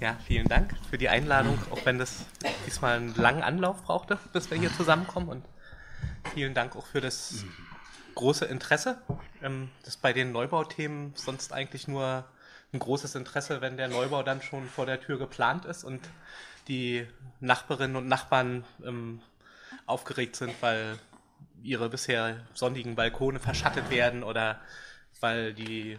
Ja, vielen Dank für die Einladung, auch wenn das diesmal einen langen Anlauf brauchte, bis wir hier zusammenkommen. Und vielen Dank auch für das große Interesse. Ähm, das ist bei den Neubauthemen sonst eigentlich nur ein großes Interesse, wenn der Neubau dann schon vor der Tür geplant ist und die Nachbarinnen und Nachbarn ähm, aufgeregt sind, weil ihre bisher sonnigen Balkone verschattet werden oder weil die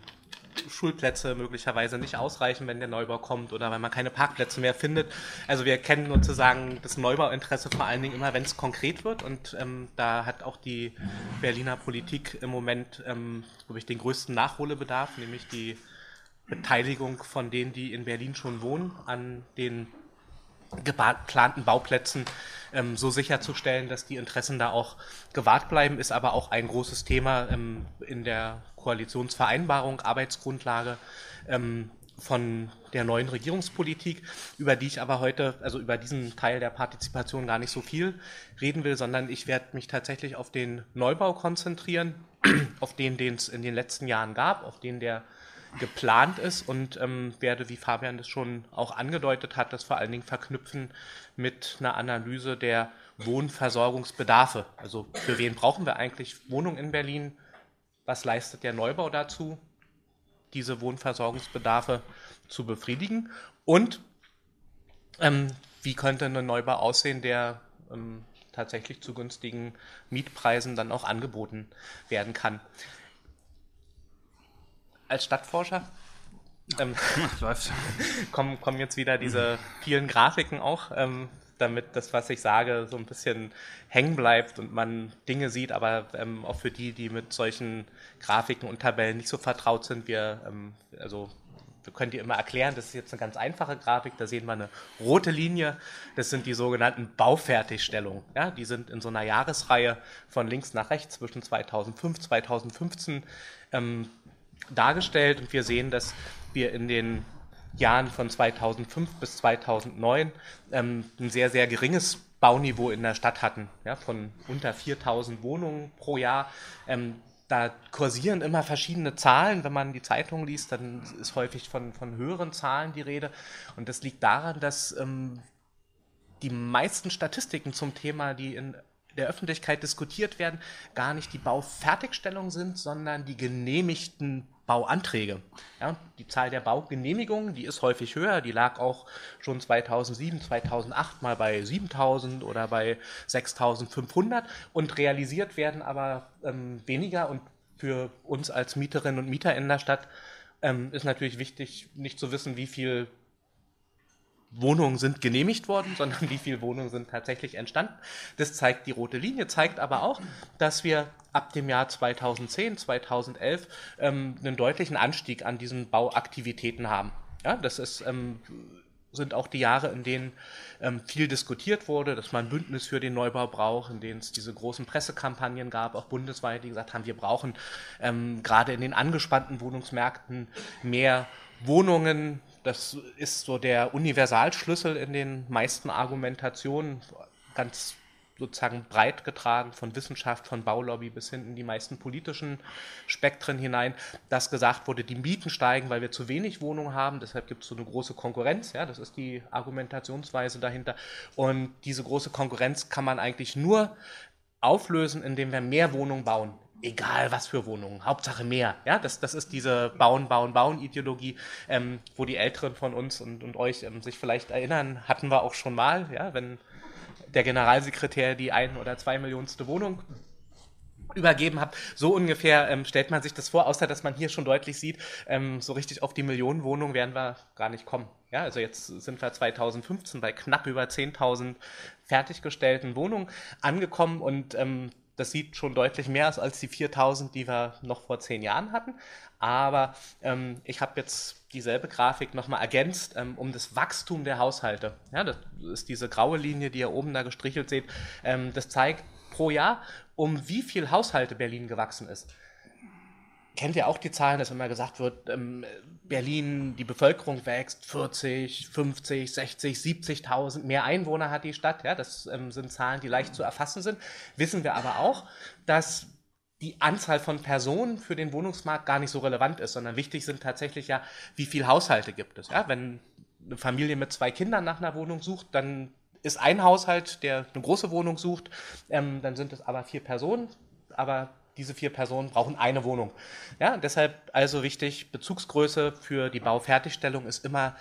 Schulplätze möglicherweise nicht ausreichen, wenn der Neubau kommt oder weil man keine Parkplätze mehr findet. Also wir kennen sozusagen das Neubauinteresse vor allen Dingen immer, wenn es konkret wird und ähm, da hat auch die Berliner Politik im Moment, ähm, glaube ich, den größten Nachholbedarf, nämlich die Beteiligung von denen, die in Berlin schon wohnen, an den geplanten Bauplätzen ähm, so sicherzustellen, dass die Interessen da auch gewahrt bleiben, ist aber auch ein großes Thema ähm, in der Koalitionsvereinbarung, Arbeitsgrundlage ähm, von der neuen Regierungspolitik, über die ich aber heute, also über diesen Teil der Partizipation gar nicht so viel reden will, sondern ich werde mich tatsächlich auf den Neubau konzentrieren, auf den, den es in den letzten Jahren gab, auf den der geplant ist und ähm, werde, wie Fabian das schon auch angedeutet hat, das vor allen Dingen verknüpfen mit einer Analyse der Wohnversorgungsbedarfe. Also für wen brauchen wir eigentlich Wohnungen in Berlin? Was leistet der Neubau dazu, diese Wohnversorgungsbedarfe zu befriedigen? Und ähm, wie könnte ein Neubau aussehen, der ähm, tatsächlich zu günstigen Mietpreisen dann auch angeboten werden kann? Als Stadtforscher. Ähm, kommen, kommen jetzt wieder diese vielen Grafiken auch, ähm, damit das, was ich sage, so ein bisschen hängen bleibt und man Dinge sieht, aber ähm, auch für die, die mit solchen Grafiken und Tabellen nicht so vertraut sind, wir, ähm, also wir können die immer erklären, das ist jetzt eine ganz einfache Grafik, da sehen wir eine rote Linie, das sind die sogenannten Baufertigstellungen. Ja, die sind in so einer Jahresreihe von links nach rechts zwischen 2005, 2015 ähm, dargestellt und wir sehen, dass wir in den Jahren von 2005 bis 2009 ähm, ein sehr, sehr geringes Bauniveau in der Stadt hatten, ja, von unter 4000 Wohnungen pro Jahr. Ähm, da kursieren immer verschiedene Zahlen. Wenn man die Zeitung liest, dann ist häufig von, von höheren Zahlen die Rede. Und das liegt daran, dass ähm, die meisten Statistiken zum Thema, die in der Öffentlichkeit diskutiert werden, gar nicht die Baufertigstellung sind, sondern die genehmigten Bauanträge. Ja, die Zahl der Baugenehmigungen, die ist häufig höher. Die lag auch schon 2007, 2008 mal bei 7000 oder bei 6500 und realisiert werden aber ähm, weniger. Und für uns als Mieterinnen und Mieter in der Stadt ähm, ist natürlich wichtig, nicht zu wissen, wie viel Wohnungen sind genehmigt worden, sondern wie viele Wohnungen sind tatsächlich entstanden. Das zeigt die rote Linie, zeigt aber auch, dass wir ab dem Jahr 2010, 2011 ähm, einen deutlichen Anstieg an diesen Bauaktivitäten haben. Ja, das ist, ähm, sind auch die Jahre, in denen ähm, viel diskutiert wurde, dass man ein Bündnis für den Neubau braucht, in denen es diese großen Pressekampagnen gab, auch bundesweit, die gesagt haben, wir brauchen ähm, gerade in den angespannten Wohnungsmärkten mehr Wohnungen, das ist so der Universalschlüssel in den meisten Argumentationen, ganz sozusagen breit getragen von Wissenschaft, von Baulobby bis hin in die meisten politischen Spektren hinein, dass gesagt wurde, die Mieten steigen, weil wir zu wenig Wohnungen haben, deshalb gibt es so eine große Konkurrenz, ja, das ist die Argumentationsweise dahinter. Und diese große Konkurrenz kann man eigentlich nur auflösen, indem wir mehr Wohnungen bauen egal was für Wohnungen, Hauptsache mehr. Ja, das, das ist diese Bauen, Bauen, Bauen-Ideologie, ähm, wo die Älteren von uns und, und euch ähm, sich vielleicht erinnern, hatten wir auch schon mal, ja, wenn der Generalsekretär die ein oder zwei Millionste Wohnung übergeben hat. So ungefähr ähm, stellt man sich das vor, außer dass man hier schon deutlich sieht, ähm, so richtig auf die Millionenwohnung werden wir gar nicht kommen. Ja, also jetzt sind wir 2015 bei knapp über 10.000 fertiggestellten Wohnungen angekommen und ähm, das sieht schon deutlich mehr aus als die 4000, die wir noch vor zehn Jahren hatten. Aber ähm, ich habe jetzt dieselbe Grafik nochmal ergänzt ähm, um das Wachstum der Haushalte. Ja, das ist diese graue Linie, die ihr oben da gestrichelt seht. Ähm, das zeigt pro Jahr, um wie viel Haushalte Berlin gewachsen ist kennt ja auch die Zahlen, dass immer gesagt wird, ähm, Berlin, die Bevölkerung wächst 40, 50, 60, 70.000, mehr Einwohner hat die Stadt. Ja, das ähm, sind Zahlen, die leicht zu erfassen sind. Wissen wir aber auch, dass die Anzahl von Personen für den Wohnungsmarkt gar nicht so relevant ist, sondern wichtig sind tatsächlich ja, wie viele Haushalte gibt es. Ja, wenn eine Familie mit zwei Kindern nach einer Wohnung sucht, dann ist ein Haushalt, der eine große Wohnung sucht, ähm, dann sind es aber vier Personen, aber diese vier Personen brauchen eine Wohnung. Ja, deshalb also wichtig, Bezugsgröße für die Baufertigstellung ist immer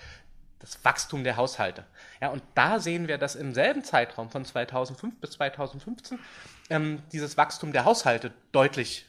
das Wachstum der Haushalte. Ja, und da sehen wir, dass im selben Zeitraum von 2005 bis 2015 ähm, dieses Wachstum der Haushalte deutlich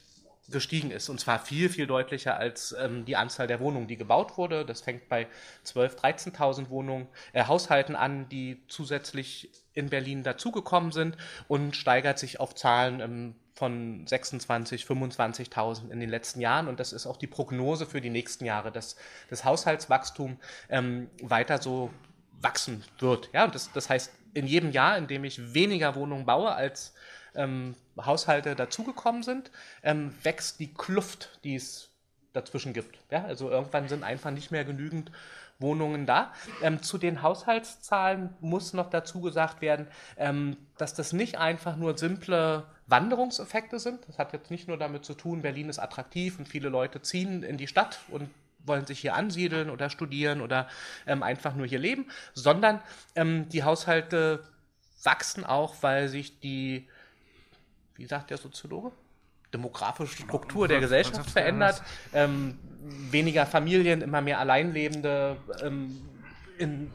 gestiegen ist. Und zwar viel, viel deutlicher als ähm, die Anzahl der Wohnungen, die gebaut wurde. Das fängt bei 12.000, 13.000 Wohnungen, äh, Haushalten an, die zusätzlich in Berlin dazugekommen sind und steigert sich auf Zahlen ähm, von 26, 25.000 in den letzten Jahren. Und das ist auch die Prognose für die nächsten Jahre, dass das Haushaltswachstum ähm, weiter so wachsen wird. Ja, und das, das heißt, in jedem Jahr, in dem ich weniger Wohnungen baue als ähm, Haushalte dazugekommen sind, ähm, wächst die Kluft, die es dazwischen gibt. Ja, also irgendwann sind einfach nicht mehr genügend Wohnungen da. Ähm, zu den Haushaltszahlen muss noch dazu gesagt werden, ähm, dass das nicht einfach nur simple Wanderungseffekte sind. Das hat jetzt nicht nur damit zu tun, Berlin ist attraktiv und viele Leute ziehen in die Stadt und wollen sich hier ansiedeln oder studieren oder ähm, einfach nur hier leben, sondern ähm, die Haushalte wachsen auch, weil sich die wie sagt der Soziologe? Demografische Struktur der Gesellschaft verändert. Ähm, weniger Familien, immer mehr Alleinlebende, ähm, in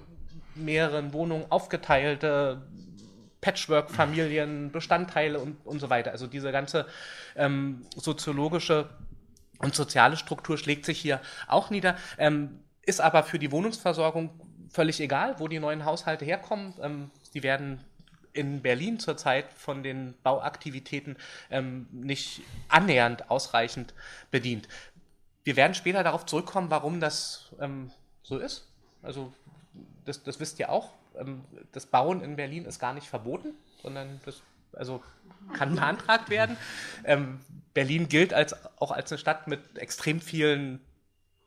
mehreren Wohnungen aufgeteilte Patchwork-Familien, Bestandteile und, und so weiter. Also diese ganze ähm, soziologische und soziale Struktur schlägt sich hier auch nieder, ähm, ist aber für die Wohnungsversorgung völlig egal, wo die neuen Haushalte herkommen. Ähm, die werden in Berlin zurzeit von den Bauaktivitäten ähm, nicht annähernd ausreichend bedient. Wir werden später darauf zurückkommen, warum das ähm, so ist. Also das, das wisst ihr auch. Ähm, das Bauen in Berlin ist gar nicht verboten, sondern das also kann beantragt werden. Ähm, Berlin gilt als, auch als eine Stadt mit extrem vielen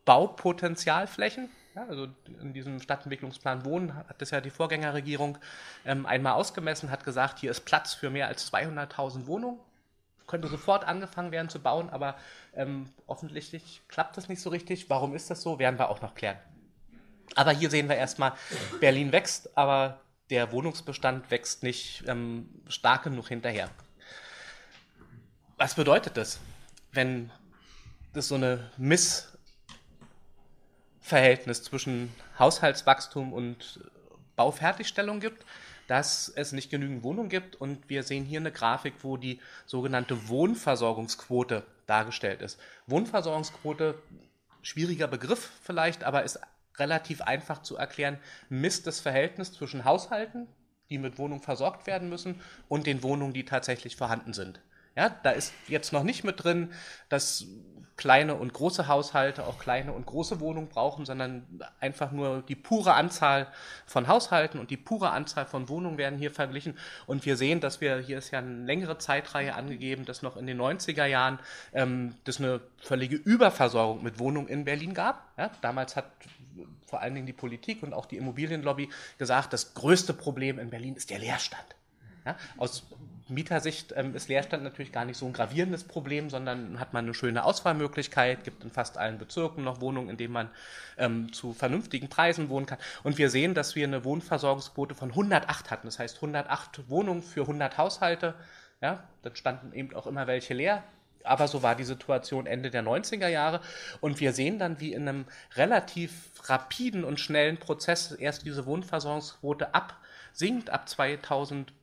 Baupotenzialflächen. Ja, also in diesem Stadtentwicklungsplan Wohnen hat das ja die Vorgängerregierung ähm, einmal ausgemessen, hat gesagt, hier ist Platz für mehr als 200.000 Wohnungen. Könnte sofort angefangen werden zu bauen, aber ähm, offensichtlich klappt das nicht so richtig. Warum ist das so, werden wir auch noch klären. Aber hier sehen wir erstmal, Berlin wächst, aber der Wohnungsbestand wächst nicht ähm, stark genug hinterher. Was bedeutet das, wenn das so eine Miss Verhältnis zwischen Haushaltswachstum und Baufertigstellung gibt, dass es nicht genügend Wohnungen gibt. Und wir sehen hier eine Grafik, wo die sogenannte Wohnversorgungsquote dargestellt ist. Wohnversorgungsquote, schwieriger Begriff vielleicht, aber ist relativ einfach zu erklären, misst das Verhältnis zwischen Haushalten, die mit Wohnungen versorgt werden müssen, und den Wohnungen, die tatsächlich vorhanden sind. Ja, da ist jetzt noch nicht mit drin, dass kleine und große Haushalte auch kleine und große Wohnungen brauchen, sondern einfach nur die pure Anzahl von Haushalten und die pure Anzahl von Wohnungen werden hier verglichen. Und wir sehen, dass wir, hier ist ja eine längere Zeitreihe angegeben, dass noch in den 90er Jahren ähm, das eine völlige Überversorgung mit Wohnungen in Berlin gab. Ja, damals hat vor allen Dingen die Politik und auch die Immobilienlobby gesagt, das größte Problem in Berlin ist der Leerstand. Ja, aus Mietersicht ähm, ist Leerstand natürlich gar nicht so ein gravierendes Problem, sondern hat man eine schöne Auswahlmöglichkeit, gibt in fast allen Bezirken noch Wohnungen, in denen man ähm, zu vernünftigen Preisen wohnen kann. Und wir sehen, dass wir eine Wohnversorgungsquote von 108 hatten. Das heißt 108 Wohnungen für 100 Haushalte. Ja, dann standen eben auch immer welche leer. Aber so war die Situation Ende der 90er Jahre. Und wir sehen dann, wie in einem relativ rapiden und schnellen Prozess erst diese Wohnversorgungsquote absinkt ab 2000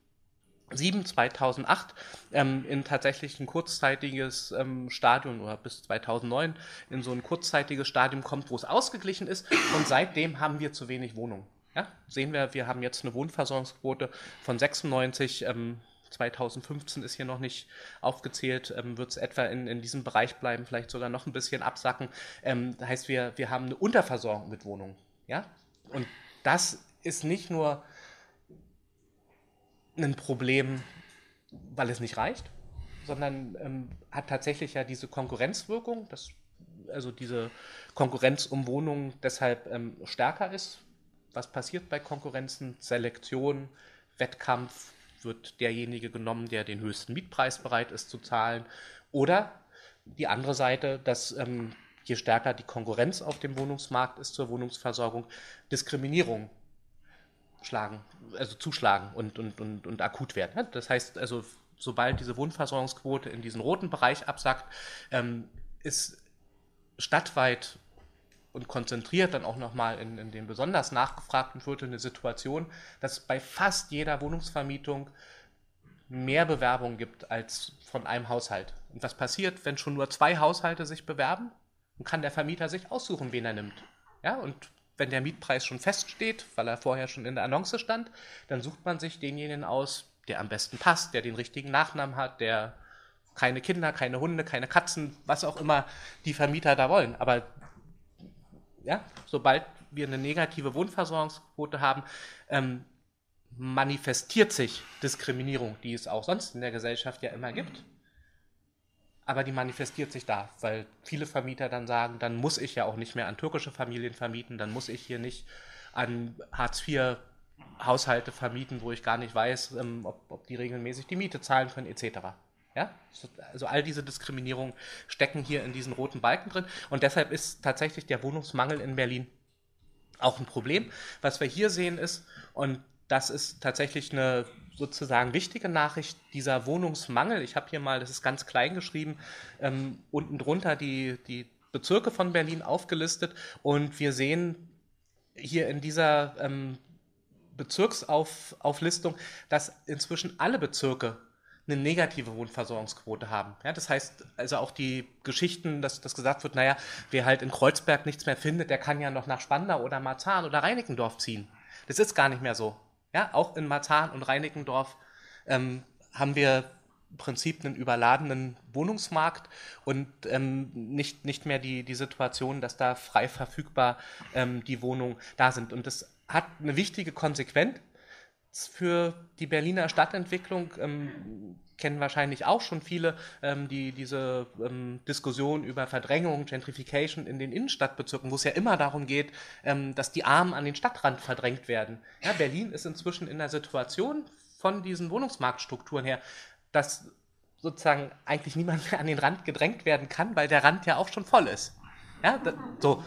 7 2008 ähm, in tatsächlich ein kurzzeitiges ähm, Stadium oder bis 2009 in so ein kurzzeitiges Stadium kommt, wo es ausgeglichen ist. Und seitdem haben wir zu wenig Wohnungen. Ja? Sehen wir, wir haben jetzt eine Wohnversorgungsquote von 96. Ähm, 2015 ist hier noch nicht aufgezählt, ähm, wird es etwa in, in diesem Bereich bleiben, vielleicht sogar noch ein bisschen absacken. Ähm, das heißt, wir, wir haben eine Unterversorgung mit Wohnungen. Ja? Und das ist nicht nur ein Problem, weil es nicht reicht, sondern ähm, hat tatsächlich ja diese Konkurrenzwirkung, dass also diese Konkurrenz um Wohnungen deshalb ähm, stärker ist. Was passiert bei Konkurrenzen? Selektion, Wettkampf, wird derjenige genommen, der den höchsten Mietpreis bereit ist zu zahlen. Oder die andere Seite, dass ähm, je stärker die Konkurrenz auf dem Wohnungsmarkt ist zur Wohnungsversorgung, Diskriminierung schlagen, also zuschlagen und, und, und, und akut werden. Das heißt also, sobald diese Wohnversorgungsquote in diesen roten Bereich absackt, ähm, ist stadtweit und konzentriert dann auch nochmal in, in den besonders nachgefragten Vierteln eine Situation, dass bei fast jeder Wohnungsvermietung mehr Bewerbungen gibt als von einem Haushalt. Und was passiert, wenn schon nur zwei Haushalte sich bewerben? Dann kann der Vermieter sich aussuchen, wen er nimmt. Ja, und wenn der Mietpreis schon feststeht, weil er vorher schon in der Annonce stand, dann sucht man sich denjenigen aus, der am besten passt, der den richtigen Nachnamen hat, der keine Kinder, keine Hunde, keine Katzen, was auch immer die Vermieter da wollen. Aber ja, sobald wir eine negative Wohnversorgungsquote haben, ähm, manifestiert sich Diskriminierung, die es auch sonst in der Gesellschaft ja immer gibt. Aber die manifestiert sich da, weil viele Vermieter dann sagen, dann muss ich ja auch nicht mehr an türkische Familien vermieten, dann muss ich hier nicht an Hartz IV Haushalte vermieten, wo ich gar nicht weiß, ähm, ob, ob die regelmäßig die Miete zahlen können, etc. Ja? Also all diese Diskriminierungen stecken hier in diesen roten Balken drin. Und deshalb ist tatsächlich der Wohnungsmangel in Berlin auch ein Problem. Was wir hier sehen ist, und das ist tatsächlich eine sozusagen wichtige Nachricht, dieser Wohnungsmangel, ich habe hier mal, das ist ganz klein geschrieben, ähm, unten drunter die, die Bezirke von Berlin aufgelistet und wir sehen hier in dieser ähm, Bezirksauflistung, dass inzwischen alle Bezirke eine negative Wohnversorgungsquote haben. Ja, das heißt also auch die Geschichten, dass, dass gesagt wird, naja, wer halt in Kreuzberg nichts mehr findet, der kann ja noch nach Spandau oder Marzahn oder Reinickendorf ziehen. Das ist gar nicht mehr so. Ja, auch in Marzahn und Reinickendorf ähm, haben wir im Prinzip einen überladenen Wohnungsmarkt und ähm, nicht, nicht mehr die, die Situation, dass da frei verfügbar ähm, die Wohnungen da sind. Und das hat eine wichtige Konsequenz für die Berliner Stadtentwicklung. Ähm, kennen wahrscheinlich auch schon viele, ähm, die diese ähm, Diskussion über Verdrängung, Gentrification in den Innenstadtbezirken, wo es ja immer darum geht, ähm, dass die Armen an den Stadtrand verdrängt werden. Ja, Berlin ist inzwischen in der Situation von diesen Wohnungsmarktstrukturen her, dass sozusagen eigentlich niemand mehr an den Rand gedrängt werden kann, weil der Rand ja auch schon voll ist. Ja, da, so.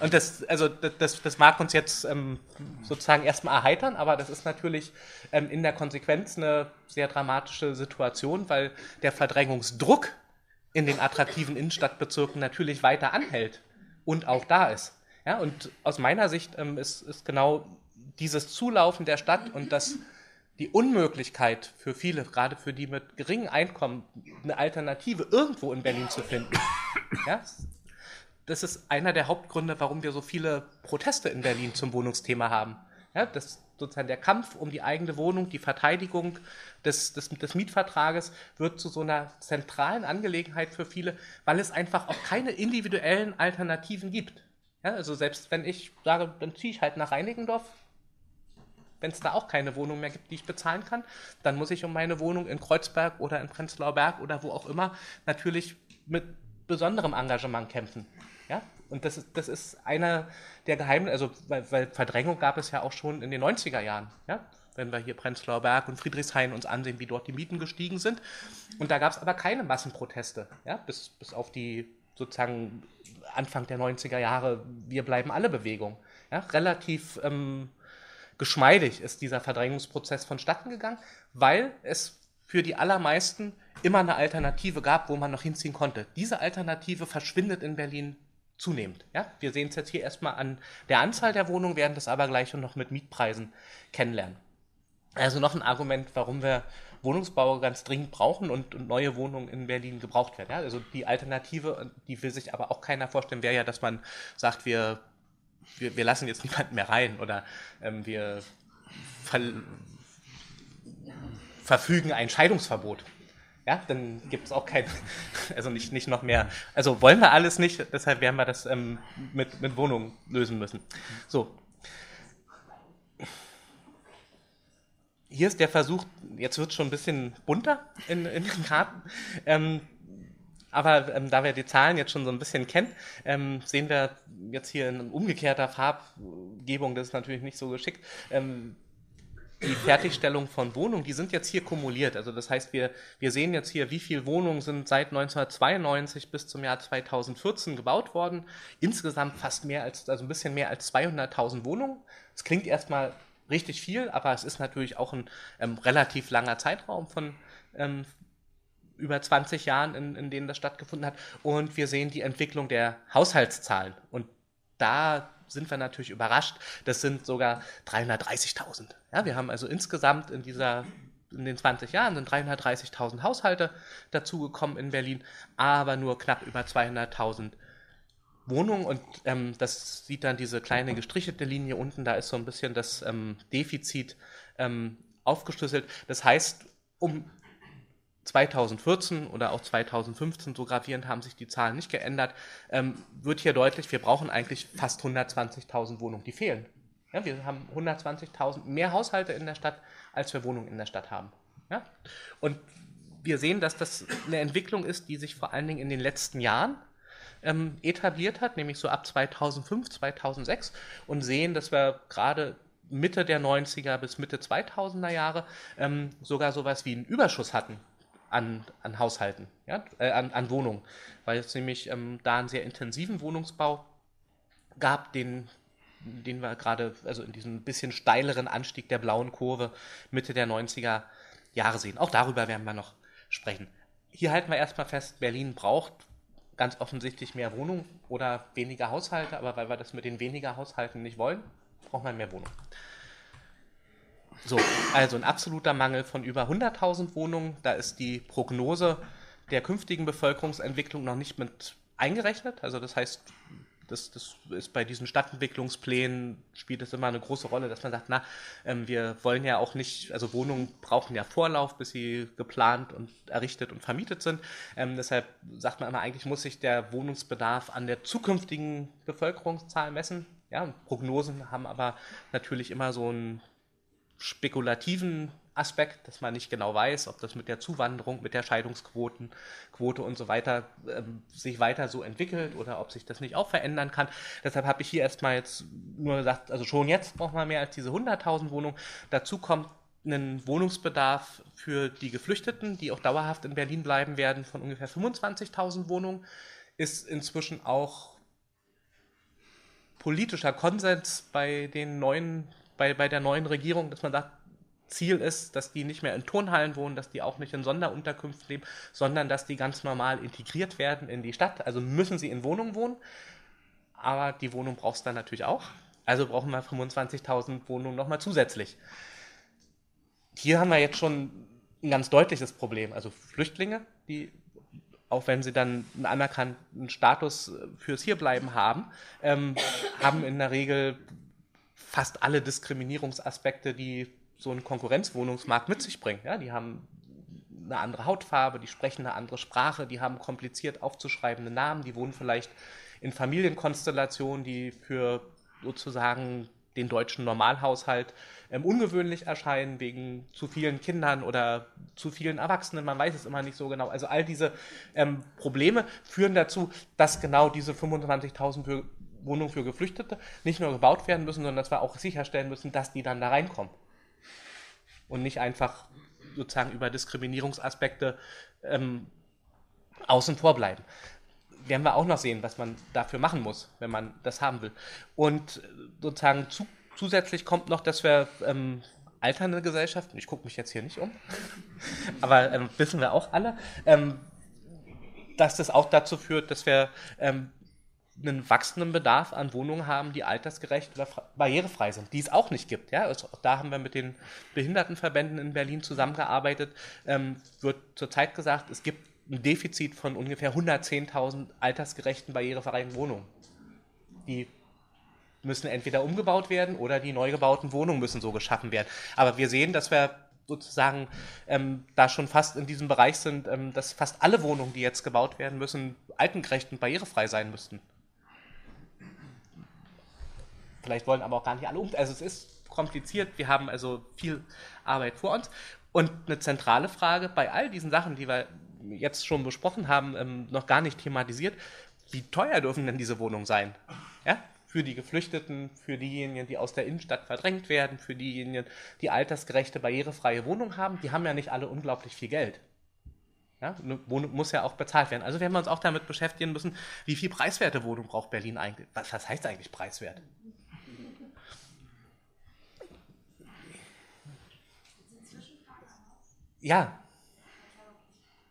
Und das, also das, das mag uns jetzt ähm, sozusagen erstmal erheitern, aber das ist natürlich ähm, in der Konsequenz eine sehr dramatische Situation, weil der Verdrängungsdruck in den attraktiven Innenstadtbezirken natürlich weiter anhält und auch da ist. Ja, und aus meiner Sicht ähm, ist, ist genau dieses Zulaufen der Stadt und das die Unmöglichkeit für viele, gerade für die mit geringem Einkommen, eine Alternative irgendwo in Berlin zu finden, ja, das ist einer der Hauptgründe, warum wir so viele Proteste in Berlin zum Wohnungsthema haben. Ja, das sozusagen der Kampf um die eigene Wohnung, die Verteidigung des, des, des Mietvertrages wird zu so einer zentralen Angelegenheit für viele, weil es einfach auch keine individuellen Alternativen gibt. Ja, also selbst wenn ich sage, dann ziehe ich halt nach Reinigendorf, wenn es da auch keine Wohnung mehr gibt, die ich bezahlen kann, dann muss ich um meine Wohnung in Kreuzberg oder in Prenzlauer Berg oder wo auch immer natürlich mit besonderem Engagement kämpfen. Ja? Und das ist, das ist einer der Geheimnisse, also weil, weil, Verdrängung gab es ja auch schon in den 90er Jahren. Ja? Wenn wir hier Prenzlauer Berg und Friedrichshain uns ansehen, wie dort die Mieten gestiegen sind. Und da gab es aber keine Massenproteste, ja? bis, bis auf die sozusagen Anfang der 90er Jahre, wir bleiben alle Bewegung. Ja? Relativ ähm, geschmeidig ist dieser Verdrängungsprozess vonstatten gegangen, weil es für die allermeisten immer eine Alternative gab, wo man noch hinziehen konnte. Diese Alternative verschwindet in Berlin zunehmend. Ja? Wir sehen es jetzt hier erstmal an der Anzahl der Wohnungen, werden das aber gleich noch mit Mietpreisen kennenlernen. Also noch ein Argument, warum wir Wohnungsbau ganz dringend brauchen und, und neue Wohnungen in Berlin gebraucht werden. Ja? Also die Alternative, die will sich aber auch keiner vorstellen, wäre ja, dass man sagt, wir, wir, wir lassen jetzt niemanden mehr rein oder ähm, wir ver verfügen ein Scheidungsverbot ja, dann gibt es auch kein, also nicht, nicht noch mehr. Also wollen wir alles nicht, deshalb werden wir das ähm, mit, mit Wohnungen lösen müssen. So. Hier ist der Versuch, jetzt wird es schon ein bisschen bunter in, in den Karten. Ähm, aber ähm, da wir die Zahlen jetzt schon so ein bisschen kennen, ähm, sehen wir jetzt hier in umgekehrter Farbgebung, das ist natürlich nicht so geschickt, ähm, die Fertigstellung von Wohnungen, die sind jetzt hier kumuliert. Also das heißt, wir, wir sehen jetzt hier, wie viele Wohnungen sind seit 1992 bis zum Jahr 2014 gebaut worden. Insgesamt fast mehr als, also ein bisschen mehr als 200.000 Wohnungen. Das klingt erstmal richtig viel, aber es ist natürlich auch ein ähm, relativ langer Zeitraum von ähm, über 20 Jahren, in, in denen das stattgefunden hat. Und wir sehen die Entwicklung der Haushaltszahlen. Und da sind wir natürlich überrascht. Das sind sogar 330.000. Ja, wir haben also insgesamt in dieser in den 20 Jahren sind 330.000 Haushalte dazugekommen in Berlin, aber nur knapp über 200.000 Wohnungen und ähm, das sieht dann diese kleine gestrichelte Linie unten, da ist so ein bisschen das ähm, Defizit ähm, aufgeschlüsselt. Das heißt, um 2014 oder auch 2015, so gravierend haben sich die Zahlen nicht geändert, ähm, wird hier deutlich, wir brauchen eigentlich fast 120.000 Wohnungen, die fehlen. Ja, wir haben 120.000 mehr Haushalte in der Stadt, als wir Wohnungen in der Stadt haben. Ja? Und wir sehen, dass das eine Entwicklung ist, die sich vor allen Dingen in den letzten Jahren ähm, etabliert hat, nämlich so ab 2005, 2006 und sehen, dass wir gerade Mitte der 90er bis Mitte 2000er Jahre ähm, sogar sowas wie einen Überschuss hatten an, an Haushalten, ja, äh, an, an Wohnungen, weil es nämlich ähm, da einen sehr intensiven Wohnungsbau gab, den, den wir gerade, also in diesem bisschen steileren Anstieg der blauen Kurve Mitte der 90er Jahre sehen. Auch darüber werden wir noch sprechen. Hier halten wir erstmal fest, Berlin braucht ganz offensichtlich mehr Wohnungen oder weniger Haushalte, aber weil wir das mit den weniger Haushalten nicht wollen, braucht man mehr Wohnungen. So, also ein absoluter Mangel von über 100.000 Wohnungen. Da ist die Prognose der künftigen Bevölkerungsentwicklung noch nicht mit eingerechnet. Also das heißt, das, das ist bei diesen Stadtentwicklungsplänen spielt es immer eine große Rolle, dass man sagt, na, ähm, wir wollen ja auch nicht, also Wohnungen brauchen ja Vorlauf, bis sie geplant und errichtet und vermietet sind. Ähm, deshalb sagt man immer, eigentlich muss sich der Wohnungsbedarf an der zukünftigen Bevölkerungszahl messen. Ja, Prognosen haben aber natürlich immer so einen spekulativen Aspekt, dass man nicht genau weiß, ob das mit der Zuwanderung, mit der Scheidungsquoten, Quote und so weiter ähm, sich weiter so entwickelt oder ob sich das nicht auch verändern kann. Deshalb habe ich hier erstmal jetzt nur gesagt, also schon jetzt braucht man mehr als diese 100.000 Wohnungen. Dazu kommt ein Wohnungsbedarf für die Geflüchteten, die auch dauerhaft in Berlin bleiben werden, von ungefähr 25.000 Wohnungen, ist inzwischen auch politischer Konsens bei den neuen, bei, bei der neuen Regierung, dass man sagt, Ziel ist, dass die nicht mehr in Turnhallen wohnen, dass die auch nicht in Sonderunterkünften leben, sondern dass die ganz normal integriert werden in die Stadt. Also müssen sie in Wohnungen wohnen, aber die Wohnung brauchst du dann natürlich auch. Also brauchen wir 25.000 Wohnungen nochmal zusätzlich. Hier haben wir jetzt schon ein ganz deutliches Problem. Also Flüchtlinge, die, auch wenn sie dann einen anerkannten Status fürs Hierbleiben haben, ähm, haben in der Regel fast alle Diskriminierungsaspekte, die so ein Konkurrenzwohnungsmarkt mit sich bringt. Ja, die haben eine andere Hautfarbe, die sprechen eine andere Sprache, die haben kompliziert aufzuschreibende Namen, die wohnen vielleicht in Familienkonstellationen, die für sozusagen den deutschen Normalhaushalt ähm, ungewöhnlich erscheinen, wegen zu vielen Kindern oder zu vielen Erwachsenen, man weiß es immer nicht so genau. Also all diese ähm, Probleme führen dazu, dass genau diese 25.000 Wohnungen für Geflüchtete nicht nur gebaut werden müssen, sondern dass wir auch sicherstellen müssen, dass die dann da reinkommen und nicht einfach sozusagen über Diskriminierungsaspekte ähm, außen vor bleiben. Werden wir auch noch sehen, was man dafür machen muss, wenn man das haben will. Und sozusagen zu, zusätzlich kommt noch, dass wir ähm, alternde Gesellschaften, ich gucke mich jetzt hier nicht um, aber ähm, wissen wir auch alle, ähm, dass das auch dazu führt, dass wir ähm, einen wachsenden Bedarf an Wohnungen haben, die altersgerecht oder barrierefrei sind, die es auch nicht gibt. Ja? Also da haben wir mit den Behindertenverbänden in Berlin zusammengearbeitet. Ähm, wird zurzeit gesagt, es gibt ein Defizit von ungefähr 110.000 altersgerechten barrierefreien Wohnungen. Die müssen entweder umgebaut werden oder die neu gebauten Wohnungen müssen so geschaffen werden. Aber wir sehen, dass wir sozusagen ähm, da schon fast in diesem Bereich sind, ähm, dass fast alle Wohnungen, die jetzt gebaut werden müssen, altengerecht und barrierefrei sein müssten. Vielleicht wollen aber auch gar nicht alle um. Also es ist kompliziert. Wir haben also viel Arbeit vor uns. Und eine zentrale Frage bei all diesen Sachen, die wir jetzt schon besprochen haben, ähm, noch gar nicht thematisiert. Wie teuer dürfen denn diese Wohnungen sein? Ja? für die Geflüchteten, für diejenigen, die aus der Innenstadt verdrängt werden, für diejenigen, die altersgerechte, barrierefreie Wohnungen haben, die haben ja nicht alle unglaublich viel Geld. Ja, eine Wohnung muss ja auch bezahlt werden. Also werden wir uns auch damit beschäftigen müssen, wie viel preiswerte Wohnung braucht Berlin eigentlich? Was, was heißt eigentlich preiswert? Ja.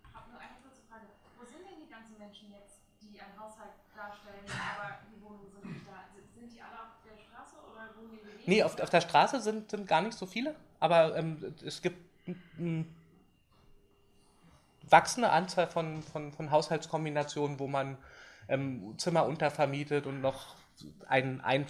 Ich habe nur eine kurze Frage. Wo sind denn die ganzen Menschen jetzt, die einen Haushalt darstellen, aber die Wohnungen sind nicht da? Sind die alle auf der Straße oder wohnen die in Nee, auf, auf der Straße sind, sind gar nicht so viele, aber ähm, es gibt eine wachsende Anzahl von, von, von Haushaltskombinationen, wo man ähm, Zimmer untervermietet und noch ein, ein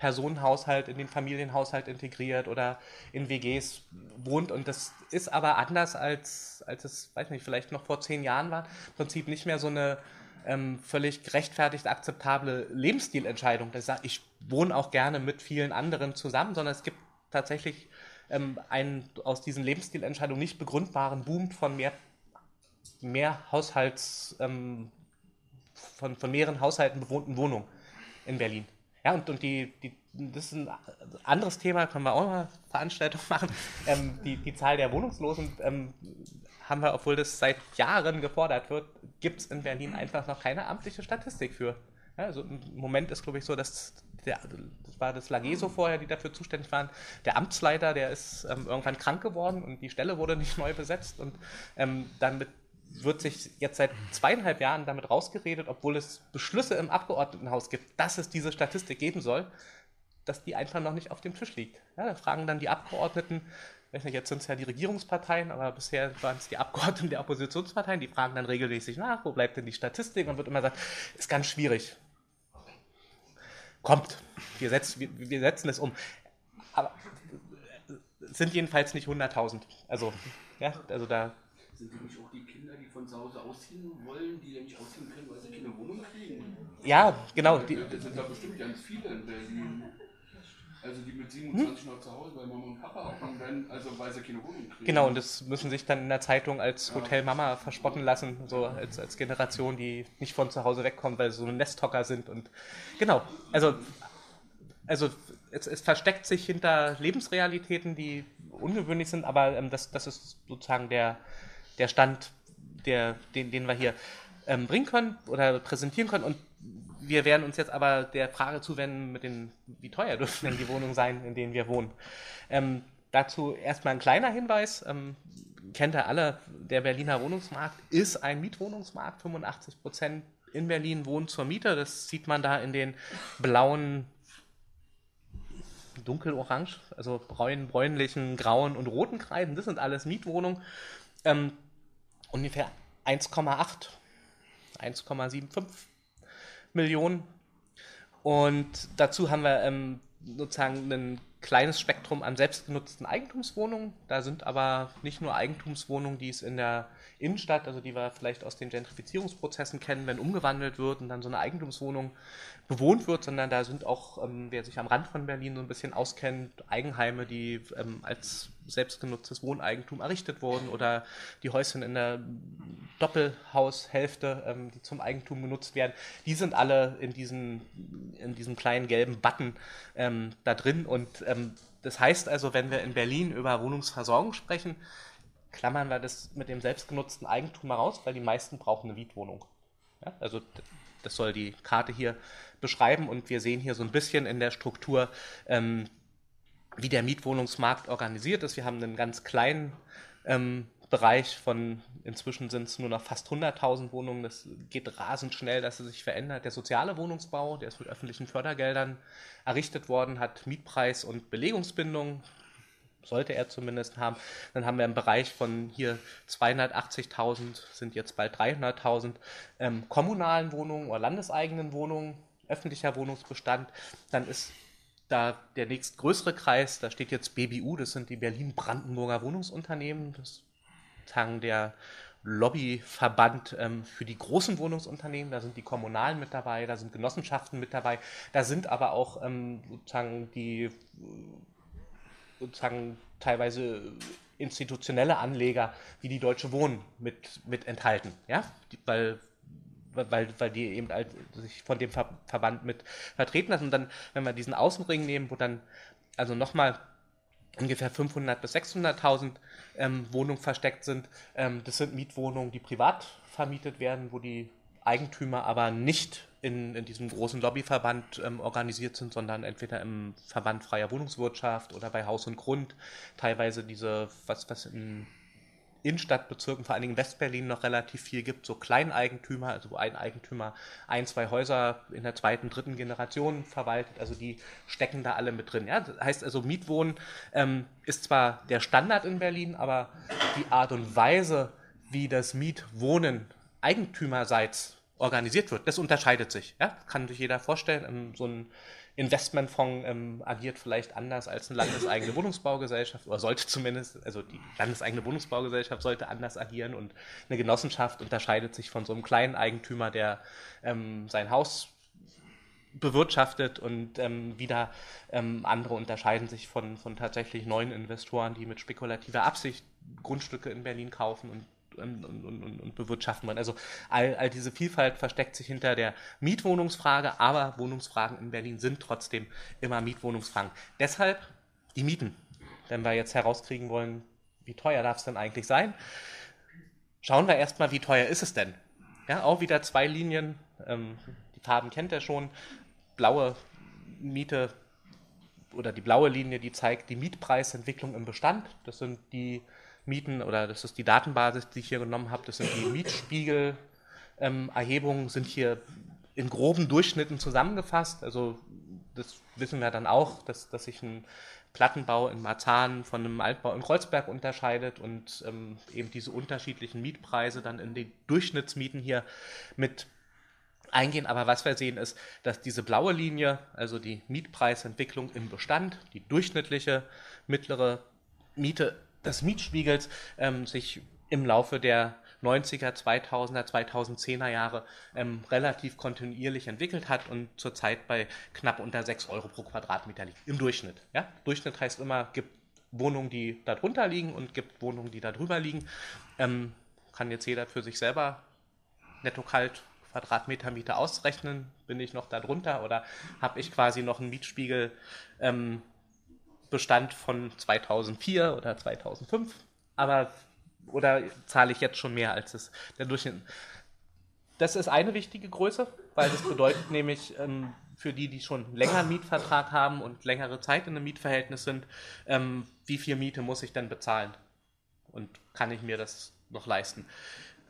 Personenhaushalt in den Familienhaushalt integriert oder in WGs wohnt. Und das ist aber anders als, als es, weiß nicht, vielleicht noch vor zehn Jahren war. Im Prinzip nicht mehr so eine ähm, völlig gerechtfertigt akzeptable Lebensstilentscheidung. Das sagt, ich wohne auch gerne mit vielen anderen zusammen, sondern es gibt tatsächlich ähm, einen aus diesen Lebensstilentscheidungen nicht begründbaren Boom von mehr, mehr Haushalts, ähm, von, von mehreren Haushalten bewohnten Wohnungen in Berlin. Ja, und, und die, die, das ist ein anderes Thema, können wir auch mal Veranstaltungen machen. Ähm, die, die Zahl der Wohnungslosen ähm, haben wir, obwohl das seit Jahren gefordert wird, gibt es in Berlin einfach noch keine amtliche Statistik für. Ja, also im Moment ist, glaube ich, so, dass der, das war das Lageso vorher, die dafür zuständig waren. Der Amtsleiter, der ist ähm, irgendwann krank geworden und die Stelle wurde nicht neu besetzt und ähm, dann mit wird sich jetzt seit zweieinhalb Jahren damit rausgeredet, obwohl es Beschlüsse im Abgeordnetenhaus gibt, dass es diese Statistik geben soll, dass die einfach noch nicht auf dem Tisch liegt. Ja, da fragen dann die Abgeordneten, weiß nicht, jetzt sind es ja die Regierungsparteien, aber bisher waren es die Abgeordneten der Oppositionsparteien, die fragen dann regelmäßig nach, wo bleibt denn die Statistik? Und wird immer gesagt, ist ganz schwierig. Kommt, wir setzen, wir, wir setzen es um. Aber es sind jedenfalls nicht 100.000. Also, ja, also da sind nämlich auch die Kinder, die von zu Hause ausziehen wollen, die nämlich ausziehen können, weil sie keine Wohnung kriegen? Ja, genau. Die, das sind da bestimmt ganz viele in Berlin. Also die mit 27 hm? noch zu Hause bei Mama und Papa auch werden, also weil sie keine Wohnung kriegen. Genau, und das müssen sich dann in der Zeitung als Hotel Mama verspotten lassen, so als, als Generation, die nicht von zu Hause wegkommt, weil sie so ein Nesthocker sind. Und genau, also, also es, es versteckt sich hinter Lebensrealitäten, die ungewöhnlich sind, aber ähm, das, das ist sozusagen der, der Stand, der, den, den wir hier ähm, bringen können oder präsentieren können. Und wir werden uns jetzt aber der Frage zuwenden, mit den, wie teuer dürfen denn die Wohnungen sein, in denen wir wohnen. Ähm, dazu erstmal ein kleiner Hinweis. Ähm, kennt ihr alle, der Berliner Wohnungsmarkt ist ein Mietwohnungsmarkt. 85 Prozent in Berlin wohnen zur Miete. Das sieht man da in den blauen dunkelorange, also bräun, bräunlichen, grauen und roten Kreisen. Das sind alles Mietwohnungen. Ähm, ungefähr 1,8, 1,75 Millionen. Und dazu haben wir ähm, sozusagen ein kleines Spektrum an selbstgenutzten Eigentumswohnungen. Da sind aber nicht nur Eigentumswohnungen, die es in der Innenstadt, also die wir vielleicht aus den Gentrifizierungsprozessen kennen, wenn umgewandelt wird und dann so eine Eigentumswohnung bewohnt wird, sondern da sind auch, ähm, wer sich am Rand von Berlin so ein bisschen auskennt, Eigenheime, die ähm, als selbstgenutztes Wohneigentum errichtet wurden oder die Häuschen in der Doppelhaushälfte, ähm, die zum Eigentum genutzt werden, die sind alle in, diesen, in diesem kleinen gelben Button ähm, da drin. Und ähm, das heißt also, wenn wir in Berlin über Wohnungsversorgung sprechen, klammern wir das mit dem selbstgenutzten Eigentum heraus, weil die meisten brauchen eine Mietwohnung. Ja, also das soll die Karte hier beschreiben und wir sehen hier so ein bisschen in der Struktur, ähm, wie der Mietwohnungsmarkt organisiert ist. Wir haben einen ganz kleinen ähm, Bereich von, inzwischen sind es nur noch fast 100.000 Wohnungen. Das geht rasend schnell, dass es sich verändert. Der soziale Wohnungsbau, der ist mit öffentlichen Fördergeldern errichtet worden, hat Mietpreis- und Belegungsbindung sollte er zumindest haben. Dann haben wir im Bereich von hier 280.000, sind jetzt bald 300.000 ähm, kommunalen Wohnungen oder landeseigenen Wohnungen, öffentlicher Wohnungsbestand. Dann ist da der nächstgrößere Kreis, da steht jetzt BBU, das sind die Berlin-Brandenburger Wohnungsunternehmen, das ist der Lobbyverband ähm, für die großen Wohnungsunternehmen, da sind die Kommunalen mit dabei, da sind Genossenschaften mit dabei, da sind aber auch ähm, sozusagen die sozusagen teilweise institutionelle Anleger wie die Deutsche Wohnen mit, mit enthalten. Ja? Weil weil, weil die eben halt sich von dem Ver Verband mit vertreten lassen. Und dann, wenn wir diesen Außenring nehmen, wo dann also nochmal ungefähr 500.000 bis 600.000 ähm, Wohnungen versteckt sind, ähm, das sind Mietwohnungen, die privat vermietet werden, wo die Eigentümer aber nicht in, in diesem großen Lobbyverband ähm, organisiert sind, sondern entweder im Verband freier Wohnungswirtschaft oder bei Haus und Grund. Teilweise diese, was, was in Innenstadtbezirken, vor allen Dingen in Westberlin, noch relativ viel gibt, so Kleineigentümer, also wo ein Eigentümer ein, zwei Häuser in der zweiten, dritten Generation verwaltet, also die stecken da alle mit drin. Ja? Das heißt also, Mietwohnen ähm, ist zwar der Standard in Berlin, aber die Art und Weise, wie das Mietwohnen eigentümerseits organisiert wird, das unterscheidet sich. Ja? Kann sich jeder vorstellen. Ähm, so ein Investmentfonds ähm, agiert vielleicht anders als eine landeseigene Wohnungsbaugesellschaft oder sollte zumindest, also die landeseigene Wohnungsbaugesellschaft sollte anders agieren und eine Genossenschaft unterscheidet sich von so einem kleinen Eigentümer, der ähm, sein Haus bewirtschaftet und ähm, wieder ähm, andere unterscheiden sich von, von tatsächlich neuen Investoren, die mit spekulativer Absicht Grundstücke in Berlin kaufen und und, und, und, bewirtschaften wollen. Also all, all diese Vielfalt versteckt sich hinter der Mietwohnungsfrage, aber Wohnungsfragen in Berlin sind trotzdem immer Mietwohnungsfragen. Deshalb die Mieten. Wenn wir jetzt herauskriegen wollen, wie teuer darf es denn eigentlich sein, schauen wir erstmal, wie teuer ist es denn. Ja, auch wieder zwei Linien, ähm, die Farben kennt ihr schon. Blaue Miete oder die blaue Linie, die zeigt die Mietpreisentwicklung im Bestand. Das sind die Mieten oder das ist die Datenbasis, die ich hier genommen habe. Das sind die Mietspiegel-Erhebungen, ähm, sind hier in groben Durchschnitten zusammengefasst. Also das wissen wir dann auch, dass, dass sich ein Plattenbau in Marzahn von einem Altbau in Kreuzberg unterscheidet und ähm, eben diese unterschiedlichen Mietpreise dann in die Durchschnittsmieten hier mit eingehen. Aber was wir sehen ist, dass diese blaue Linie, also die Mietpreisentwicklung im Bestand, die durchschnittliche mittlere Miete des Mietspiegels ähm, sich im Laufe der 90er, 2000er, 2010er Jahre ähm, relativ kontinuierlich entwickelt hat und zurzeit bei knapp unter 6 Euro pro Quadratmeter liegt. Im Durchschnitt. Ja? Durchschnitt heißt immer, gibt Wohnungen, die da drunter liegen und gibt Wohnungen, die da drüber liegen. Ähm, kann jetzt jeder für sich selber netto kalt Quadratmeter Miete ausrechnen. Bin ich noch da drunter oder habe ich quasi noch einen Mietspiegel ähm, Bestand von 2004 oder 2005, aber oder zahle ich jetzt schon mehr als es der Durchschnitt. Das ist eine wichtige Größe, weil das bedeutet nämlich ähm, für die, die schon länger einen Mietvertrag haben und längere Zeit in einem Mietverhältnis sind, ähm, wie viel Miete muss ich denn bezahlen und kann ich mir das noch leisten.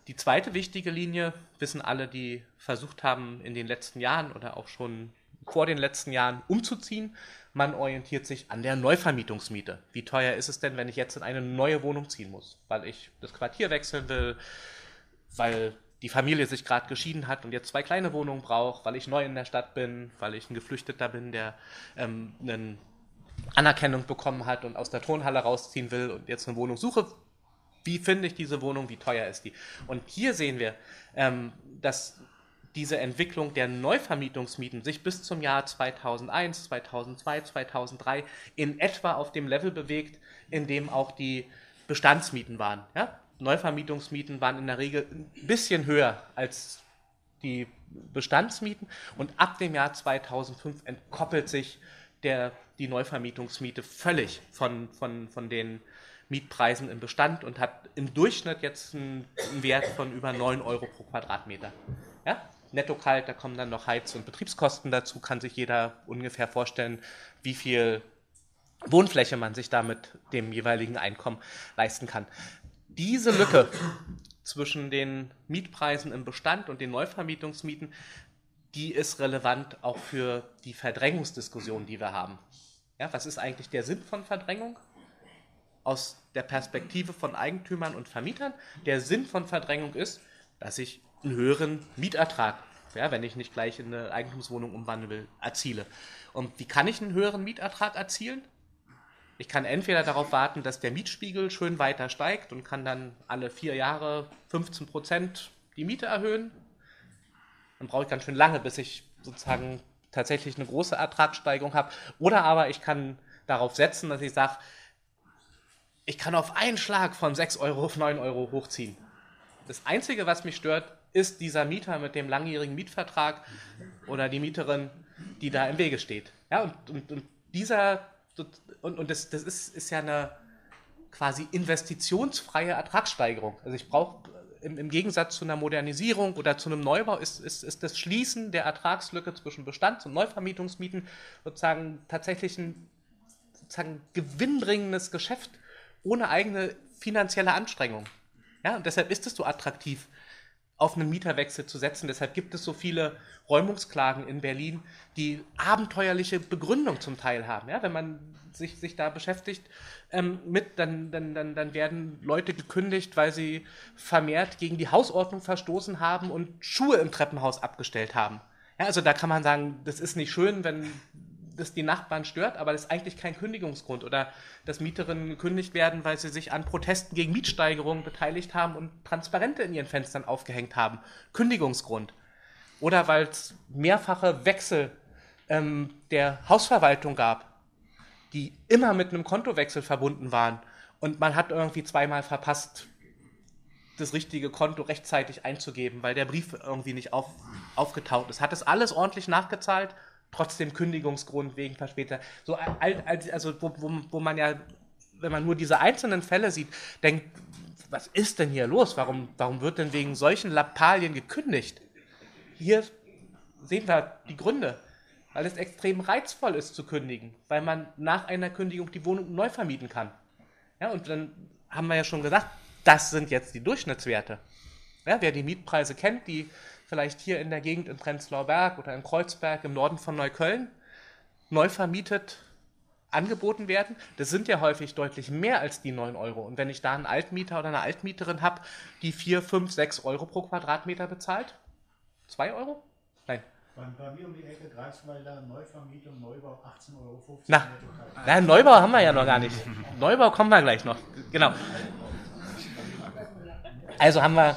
Die zweite wichtige Linie wissen alle, die versucht haben, in den letzten Jahren oder auch schon vor den letzten Jahren umzuziehen, man orientiert sich an der Neuvermietungsmiete. Wie teuer ist es denn, wenn ich jetzt in eine neue Wohnung ziehen muss, weil ich das Quartier wechseln will, weil die Familie sich gerade geschieden hat und jetzt zwei kleine Wohnungen braucht, weil ich neu in der Stadt bin, weil ich ein Geflüchteter bin, der ähm, eine Anerkennung bekommen hat und aus der Tonhalle rausziehen will und jetzt eine Wohnung suche. Wie finde ich diese Wohnung? Wie teuer ist die? Und hier sehen wir, ähm, dass diese Entwicklung der Neuvermietungsmieten sich bis zum Jahr 2001, 2002, 2003 in etwa auf dem Level bewegt, in dem auch die Bestandsmieten waren. Ja? Neuvermietungsmieten waren in der Regel ein bisschen höher als die Bestandsmieten und ab dem Jahr 2005 entkoppelt sich der, die Neuvermietungsmiete völlig von, von, von den Mietpreisen im Bestand und hat im Durchschnitt jetzt einen, Wert von über 9 Euro pro Quadratmeter. Ja? Netto kalt, da kommen dann noch Heiz- und Betriebskosten dazu, kann sich jeder ungefähr vorstellen, wie viel Wohnfläche man sich da mit dem jeweiligen Einkommen leisten kann. Diese Lücke zwischen den Mietpreisen im Bestand und den Neuvermietungsmieten, die ist relevant auch für die Verdrängungsdiskussion, die wir haben. Ja, was ist eigentlich der Sinn von Verdrängung? Aus der Perspektive von Eigentümern und Vermietern. Der Sinn von Verdrängung ist, dass ich einen höheren Mietertrag, ja, wenn ich nicht gleich in eine Eigentumswohnung umwandeln will, erziele. Und wie kann ich einen höheren Mietertrag erzielen? Ich kann entweder darauf warten, dass der Mietspiegel schön weiter steigt und kann dann alle vier Jahre 15 Prozent die Miete erhöhen. Dann brauche ich ganz schön lange, bis ich sozusagen tatsächlich eine große Ertragssteigerung habe. Oder aber ich kann darauf setzen, dass ich sage, ich kann auf einen Schlag von 6 Euro auf 9 Euro hochziehen. Das Einzige, was mich stört, ist dieser Mieter mit dem langjährigen Mietvertrag oder die Mieterin, die da im Wege steht. Ja, und, und, und dieser, und, und das, das ist, ist ja eine quasi investitionsfreie Ertragssteigerung. Also ich brauche im, im, Gegensatz zu einer Modernisierung oder zu einem Neubau ist, ist, ist das Schließen der Ertragslücke zwischen Bestands- und Neuvermietungsmieten sozusagen tatsächlich ein sozusagen gewinnbringendes Geschäft ohne eigene finanzielle Anstrengung. Ja, und deshalb ist es so attraktiv, auf einen Mieterwechsel zu setzen. Deshalb gibt es so viele Räumungsklagen in Berlin, die abenteuerliche Begründung zum Teil haben. Ja, wenn man sich, sich da beschäftigt ähm, mit, dann, dann, dann, dann werden Leute gekündigt, weil sie vermehrt gegen die Hausordnung verstoßen haben und Schuhe im Treppenhaus abgestellt haben. Ja, also da kann man sagen, das ist nicht schön, wenn das die Nachbarn stört, aber das ist eigentlich kein Kündigungsgrund. Oder dass Mieterinnen gekündigt werden, weil sie sich an Protesten gegen Mietsteigerungen beteiligt haben und Transparente in ihren Fenstern aufgehängt haben. Kündigungsgrund. Oder weil es mehrfache Wechsel ähm, der Hausverwaltung gab, die immer mit einem Kontowechsel verbunden waren. Und man hat irgendwie zweimal verpasst, das richtige Konto rechtzeitig einzugeben, weil der Brief irgendwie nicht auf, aufgetaucht ist. Hat es alles ordentlich nachgezahlt trotzdem Kündigungsgrund wegen verspäteter. So, also wo, wo, wo man ja, wenn man nur diese einzelnen Fälle sieht, denkt, was ist denn hier los? Warum, warum wird denn wegen solchen Lappalien gekündigt? Hier sehen wir die Gründe. Weil es extrem reizvoll ist zu kündigen, weil man nach einer Kündigung die Wohnung neu vermieten kann. Ja, und dann haben wir ja schon gesagt, das sind jetzt die Durchschnittswerte. Ja, wer die Mietpreise kennt, die vielleicht hier in der Gegend in Prenzlauer Berg oder in Kreuzberg im Norden von Neukölln neu vermietet angeboten werden. Das sind ja häufig deutlich mehr als die 9 Euro. Und wenn ich da einen Altmieter oder eine Altmieterin habe, die 4, 5, 6 Euro pro Quadratmeter bezahlt, 2 Euro? Nein. Bei mir um die Ecke Greifswalder Neuvermietung, Neubau 18,50 Euro. Na, na, Neubau haben wir ja noch gar nicht. Neubau kommen wir gleich noch. Genau. Also haben wir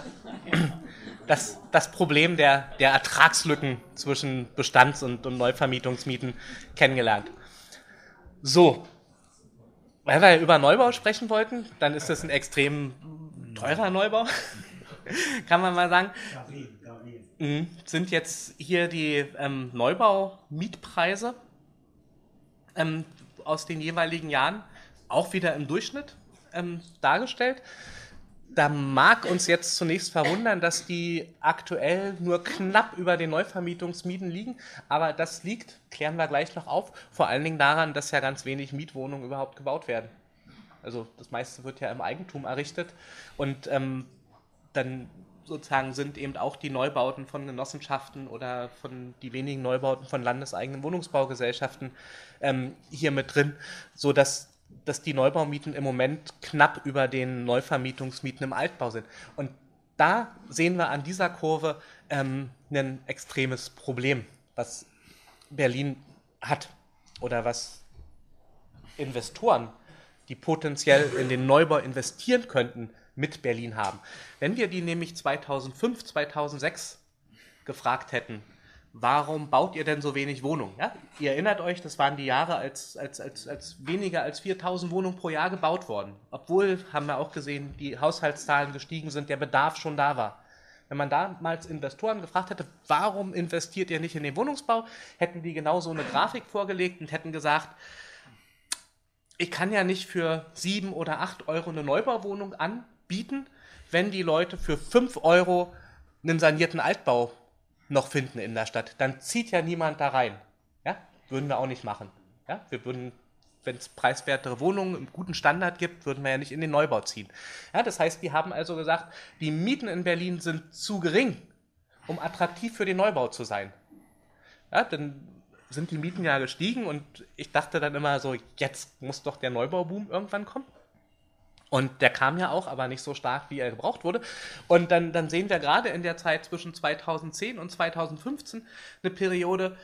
das, das Problem der, der Ertragslücken zwischen Bestands- und, und Neuvermietungsmieten kennengelernt. So, weil wir über Neubau sprechen wollten, dann ist das ein extrem teurer Neubau, kann man mal sagen. Mhm. Sind jetzt hier die ähm, Neubau-Mietpreise ähm, aus den jeweiligen Jahren auch wieder im Durchschnitt ähm, dargestellt da mag uns jetzt zunächst verwundern, dass die aktuell nur knapp über den Neuvermietungsmieten liegen. Aber das liegt, klären wir gleich noch auf, vor allen Dingen daran, dass ja ganz wenig Mietwohnungen überhaupt gebaut werden. Also das meiste wird ja im Eigentum errichtet. Und ähm, dann sozusagen sind eben auch die Neubauten von Genossenschaften oder von die wenigen Neubauten von landeseigenen Wohnungsbaugesellschaften ähm, hier mit drin, sodass dass die Neubaumieten im Moment knapp über den Neuvermietungsmieten im Altbau sind. Und da sehen wir an dieser Kurve ähm, ein extremes Problem, was Berlin hat oder was Investoren, die potenziell in den Neubau investieren könnten, mit Berlin haben. Wenn wir die nämlich 2005, 2006 gefragt hätten, warum baut ihr denn so wenig Wohnungen? Ja? Ihr erinnert euch, das waren die Jahre, als, als, als, als weniger als 4000 Wohnungen pro Jahr gebaut worden. Obwohl, haben wir auch gesehen, die Haushaltszahlen gestiegen sind, der Bedarf schon da war. Wenn man damals Investoren gefragt hätte, warum investiert ihr nicht in den Wohnungsbau, hätten die genau so eine Grafik vorgelegt und hätten gesagt, ich kann ja nicht für sieben oder acht Euro eine Neubauwohnung anbieten, wenn die Leute für fünf Euro einen sanierten Altbau noch finden in der Stadt, dann zieht ja niemand da rein. Ja? Würden wir auch nicht machen. Ja? Wir würden, wenn es preiswertere Wohnungen im guten Standard gibt, würden wir ja nicht in den Neubau ziehen. Ja, das heißt, die haben also gesagt, die Mieten in Berlin sind zu gering, um attraktiv für den Neubau zu sein. Ja, dann sind die Mieten ja gestiegen und ich dachte dann immer so, jetzt muss doch der Neubauboom irgendwann kommen. Und der kam ja auch, aber nicht so stark, wie er gebraucht wurde. Und dann, dann sehen wir gerade in der Zeit zwischen 2010 und 2015 eine Periode,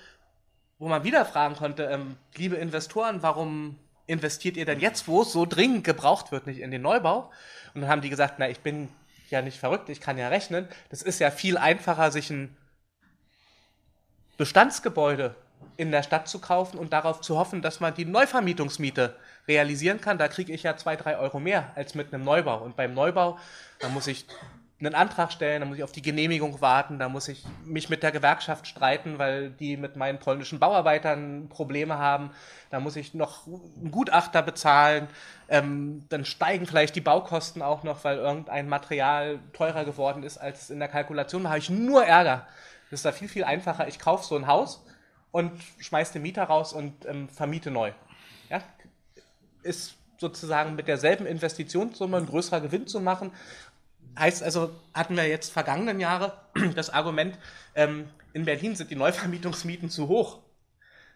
wo man wieder fragen konnte, ähm, liebe Investoren, warum investiert ihr denn jetzt, wo es so dringend gebraucht wird, nicht in den Neubau? Und dann haben die gesagt, na, ich bin ja nicht verrückt, ich kann ja rechnen. Das ist ja viel einfacher, sich ein Bestandsgebäude in der Stadt zu kaufen und darauf zu hoffen, dass man die Neuvermietungsmiete realisieren kann. Da kriege ich ja zwei, drei Euro mehr als mit einem Neubau. Und beim Neubau, da muss ich einen Antrag stellen, da muss ich auf die Genehmigung warten, da muss ich mich mit der Gewerkschaft streiten, weil die mit meinen polnischen Bauarbeitern Probleme haben, da muss ich noch einen Gutachter bezahlen, ähm, dann steigen vielleicht die Baukosten auch noch, weil irgendein Material teurer geworden ist, als in der Kalkulation war, habe ich nur Ärger. Das ist da viel, viel einfacher. Ich kaufe so ein Haus und schmeiße den Mieter raus und ähm, vermiete neu. Ja? Ist sozusagen mit derselben Investitionssumme ein größerer Gewinn zu machen Heißt also, hatten wir jetzt vergangenen Jahre das Argument, ähm, in Berlin sind die Neuvermietungsmieten zu hoch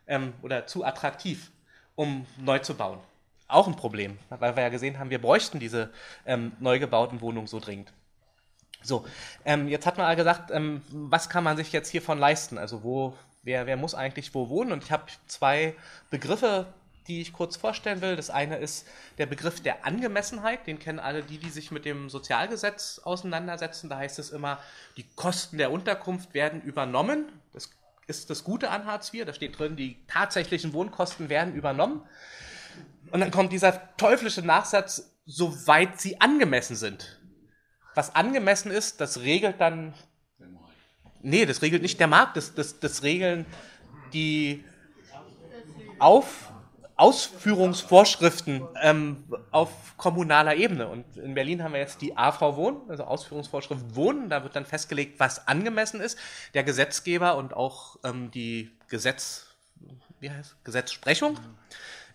ähm, oder zu attraktiv, um neu zu bauen. Auch ein Problem, weil wir ja gesehen haben, wir bräuchten diese ähm, neu gebauten Wohnungen so dringend. So, ähm, jetzt hat man gesagt, ähm, was kann man sich jetzt hiervon leisten? Also wo, wer, wer muss eigentlich wo wohnen? Und ich habe zwei Begriffe die ich kurz vorstellen will. Das eine ist der Begriff der Angemessenheit. Den kennen alle die, die sich mit dem Sozialgesetz auseinandersetzen. Da heißt es immer, die Kosten der Unterkunft werden übernommen. Das ist das Gute an Hartz IV. Da steht drin, die tatsächlichen Wohnkosten werden übernommen. Und dann kommt dieser teuflische Nachsatz, soweit sie angemessen sind. Was angemessen ist, das regelt dann. Nee, das regelt nicht der Markt, das, das, das regeln die auf Ausführungsvorschriften ähm, auf kommunaler Ebene. Und in Berlin haben wir jetzt die AV Wohnen, also Ausführungsvorschrift Wohnen. Da wird dann festgelegt, was angemessen ist. Der Gesetzgeber und auch ähm, die Gesetz, wie heißt, Gesetzsprechung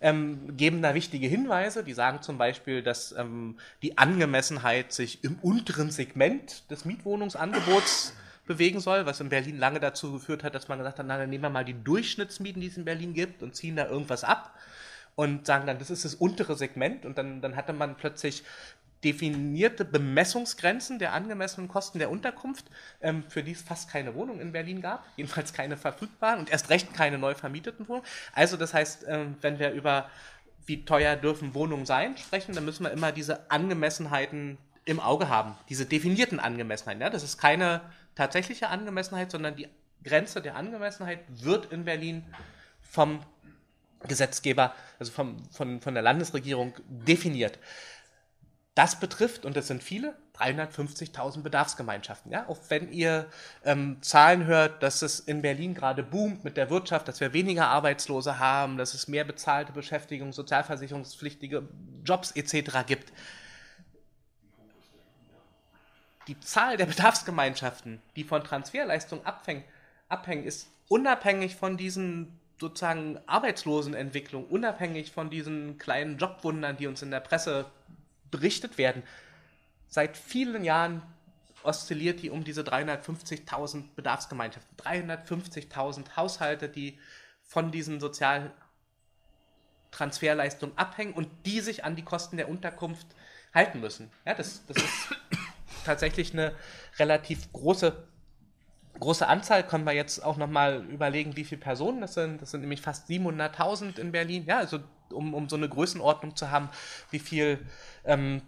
ähm, geben da wichtige Hinweise. Die sagen zum Beispiel, dass ähm, die Angemessenheit sich im unteren Segment des Mietwohnungsangebots bewegen soll, was in Berlin lange dazu geführt hat, dass man gesagt hat, na, dann nehmen wir mal die Durchschnittsmieten, die es in Berlin gibt und ziehen da irgendwas ab und sagen dann, das ist das untere Segment und dann, dann hatte man plötzlich definierte Bemessungsgrenzen der angemessenen Kosten der Unterkunft, ähm, für die es fast keine Wohnung in Berlin gab, jedenfalls keine verfügbaren und erst recht keine neu vermieteten Wohnungen. Also das heißt, ähm, wenn wir über wie teuer dürfen Wohnungen sein sprechen, dann müssen wir immer diese Angemessenheiten im Auge haben, diese definierten Angemessenheiten. Ja? Das ist keine tatsächliche Angemessenheit, sondern die Grenze der Angemessenheit wird in Berlin vom Gesetzgeber, also vom, von, von der Landesregierung definiert. Das betrifft, und das sind viele, 350.000 Bedarfsgemeinschaften. Ja? Auch wenn ihr ähm, Zahlen hört, dass es in Berlin gerade boomt mit der Wirtschaft, dass wir weniger Arbeitslose haben, dass es mehr bezahlte Beschäftigung, sozialversicherungspflichtige Jobs etc. gibt. Die Zahl der Bedarfsgemeinschaften, die von Transferleistungen abhängen, ist unabhängig von diesen sozusagen Arbeitslosenentwicklung, unabhängig von diesen kleinen Jobwundern, die uns in der Presse berichtet werden, seit vielen Jahren oszilliert die um diese 350.000 Bedarfsgemeinschaften, 350.000 Haushalte, die von diesen Sozialtransferleistungen abhängen und die sich an die Kosten der Unterkunft halten müssen. Ja, das, das ist tatsächlich eine relativ große große Anzahl, können wir jetzt auch nochmal überlegen, wie viele Personen das sind. Das sind nämlich fast 700.000 in Berlin. Ja, also um, um so eine Größenordnung zu haben, wie viel ähm,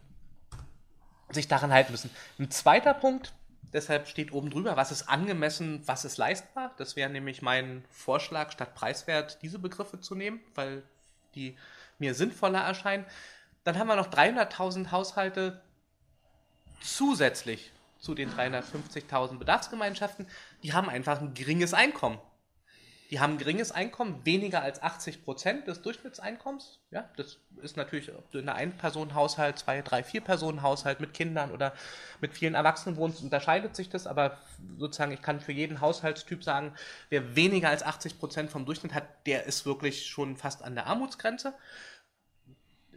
sich daran halten müssen. Ein zweiter Punkt, deshalb steht oben drüber, was ist angemessen, was ist leistbar. Das wäre nämlich mein Vorschlag, statt preiswert diese Begriffe zu nehmen, weil die mir sinnvoller erscheinen. Dann haben wir noch 300.000 Haushalte zusätzlich zu den 350.000 Bedarfsgemeinschaften, die haben einfach ein geringes Einkommen. Die haben ein geringes Einkommen, weniger als 80 Prozent des Durchschnittseinkommens. Ja, das ist natürlich, ob du in einem Ein-Personen-Haushalt, zwei, drei, vier Personen-Haushalt mit Kindern oder mit vielen Erwachsenen wohnst, unterscheidet sich das. Aber sozusagen, ich kann für jeden Haushaltstyp sagen, wer weniger als 80 Prozent vom Durchschnitt hat, der ist wirklich schon fast an der Armutsgrenze.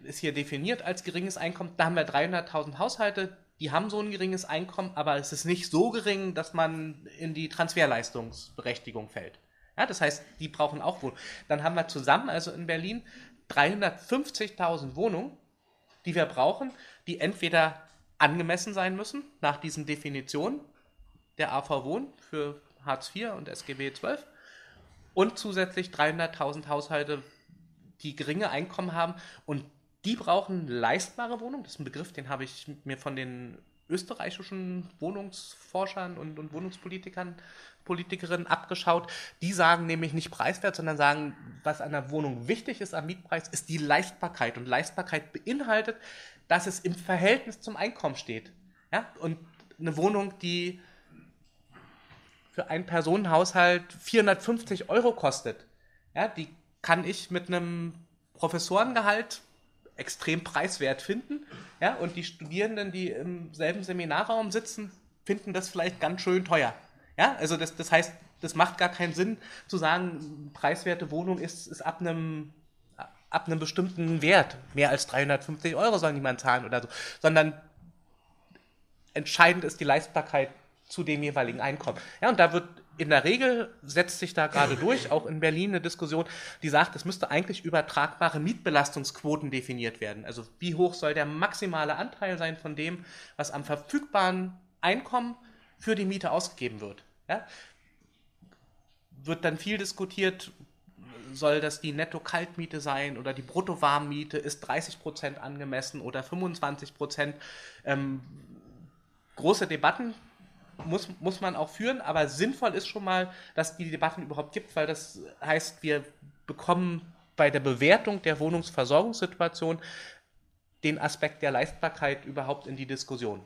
Ist hier definiert als geringes Einkommen. Da haben wir 300.000 Haushalte, die haben so ein geringes Einkommen, aber es ist nicht so gering, dass man in die Transferleistungsberechtigung fällt. Ja, das heißt, die brauchen auch Wohnungen. Dann haben wir zusammen, also in Berlin, 350.000 Wohnungen, die wir brauchen, die entweder angemessen sein müssen nach diesen Definitionen der AV Wohn für Hartz IV und SGB XII und zusätzlich 300.000 Haushalte, die geringe Einkommen haben und die brauchen leistbare Wohnungen. Das ist ein Begriff, den habe ich mir von den österreichischen Wohnungsforschern und, und Wohnungspolitikern, Politikerinnen abgeschaut. Die sagen nämlich nicht preiswert, sondern sagen, was an der Wohnung wichtig ist am Mietpreis, ist die Leistbarkeit. Und Leistbarkeit beinhaltet, dass es im Verhältnis zum Einkommen steht. Ja? Und eine Wohnung, die für einen Personenhaushalt 450 Euro kostet, ja, die kann ich mit einem Professorengehalt extrem preiswert finden. Ja, und die Studierenden, die im selben Seminarraum sitzen, finden das vielleicht ganz schön teuer. Ja, also das, das heißt, das macht gar keinen Sinn zu sagen, preiswerte Wohnung ist, ist ab einem ab einem bestimmten Wert, mehr als 350 Euro soll niemand zahlen oder so, sondern entscheidend ist die Leistbarkeit zu dem jeweiligen Einkommen. Ja, und da wird in der Regel setzt sich da gerade durch, auch in Berlin eine Diskussion, die sagt, es müsste eigentlich übertragbare Mietbelastungsquoten definiert werden. Also wie hoch soll der maximale Anteil sein von dem, was am verfügbaren Einkommen für die Miete ausgegeben wird. Ja? Wird dann viel diskutiert, soll das die Netto-Kaltmiete sein oder die Brutto-Warmmiete? Ist 30 Prozent angemessen oder 25 Prozent? Ähm, große Debatten muss, muss man auch führen, aber sinnvoll ist schon mal, dass die Debatten überhaupt gibt, weil das heißt, wir bekommen bei der Bewertung der Wohnungsversorgungssituation den Aspekt der Leistbarkeit überhaupt in die Diskussion.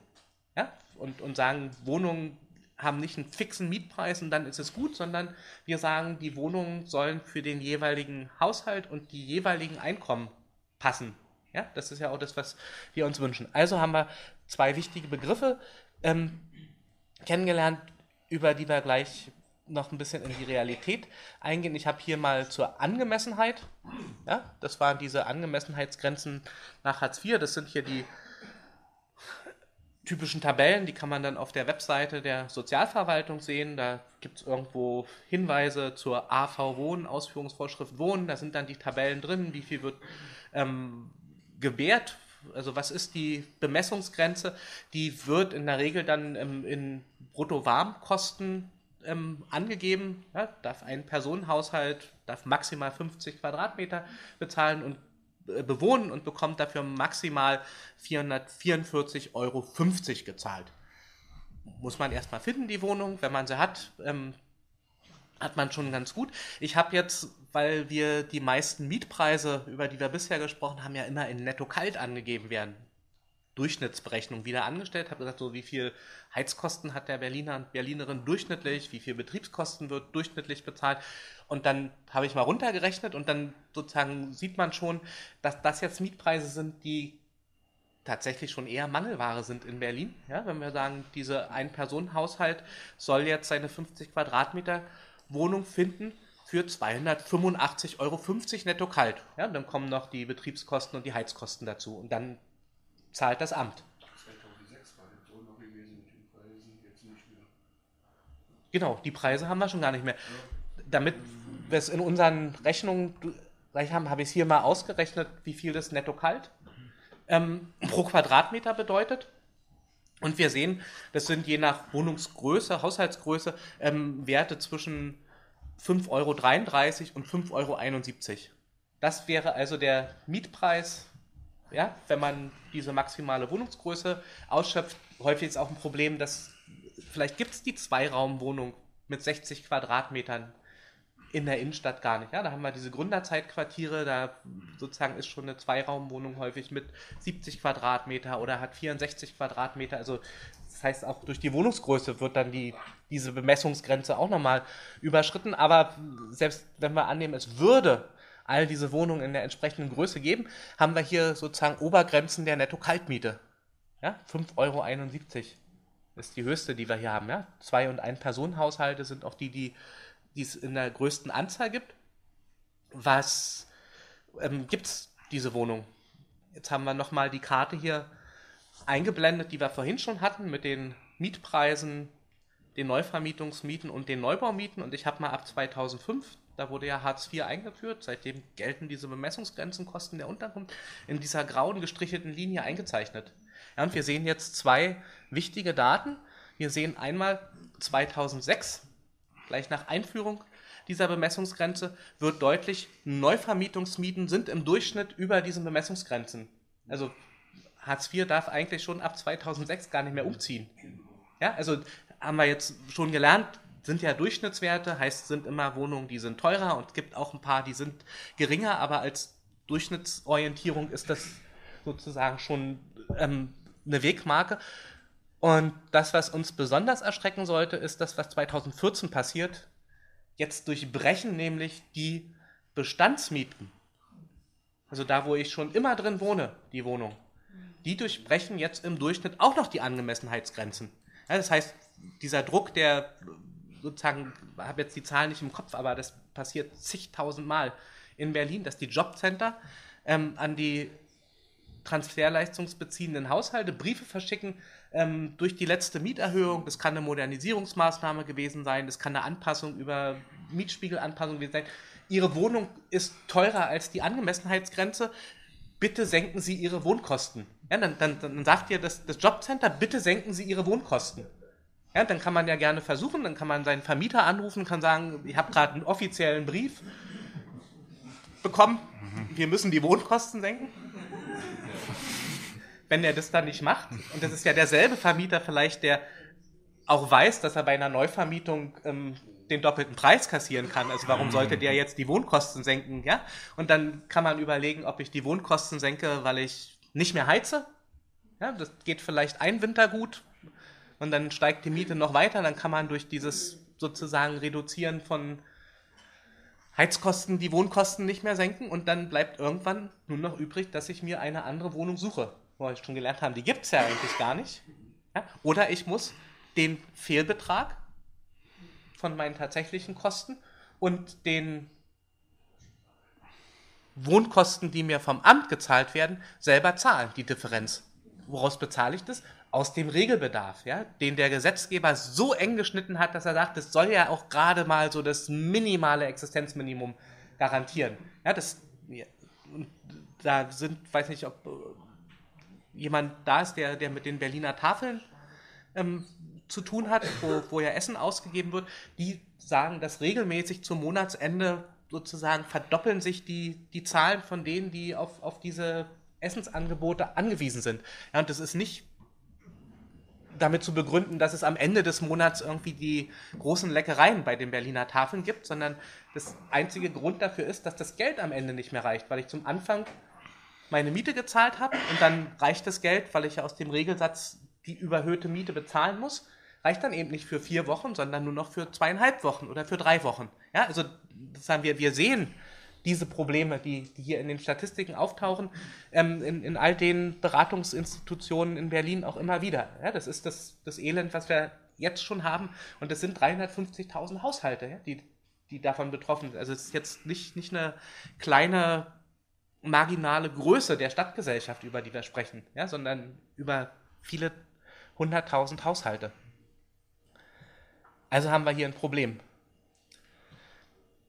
Ja? Und, und sagen, Wohnungen haben nicht einen fixen Mietpreis und dann ist es gut, sondern wir sagen, die Wohnungen sollen für den jeweiligen Haushalt und die jeweiligen Einkommen passen. Ja, das ist ja auch das, was wir uns wünschen. Also haben wir zwei wichtige Begriffe ähm, kennengelernt, über die wir gleich noch ein bisschen in die Realität eingehen. Ich habe hier mal zur Angemessenheit, ja, das waren diese Angemessenheitsgrenzen nach Hartz IV, das sind hier die typischen Tabellen, die kann man dann auf der Webseite der Sozialverwaltung sehen. Da gibt es irgendwo Hinweise zur AV Wohnen, Ausführungsvorschrift Wohnen. Da sind dann die Tabellen drin, wie viel wird ähm, gewährt. Also was ist die Bemessungsgrenze? Die wird in der Regel dann ähm, in Brutto-Warmkosten ähm, angegeben. Ja, darf ein Personenhaushalt darf maximal 50 Quadratmeter bezahlen und äh, bewohnen und bekommt dafür maximal 444,50 Euro gezahlt. Muss man erstmal finden, die Wohnung. Wenn man sie hat, ähm, hat man schon ganz gut. Ich habe jetzt, weil wir die meisten Mietpreise, über die wir bisher gesprochen haben, ja immer in netto kalt angegeben werden. Durchschnittsberechnung wieder angestellt, habe gesagt, so wie viel Heizkosten hat der Berliner und Berlinerin durchschnittlich, wie viel Betriebskosten wird durchschnittlich bezahlt. Und dann habe ich mal runtergerechnet und dann sozusagen sieht man schon, dass das jetzt Mietpreise sind, die tatsächlich schon eher Mangelware sind in Berlin. Ja, wenn wir sagen, dieser Ein-Personen-Haushalt soll jetzt seine 50 Quadratmeter Wohnung finden für 285,50 Euro netto kalt. Ja, dann kommen noch die Betriebskosten und die Heizkosten dazu und dann zahlt das Amt. 2006 war das so noch gewesen mit den Preisen, jetzt nicht mehr. Genau, die Preise haben wir schon gar nicht mehr. Damit wir es in unseren Rechnungen gleich haben, habe ich es hier mal ausgerechnet, wie viel das netto kalt ähm, pro Quadratmeter bedeutet. Und wir sehen, das sind je nach Wohnungsgröße, Haushaltsgröße, ähm, Werte zwischen 5,33 Euro und 5,71 Euro. Das wäre also der Mietpreis, ja, wenn man diese maximale Wohnungsgröße ausschöpft. Häufig ist auch ein Problem, dass vielleicht gibt es die Zweiraumwohnung mit 60 Quadratmetern in der Innenstadt gar nicht. Ja, da haben wir diese Gründerzeitquartiere, da sozusagen ist schon eine Zweiraumwohnung häufig mit 70 Quadratmeter oder hat 64 Quadratmeter. Also das heißt, auch durch die Wohnungsgröße wird dann die, diese Bemessungsgrenze auch nochmal überschritten. Aber selbst wenn wir annehmen, es würde all diese Wohnungen in der entsprechenden Größe geben, haben wir hier sozusagen Obergrenzen der Netto-Kaltmiete. Ja, 5,71 Euro ist die höchste, die wir hier haben. Ja? Zwei- und Ein-Personen-Haushalte sind auch die, die die es in der größten Anzahl gibt. Was ähm, gibt es diese Wohnung? Jetzt haben wir nochmal die Karte hier eingeblendet, die wir vorhin schon hatten mit den Mietpreisen, den Neuvermietungsmieten und den Neubaumieten. Und ich habe mal ab 2005, da wurde ja Hartz IV eingeführt, seitdem gelten diese Bemessungsgrenzen, Kosten der Unterkunft, in dieser grauen gestrichelten Linie eingezeichnet. Ja, und wir sehen jetzt zwei wichtige Daten. Wir sehen einmal 2006 Gleich nach Einführung dieser Bemessungsgrenze wird deutlich, Neuvermietungsmieten sind im Durchschnitt über diesen Bemessungsgrenzen. Also Hartz IV darf eigentlich schon ab 2006 gar nicht mehr umziehen. Ja, also haben wir jetzt schon gelernt, sind ja Durchschnittswerte, heißt, sind immer Wohnungen, die sind teurer und es gibt auch ein paar, die sind geringer, aber als Durchschnittsorientierung ist das sozusagen schon ähm, eine Wegmarke. Und das, was uns besonders erschrecken sollte, ist das, was 2014 passiert. Jetzt durchbrechen nämlich die Bestandsmieten, also da, wo ich schon immer drin wohne, die Wohnung, die durchbrechen jetzt im Durchschnitt auch noch die Angemessenheitsgrenzen. Ja, das heißt, dieser Druck, der sozusagen, ich habe jetzt die Zahlen nicht im Kopf, aber das passiert zigtausend Mal in Berlin, dass die Jobcenter ähm, an die transferleistungsbeziehenden Haushalte Briefe verschicken ähm, durch die letzte Mieterhöhung. Das kann eine Modernisierungsmaßnahme gewesen sein, das kann eine Anpassung über Mietspiegelanpassung gewesen sein. Ihre Wohnung ist teurer als die Angemessenheitsgrenze. Bitte senken Sie Ihre Wohnkosten. Ja, dann, dann, dann sagt ihr das, das Jobcenter, bitte senken Sie Ihre Wohnkosten. Ja, dann kann man ja gerne versuchen, dann kann man seinen Vermieter anrufen, kann sagen, ich habe gerade einen offiziellen Brief bekommen, wir müssen die Wohnkosten senken. Wenn er das dann nicht macht, und das ist ja derselbe Vermieter vielleicht, der auch weiß, dass er bei einer Neuvermietung ähm, den doppelten Preis kassieren kann. Also warum sollte der jetzt die Wohnkosten senken? Ja? Und dann kann man überlegen, ob ich die Wohnkosten senke, weil ich nicht mehr heize. Ja, das geht vielleicht ein Winter gut und dann steigt die Miete noch weiter. Dann kann man durch dieses sozusagen Reduzieren von Heizkosten die Wohnkosten nicht mehr senken und dann bleibt irgendwann nur noch übrig, dass ich mir eine andere Wohnung suche. Wo wir schon gelernt haben, die gibt es ja eigentlich gar nicht. Ja? Oder ich muss den Fehlbetrag von meinen tatsächlichen Kosten und den Wohnkosten, die mir vom Amt gezahlt werden, selber zahlen, die Differenz. Woraus bezahle ich das? Aus dem Regelbedarf, ja, den der Gesetzgeber so eng geschnitten hat, dass er sagt, das soll ja auch gerade mal so das minimale Existenzminimum garantieren. Ja, das, ja, da sind, weiß nicht, ob äh, jemand da ist, der, der mit den Berliner Tafeln ähm, zu tun hat, wo, wo ja Essen ausgegeben wird, die sagen, dass regelmäßig zum Monatsende sozusagen verdoppeln sich die, die Zahlen von denen, die auf, auf diese Essensangebote angewiesen sind. Ja, und das ist nicht damit zu begründen, dass es am Ende des Monats irgendwie die großen Leckereien bei den Berliner Tafeln gibt, sondern das einzige Grund dafür ist, dass das Geld am Ende nicht mehr reicht, weil ich zum Anfang meine Miete gezahlt habe und dann reicht das Geld, weil ich ja aus dem Regelsatz die überhöhte Miete bezahlen muss reicht dann eben nicht für vier Wochen, sondern nur noch für zweieinhalb Wochen oder für drei Wochen. Ja, also das haben wir, wir sehen diese Probleme, die, die hier in den Statistiken auftauchen, ähm, in, in all den Beratungsinstitutionen in Berlin auch immer wieder. Ja, das ist das, das Elend, was wir jetzt schon haben. Und es sind 350.000 Haushalte, ja, die, die davon betroffen sind. Also es ist jetzt nicht, nicht eine kleine marginale Größe der Stadtgesellschaft, über die wir sprechen, ja, sondern über viele hunderttausend Haushalte. Also haben wir hier ein Problem.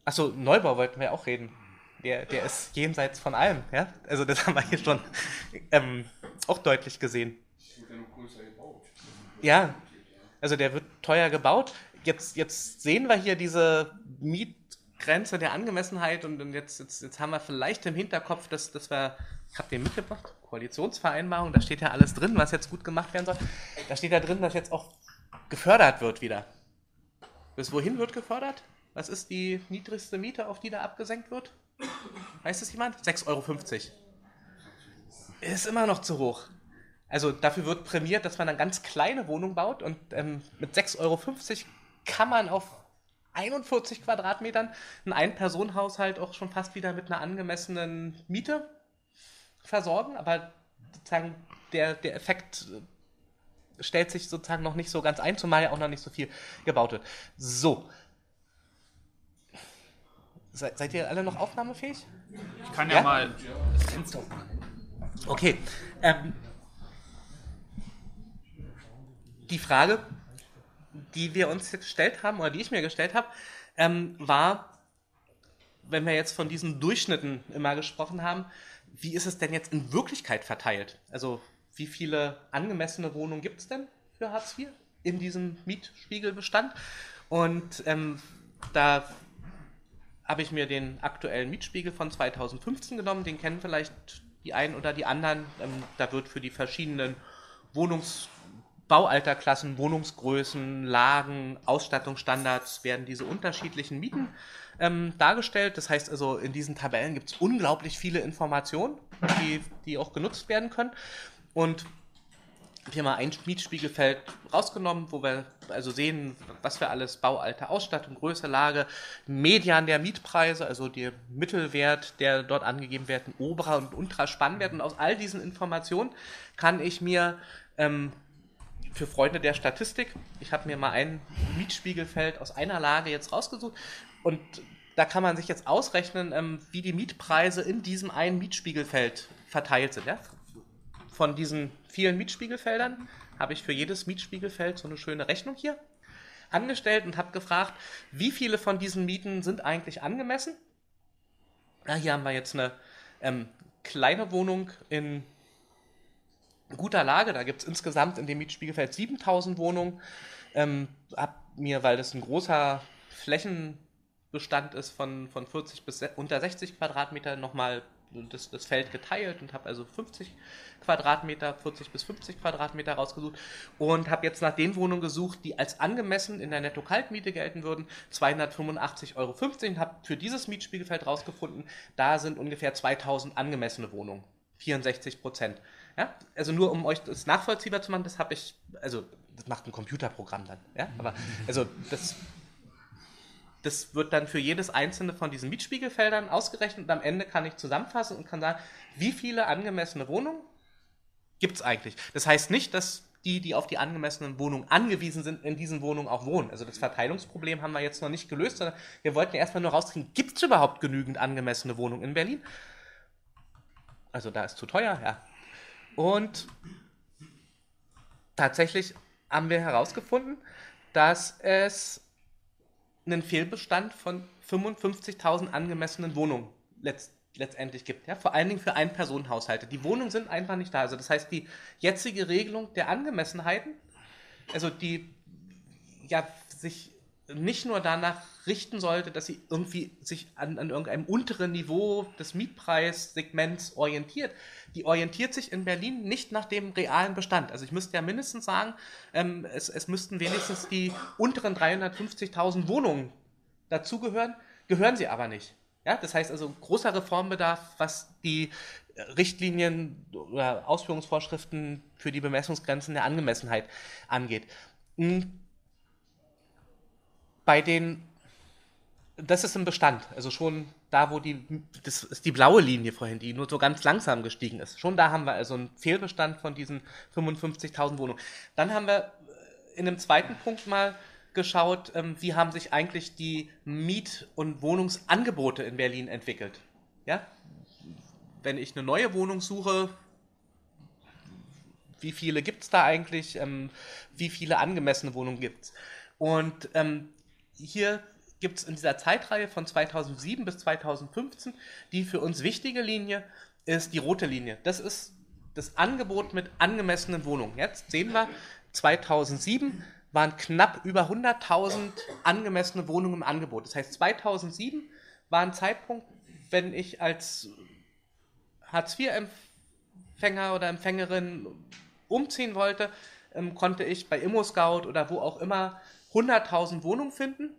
Achso, Neubau wollten wir auch reden. Der, der ist jenseits von allem, ja? Also das haben wir hier schon ähm, auch deutlich gesehen. Ja, also der wird teuer gebaut. Jetzt, jetzt sehen wir hier diese Mietgrenze der Angemessenheit und jetzt, jetzt, jetzt haben wir vielleicht im Hinterkopf, dass, dass wir, ich habe den mitgebracht, Koalitionsvereinbarung, da steht ja alles drin, was jetzt gut gemacht werden soll. Da steht ja drin, dass jetzt auch gefördert wird wieder. Bis wohin wird gefördert? Was ist die niedrigste Miete, auf die da abgesenkt wird? Weiß es jemand? 6,50 Euro. Ist immer noch zu hoch. Also dafür wird prämiert, dass man eine ganz kleine Wohnung baut und ähm, mit 6,50 Euro kann man auf 41 Quadratmetern einen Ein-Personen-Haushalt auch schon fast wieder mit einer angemessenen Miete versorgen. Aber sozusagen der, der Effekt stellt sich sozusagen noch nicht so ganz ein, zumal ja auch noch nicht so viel gebaut wird. So. Se seid ihr alle noch aufnahmefähig? Ich kann ja, ja? mal. Okay. Ähm, die Frage, die wir uns gestellt haben, oder die ich mir gestellt habe, ähm, war, wenn wir jetzt von diesen Durchschnitten immer gesprochen haben, wie ist es denn jetzt in Wirklichkeit verteilt? Also wie viele angemessene Wohnungen gibt es denn für Hartz IV in diesem Mietspiegelbestand? Und ähm, da habe ich mir den aktuellen Mietspiegel von 2015 genommen, den kennen vielleicht die einen oder die anderen. Ähm, da wird für die verschiedenen Wohnungsbaualterklassen, Wohnungsgrößen, Lagen, Ausstattungsstandards werden diese unterschiedlichen Mieten ähm, dargestellt. Das heißt also, in diesen Tabellen gibt es unglaublich viele Informationen, die, die auch genutzt werden können. Und wir mal ein Mietspiegelfeld rausgenommen, wo wir also sehen, was wir alles Baualter, Ausstattung, Größe, Lage, Median der Mietpreise, also der Mittelwert, der dort angegeben wird, ein oberer und unterer Spannwert. Und aus all diesen Informationen kann ich mir ähm, für Freunde der Statistik, ich habe mir mal ein Mietspiegelfeld aus einer Lage jetzt rausgesucht und da kann man sich jetzt ausrechnen, ähm, wie die Mietpreise in diesem einen Mietspiegelfeld verteilt sind. Ja? Von diesen vielen Mietspiegelfeldern habe ich für jedes Mietspiegelfeld so eine schöne Rechnung hier angestellt und habe gefragt, wie viele von diesen Mieten sind eigentlich angemessen. Ja, hier haben wir jetzt eine ähm, kleine Wohnung in guter Lage. Da gibt es insgesamt in dem Mietspiegelfeld 7000 Wohnungen. Ähm, hab mir, weil das ein großer Flächenbestand ist von, von 40 bis unter 60 Quadratmeter, nochmal das, das Feld geteilt und habe also 50 Quadratmeter, 40 bis 50 Quadratmeter rausgesucht und habe jetzt nach den Wohnungen gesucht, die als angemessen in der Netto-Kaltmiete gelten würden, 285,50 Euro. Habe für dieses Mietspiegelfeld rausgefunden, da sind ungefähr 2000 angemessene Wohnungen, 64 Prozent. Ja? Also nur um euch das nachvollziehbar zu machen, das habe ich, also das macht ein Computerprogramm dann, ja, aber also das das wird dann für jedes einzelne von diesen Mietspiegelfeldern ausgerechnet und am Ende kann ich zusammenfassen und kann sagen, wie viele angemessene Wohnungen gibt es eigentlich. Das heißt nicht, dass die, die auf die angemessenen Wohnungen angewiesen sind, in diesen Wohnungen auch wohnen. Also das Verteilungsproblem haben wir jetzt noch nicht gelöst, sondern wir wollten erstmal nur rauskriegen, gibt es überhaupt genügend angemessene Wohnungen in Berlin? Also da ist zu teuer, ja. Und tatsächlich haben wir herausgefunden, dass es einen Fehlbestand von 55.000 angemessenen Wohnungen letzt, letztendlich gibt. Ja? Vor allen Dingen für Ein-Personen-Haushalte. Die Wohnungen sind einfach nicht da. Also das heißt, die jetzige Regelung der Angemessenheiten, also die ja sich nicht nur danach richten sollte, dass sie irgendwie sich an, an irgendeinem unteren Niveau des Mietpreissegments orientiert. Die orientiert sich in Berlin nicht nach dem realen Bestand. Also ich müsste ja mindestens sagen, ähm, es, es müssten wenigstens die unteren 350.000 Wohnungen dazugehören, gehören sie aber nicht. Ja, das heißt also großer Reformbedarf, was die Richtlinien oder Ausführungsvorschriften für die Bemessungsgrenzen der Angemessenheit angeht. Hm bei den, das ist im Bestand, also schon da, wo die, das ist die blaue Linie vorhin, die nur so ganz langsam gestiegen ist. Schon da haben wir also einen Fehlbestand von diesen 55.000 Wohnungen. Dann haben wir in einem zweiten Punkt mal geschaut, ähm, wie haben sich eigentlich die Miet- und Wohnungsangebote in Berlin entwickelt. Ja? Wenn ich eine neue Wohnung suche, wie viele gibt es da eigentlich? Ähm, wie viele angemessene Wohnungen gibt es? Und ähm, hier gibt es in dieser Zeitreihe von 2007 bis 2015 die für uns wichtige Linie ist die rote Linie. Das ist das Angebot mit angemessenen Wohnungen. Jetzt sehen wir, 2007 waren knapp über 100.000 angemessene Wohnungen im Angebot. Das heißt, 2007 war ein Zeitpunkt, wenn ich als Hartz-IV-Empfänger oder Empfängerin umziehen wollte, ähm, konnte ich bei ImmoScout oder wo auch immer 100.000 Wohnungen finden,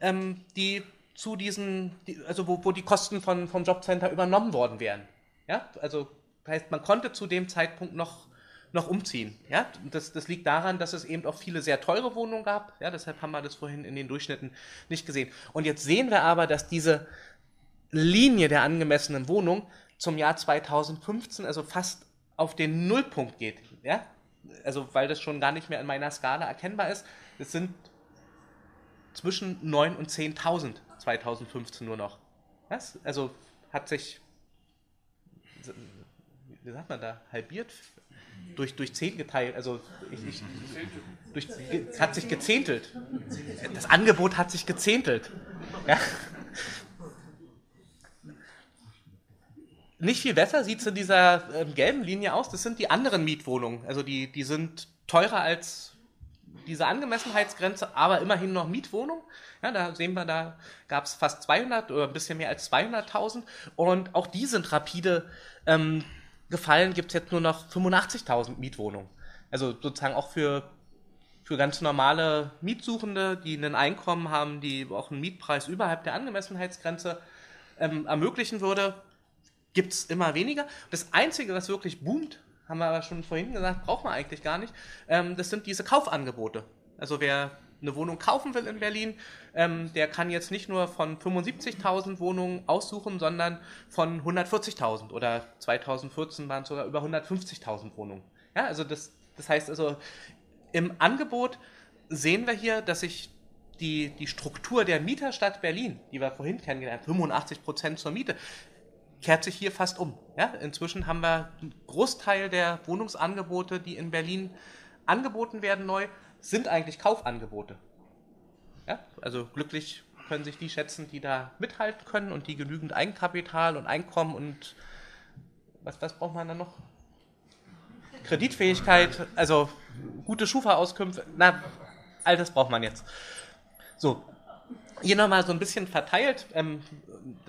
ähm, die zu diesen, die, also wo, wo die Kosten von, vom Jobcenter übernommen worden wären. Ja, also heißt, man konnte zu dem Zeitpunkt noch, noch umziehen. Ja, das, das liegt daran, dass es eben auch viele sehr teure Wohnungen gab. Ja, deshalb haben wir das vorhin in den Durchschnitten nicht gesehen. Und jetzt sehen wir aber, dass diese Linie der angemessenen Wohnung zum Jahr 2015, also fast auf den Nullpunkt geht. Ja, also weil das schon gar nicht mehr in meiner Skala erkennbar ist. Es sind zwischen 9.000 und 10.000 2015 nur noch. Was? Also hat sich, wie sagt man da, halbiert, durch, durch 10 geteilt. Also ich, ich, durch, hat sich gezehntelt. Das Angebot hat sich gezehntelt. Ja. Nicht viel besser sieht es in dieser äh, gelben Linie aus. Das sind die anderen Mietwohnungen. Also die, die sind teurer als diese Angemessenheitsgrenze, aber immerhin noch Mietwohnung. Ja, da sehen wir, da gab es fast 200 oder ein bisschen mehr als 200.000 und auch die sind rapide ähm, gefallen, gibt es jetzt nur noch 85.000 Mietwohnungen. Also sozusagen auch für, für ganz normale Mietsuchende, die ein Einkommen haben, die auch einen Mietpreis überhalb der Angemessenheitsgrenze ähm, ermöglichen würde, gibt es immer weniger. Das Einzige, was wirklich boomt, haben wir aber schon vorhin gesagt, braucht man eigentlich gar nicht. Ähm, das sind diese Kaufangebote. Also wer eine Wohnung kaufen will in Berlin, ähm, der kann jetzt nicht nur von 75.000 Wohnungen aussuchen, sondern von 140.000 oder 2014 waren es sogar über 150.000 Wohnungen. Ja, also das, das heißt also, im Angebot sehen wir hier, dass sich die, die Struktur der Mieterstadt Berlin, die wir vorhin kennengelernt haben, 85 Prozent zur Miete, kehrt sich hier fast um. Ja, inzwischen haben wir einen Großteil der Wohnungsangebote, die in Berlin angeboten werden neu, sind eigentlich Kaufangebote. Ja, also glücklich können sich die schätzen, die da mithalten können und die genügend Eigenkapital und Einkommen und was, was braucht man dann noch? Kreditfähigkeit, also gute Schufa-Auskünfte, na, all das braucht man jetzt. So, hier nochmal so ein bisschen verteilt, ähm,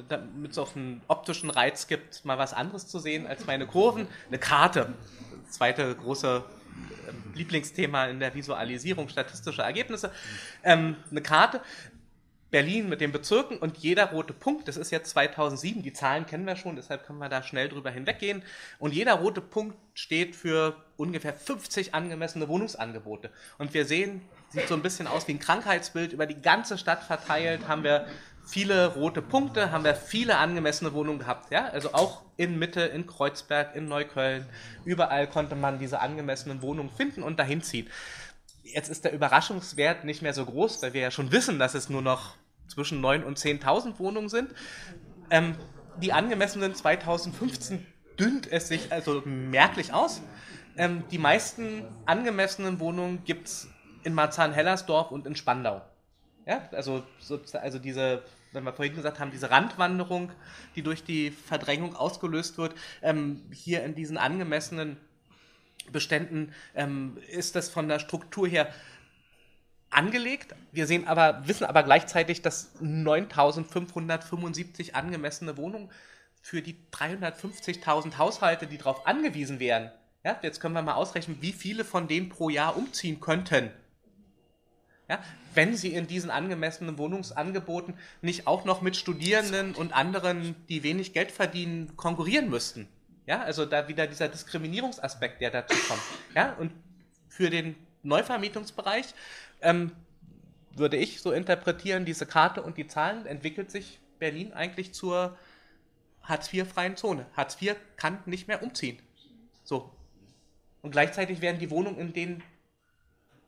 damit es auch einen optischen Reiz gibt, mal was anderes zu sehen als meine Kurven. Eine Karte, zweite große ähm, Lieblingsthema in der Visualisierung statistischer Ergebnisse. Ähm, eine Karte, Berlin mit den Bezirken und jeder rote Punkt, das ist jetzt 2007, die Zahlen kennen wir schon, deshalb können wir da schnell drüber hinweggehen. Und jeder rote Punkt steht für ungefähr 50 angemessene Wohnungsangebote. Und wir sehen, sieht so ein bisschen aus wie ein Krankheitsbild, über die ganze Stadt verteilt haben wir viele rote Punkte, haben wir viele angemessene Wohnungen gehabt. Ja? Also auch in Mitte, in Kreuzberg, in Neukölln, überall konnte man diese angemessenen Wohnungen finden und dahin ziehen jetzt ist der Überraschungswert nicht mehr so groß, weil wir ja schon wissen, dass es nur noch zwischen 9.000 und 10.000 Wohnungen sind. Ähm, die angemessenen 2015 dünnt es sich also merklich aus. Ähm, die meisten angemessenen Wohnungen gibt es in Marzahn-Hellersdorf und in Spandau. Ja, also, also diese, wenn wir vorhin gesagt haben, diese Randwanderung, die durch die Verdrängung ausgelöst wird, ähm, hier in diesen angemessenen Beständen ähm, ist das von der Struktur her angelegt. Wir sehen aber, wissen aber gleichzeitig, dass 9575 angemessene Wohnungen für die 350.000 Haushalte, die darauf angewiesen wären, ja, jetzt können wir mal ausrechnen, wie viele von denen pro Jahr umziehen könnten. Ja, wenn sie in diesen angemessenen Wohnungsangeboten nicht auch noch mit Studierenden und anderen, die wenig Geld verdienen, konkurrieren müssten. Ja, also da wieder dieser Diskriminierungsaspekt, der dazu kommt. Ja, und für den Neuvermietungsbereich ähm, würde ich so interpretieren, diese Karte und die Zahlen entwickelt sich Berlin eigentlich zur Hartz-IV-freien Zone. Hartz IV kann nicht mehr umziehen. So. Und gleichzeitig werden die Wohnungen, in denen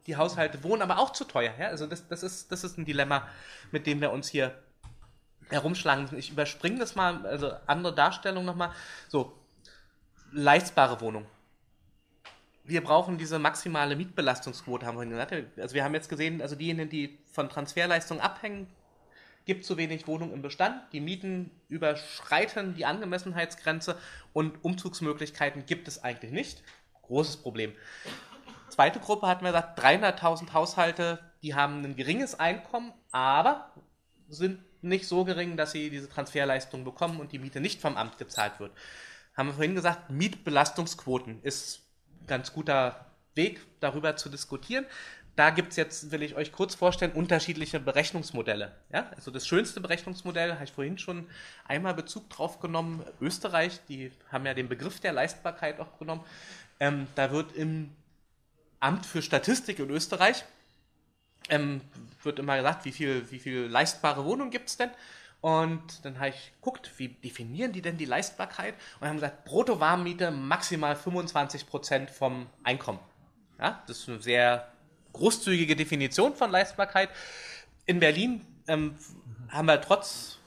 die Haushalte wohnen, aber auch zu teuer. Ja? Also das, das, ist, das ist ein Dilemma, mit dem wir uns hier herumschlagen. Ich überspringe das mal, also andere Darstellung nochmal. So, leistbare Wohnung. Wir brauchen diese maximale Mietbelastungsquote, haben wir gesagt. Also wir haben jetzt gesehen, also diejenigen, die von Transferleistungen abhängen, gibt zu wenig Wohnungen im Bestand. Die Mieten überschreiten die Angemessenheitsgrenze und Umzugsmöglichkeiten gibt es eigentlich nicht. Großes Problem. Zweite Gruppe hatten wir gesagt, 300.000 Haushalte, die haben ein geringes Einkommen, aber sind nicht so gering, dass sie diese Transferleistung bekommen und die Miete nicht vom Amt gezahlt wird haben wir vorhin gesagt, Mietbelastungsquoten ist ein ganz guter Weg, darüber zu diskutieren. Da gibt es jetzt, will ich euch kurz vorstellen, unterschiedliche Berechnungsmodelle. Ja? Also das schönste Berechnungsmodell, habe ich vorhin schon einmal Bezug drauf genommen, Österreich, die haben ja den Begriff der Leistbarkeit auch genommen. Ähm, da wird im Amt für Statistik in Österreich, ähm, wird immer gesagt, wie viel, wie viel leistbare Wohnungen gibt es denn? Und dann habe ich geguckt, wie definieren die denn die Leistbarkeit? Und haben gesagt, Brutto-Warmmiete maximal 25% vom Einkommen. Ja, das ist eine sehr großzügige Definition von Leistbarkeit. In Berlin ähm, haben wir trotz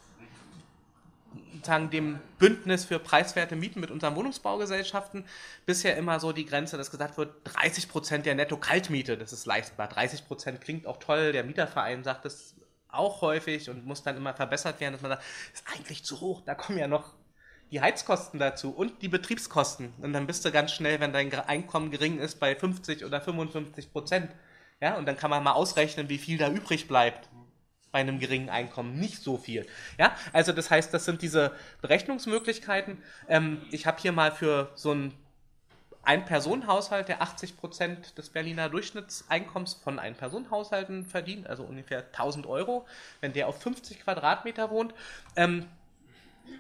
sagen, dem Bündnis für preiswerte Mieten mit unseren Wohnungsbaugesellschaften bisher immer so die Grenze, dass gesagt wird, 30% der Netto-Kaltmiete, das ist leistbar. 30% klingt auch toll, der Mieterverein sagt, das auch häufig und muss dann immer verbessert werden, dass man sagt, ist eigentlich zu hoch, da kommen ja noch die Heizkosten dazu und die Betriebskosten. Und dann bist du ganz schnell, wenn dein Einkommen gering ist, bei 50 oder 55 Prozent. Ja, und dann kann man mal ausrechnen, wie viel da übrig bleibt bei einem geringen Einkommen. Nicht so viel. Ja, also das heißt, das sind diese Berechnungsmöglichkeiten. Ähm, ich habe hier mal für so ein ein-Personen-Haushalt, der 80 Prozent des Berliner Durchschnittseinkommens von Ein-Personen-Haushalten verdient, also ungefähr 1000 Euro, wenn der auf 50 Quadratmeter wohnt, ähm,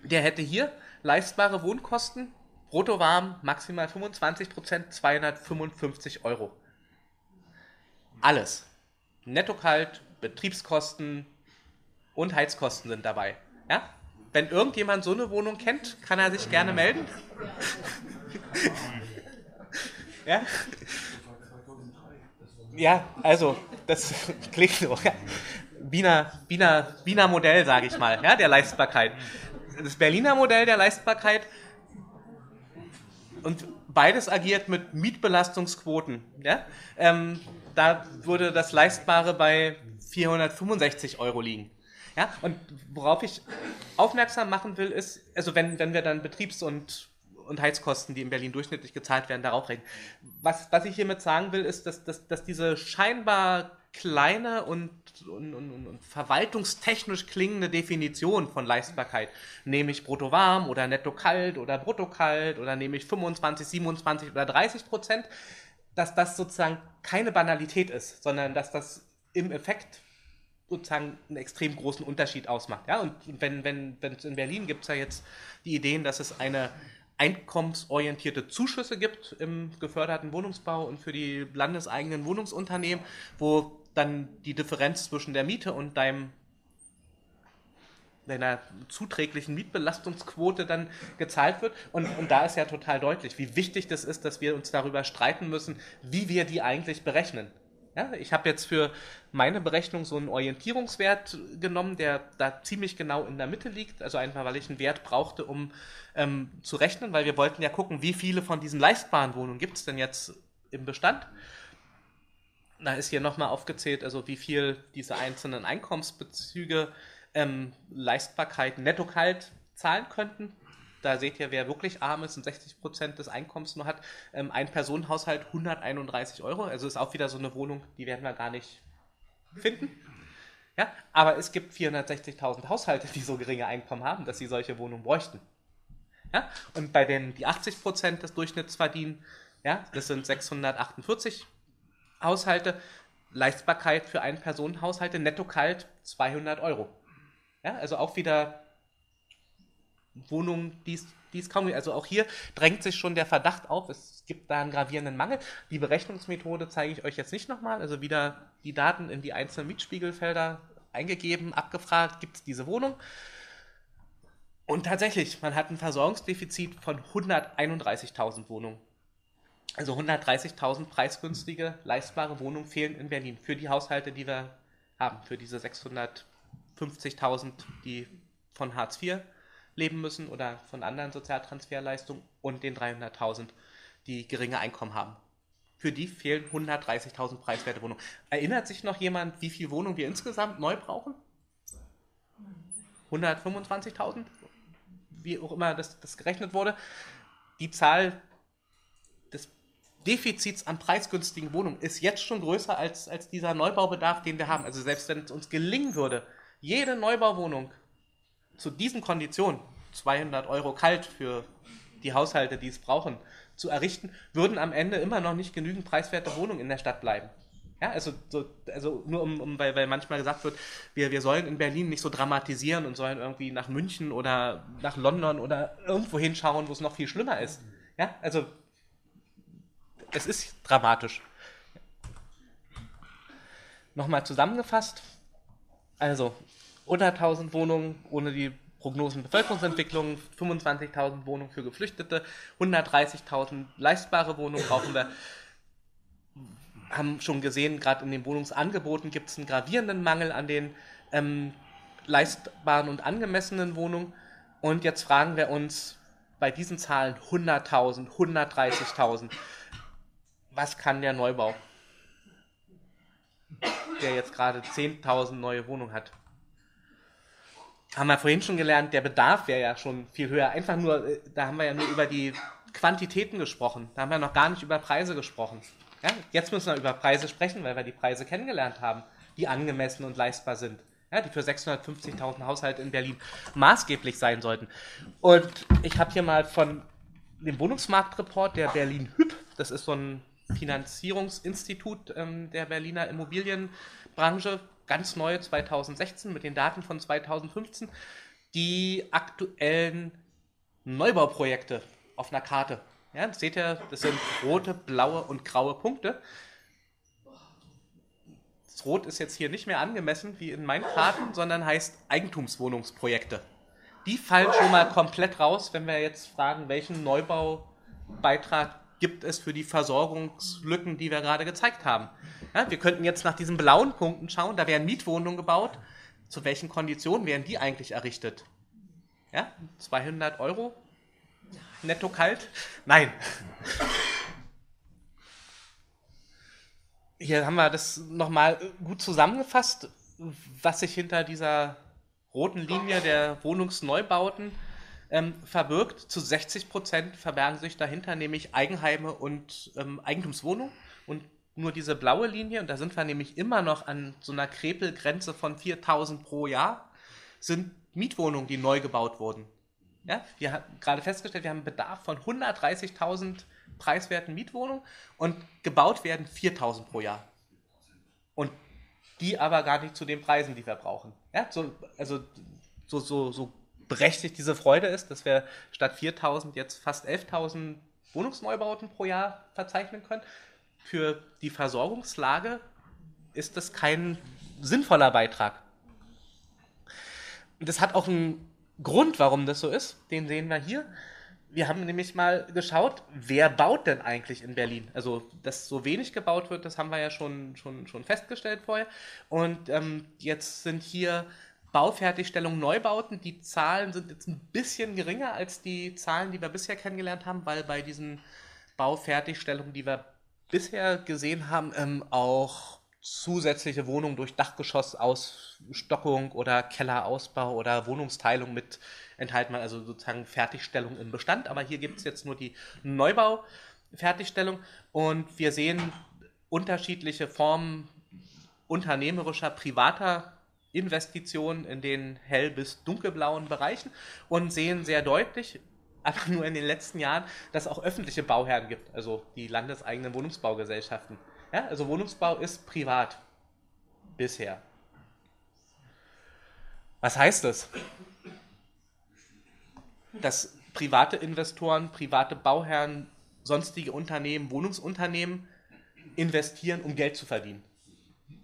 der hätte hier leistbare Wohnkosten Brutto warm, maximal 25 Prozent, 255 Euro. Alles. Netto kalt, Betriebskosten und Heizkosten sind dabei. Ja? Wenn irgendjemand so eine Wohnung kennt, kann er sich gerne melden. ja? Ja, also, das klingt so. Wiener, Wiener, Wiener Modell, sage ich mal, ja, der Leistbarkeit. Das Berliner Modell der Leistbarkeit und beides agiert mit Mietbelastungsquoten. Ja? Ähm, da würde das Leistbare bei 465 Euro liegen. Ja? Und worauf ich aufmerksam machen will, ist, also wenn, wenn wir dann Betriebs- und, und Heizkosten, die in Berlin durchschnittlich gezahlt werden, darauf rechnen. Was, was ich hiermit sagen will, ist, dass, dass, dass diese scheinbar kleine und, und, und, und, verwaltungstechnisch klingende Definition von Leistbarkeit. Nehme ich brutto warm oder netto kalt oder brutto kalt oder nehme ich 25, 27 oder 30 Prozent, dass das sozusagen keine Banalität ist, sondern dass das im Effekt sozusagen einen extrem großen Unterschied ausmacht. Ja? Und wenn, wenn, wenn in Berlin gibt es ja jetzt die Ideen, dass es eine einkommensorientierte Zuschüsse gibt im geförderten Wohnungsbau und für die landeseigenen Wohnungsunternehmen, wo dann die Differenz zwischen der Miete und deinem deiner zuträglichen Mietbelastungsquote dann gezahlt wird. Und, und da ist ja total deutlich, wie wichtig das ist, dass wir uns darüber streiten müssen, wie wir die eigentlich berechnen. Ja, ich habe jetzt für meine Berechnung so einen Orientierungswert genommen, der da ziemlich genau in der Mitte liegt. Also einfach, weil ich einen Wert brauchte, um ähm, zu rechnen, weil wir wollten ja gucken, wie viele von diesen leistbaren Wohnungen gibt es denn jetzt im Bestand da ist hier nochmal aufgezählt, also wie viel diese einzelnen Einkommensbezüge ähm, Leistbarkeit netto kalt zahlen könnten. Da seht ihr, wer wirklich arm ist und 60 Prozent des Einkommens nur hat. Ähm, ein Personenhaushalt 131 Euro. Also ist auch wieder so eine Wohnung, die werden wir gar nicht finden. Ja, aber es gibt 460.000 Haushalte, die so geringe Einkommen haben, dass sie solche Wohnungen bräuchten. Ja, und bei denen die 80 Prozent des Durchschnitts verdienen, ja, das sind 648 Haushalte, Leistbarkeit für einen Personenhaushalte, netto kalt 200 Euro. Ja, also auch wieder Wohnungen, die es kaum gibt. Also auch hier drängt sich schon der Verdacht auf, es gibt da einen gravierenden Mangel. Die Berechnungsmethode zeige ich euch jetzt nicht nochmal. Also wieder die Daten in die einzelnen Mietspiegelfelder eingegeben, abgefragt, gibt es diese Wohnung. Und tatsächlich, man hat ein Versorgungsdefizit von 131.000 Wohnungen. Also 130.000 preisgünstige, leistbare Wohnungen fehlen in Berlin für die Haushalte, die wir haben, für diese 650.000, die von Hartz IV leben müssen oder von anderen Sozialtransferleistungen und den 300.000, die geringe Einkommen haben. Für die fehlen 130.000 preiswerte Wohnungen. Erinnert sich noch jemand, wie viele Wohnungen wir insgesamt neu brauchen? 125.000? Wie auch immer das, das gerechnet wurde. Die Zahl Defizits an preisgünstigen Wohnungen ist jetzt schon größer als, als dieser Neubaubedarf, den wir haben. Also selbst wenn es uns gelingen würde, jede Neubauwohnung zu diesen Konditionen, 200 Euro kalt für die Haushalte, die es brauchen, zu errichten, würden am Ende immer noch nicht genügend preiswerte Wohnungen in der Stadt bleiben. Ja, also, so, also nur um, um weil, weil manchmal gesagt wird, wir, wir sollen in Berlin nicht so dramatisieren und sollen irgendwie nach München oder nach London oder irgendwo hinschauen, wo es noch viel schlimmer ist. Ja, also es ist dramatisch. Nochmal zusammengefasst. Also 100.000 Wohnungen ohne die Prognosen Bevölkerungsentwicklung, 25.000 Wohnungen für Geflüchtete, 130.000 leistbare Wohnungen brauchen wir. Haben schon gesehen, gerade in den Wohnungsangeboten gibt es einen gravierenden Mangel an den ähm, leistbaren und angemessenen Wohnungen. Und jetzt fragen wir uns bei diesen Zahlen 100.000, 130.000 was kann der Neubau, der jetzt gerade 10.000 neue Wohnungen hat? Haben wir vorhin schon gelernt, der Bedarf wäre ja schon viel höher. Einfach nur, äh, da haben wir ja nur über die Quantitäten gesprochen. Da haben wir noch gar nicht über Preise gesprochen. Ja, jetzt müssen wir über Preise sprechen, weil wir die Preise kennengelernt haben, die angemessen und leistbar sind. Ja, die für 650.000 Haushalte in Berlin maßgeblich sein sollten. Und ich habe hier mal von dem Wohnungsmarktreport der Berlin Hüb, das ist so ein Finanzierungsinstitut ähm, der Berliner Immobilienbranche, ganz neu 2016 mit den Daten von 2015, die aktuellen Neubauprojekte auf einer Karte. Ja, das seht ihr, das sind rote, blaue und graue Punkte. Das Rot ist jetzt hier nicht mehr angemessen wie in meinen Karten, sondern heißt Eigentumswohnungsprojekte. Die fallen schon mal komplett raus, wenn wir jetzt fragen, welchen Neubaubeitrag gibt es für die Versorgungslücken, die wir gerade gezeigt haben. Ja, wir könnten jetzt nach diesen blauen Punkten schauen, da werden Mietwohnungen gebaut. Zu welchen Konditionen werden die eigentlich errichtet? Ja, 200 Euro netto kalt? Nein. Hier haben wir das nochmal gut zusammengefasst, was sich hinter dieser roten Linie der Wohnungsneubauten ähm, verbirgt. Zu 60 Prozent verbergen sich dahinter nämlich Eigenheime und ähm, Eigentumswohnungen. Und nur diese blaue Linie, und da sind wir nämlich immer noch an so einer Krepelgrenze von 4000 pro Jahr, sind Mietwohnungen, die neu gebaut wurden. Ja, wir haben gerade festgestellt, wir haben einen Bedarf von 130.000 preiswerten Mietwohnungen und gebaut werden 4.000 pro Jahr. Und die aber gar nicht zu den Preisen, die wir brauchen. Ja, so, also so, so, so berechtigt diese Freude ist, dass wir statt 4.000 jetzt fast 11.000 Wohnungsneubauten pro Jahr verzeichnen können. Für die Versorgungslage ist das kein sinnvoller Beitrag. Das hat auch einen Grund, warum das so ist, den sehen wir hier. Wir haben nämlich mal geschaut, wer baut denn eigentlich in Berlin? Also, dass so wenig gebaut wird, das haben wir ja schon, schon, schon festgestellt vorher. Und ähm, jetzt sind hier Baufertigstellungen, Neubauten. Die Zahlen sind jetzt ein bisschen geringer als die Zahlen, die wir bisher kennengelernt haben, weil bei diesen Baufertigstellungen, die wir bisher gesehen haben, ähm, auch zusätzliche Wohnungen durch Dachgeschossausstockung oder Kellerausbau oder Wohnungsteilung mit enthalten, also sozusagen Fertigstellung im Bestand. Aber hier gibt es jetzt nur die Neubaufertigstellung und wir sehen unterschiedliche Formen unternehmerischer, privater Investitionen in den hell- bis dunkelblauen Bereichen und sehen sehr deutlich, aber nur in den letzten Jahren, dass es auch öffentliche Bauherren gibt, also die landeseigenen Wohnungsbaugesellschaften ja, also Wohnungsbau ist privat. Bisher. Was heißt das? Dass private Investoren, private Bauherren, sonstige Unternehmen, Wohnungsunternehmen investieren, um Geld zu verdienen.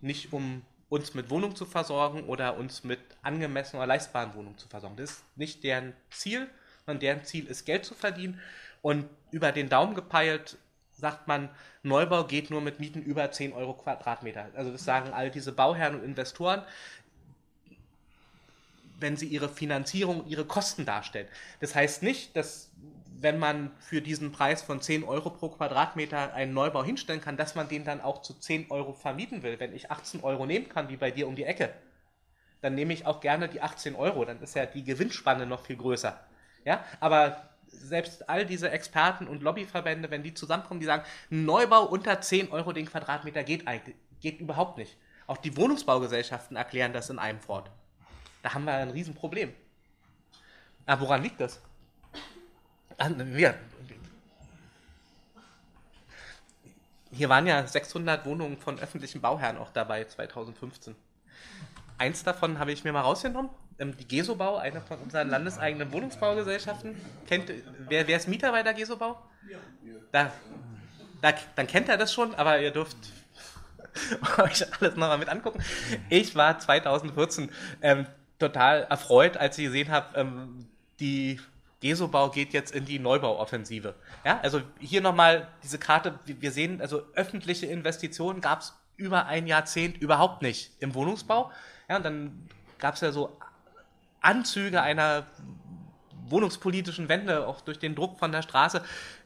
Nicht um uns mit Wohnung zu versorgen oder uns mit angemessenen oder leistbaren Wohnungen zu versorgen. Das ist nicht deren Ziel, sondern deren Ziel ist, Geld zu verdienen. Und über den Daumen gepeilt sagt man, Neubau geht nur mit Mieten über 10 Euro Quadratmeter. Also das sagen all diese Bauherren und Investoren, wenn sie ihre Finanzierung, ihre Kosten darstellen. Das heißt nicht, dass wenn man für diesen Preis von 10 Euro pro Quadratmeter einen Neubau hinstellen kann, dass man den dann auch zu 10 Euro vermieten will. Wenn ich 18 Euro nehmen kann, wie bei dir um die Ecke, dann nehme ich auch gerne die 18 Euro. Dann ist ja die Gewinnspanne noch viel größer. Ja, aber selbst all diese Experten und Lobbyverbände, wenn die zusammenkommen, die sagen, Neubau unter 10 Euro den Quadratmeter geht geht überhaupt nicht. Auch die Wohnungsbaugesellschaften erklären das in einem Wort. Da haben wir ein Riesenproblem. Aber woran liegt das? Wir, hier waren ja 600 Wohnungen von öffentlichen Bauherren auch dabei 2015. Eins davon habe ich mir mal rausgenommen die Gesobau, eine von unseren landeseigenen Wohnungsbaugesellschaften. Kennt, wer, wer ist Mieter bei der Gesobau? Ja. Da, da, dann kennt er das schon, aber ihr dürft euch alles nochmal mit angucken. Ich war 2014 ähm, total erfreut, als ich gesehen habe, ähm, die Gesobau geht jetzt in die Neubauoffensive. Ja, also hier nochmal diese Karte, wir sehen, also öffentliche Investitionen gab es über ein Jahrzehnt überhaupt nicht im Wohnungsbau. Ja, und dann gab es ja so Anzüge einer wohnungspolitischen Wende, auch durch den Druck von der Straße,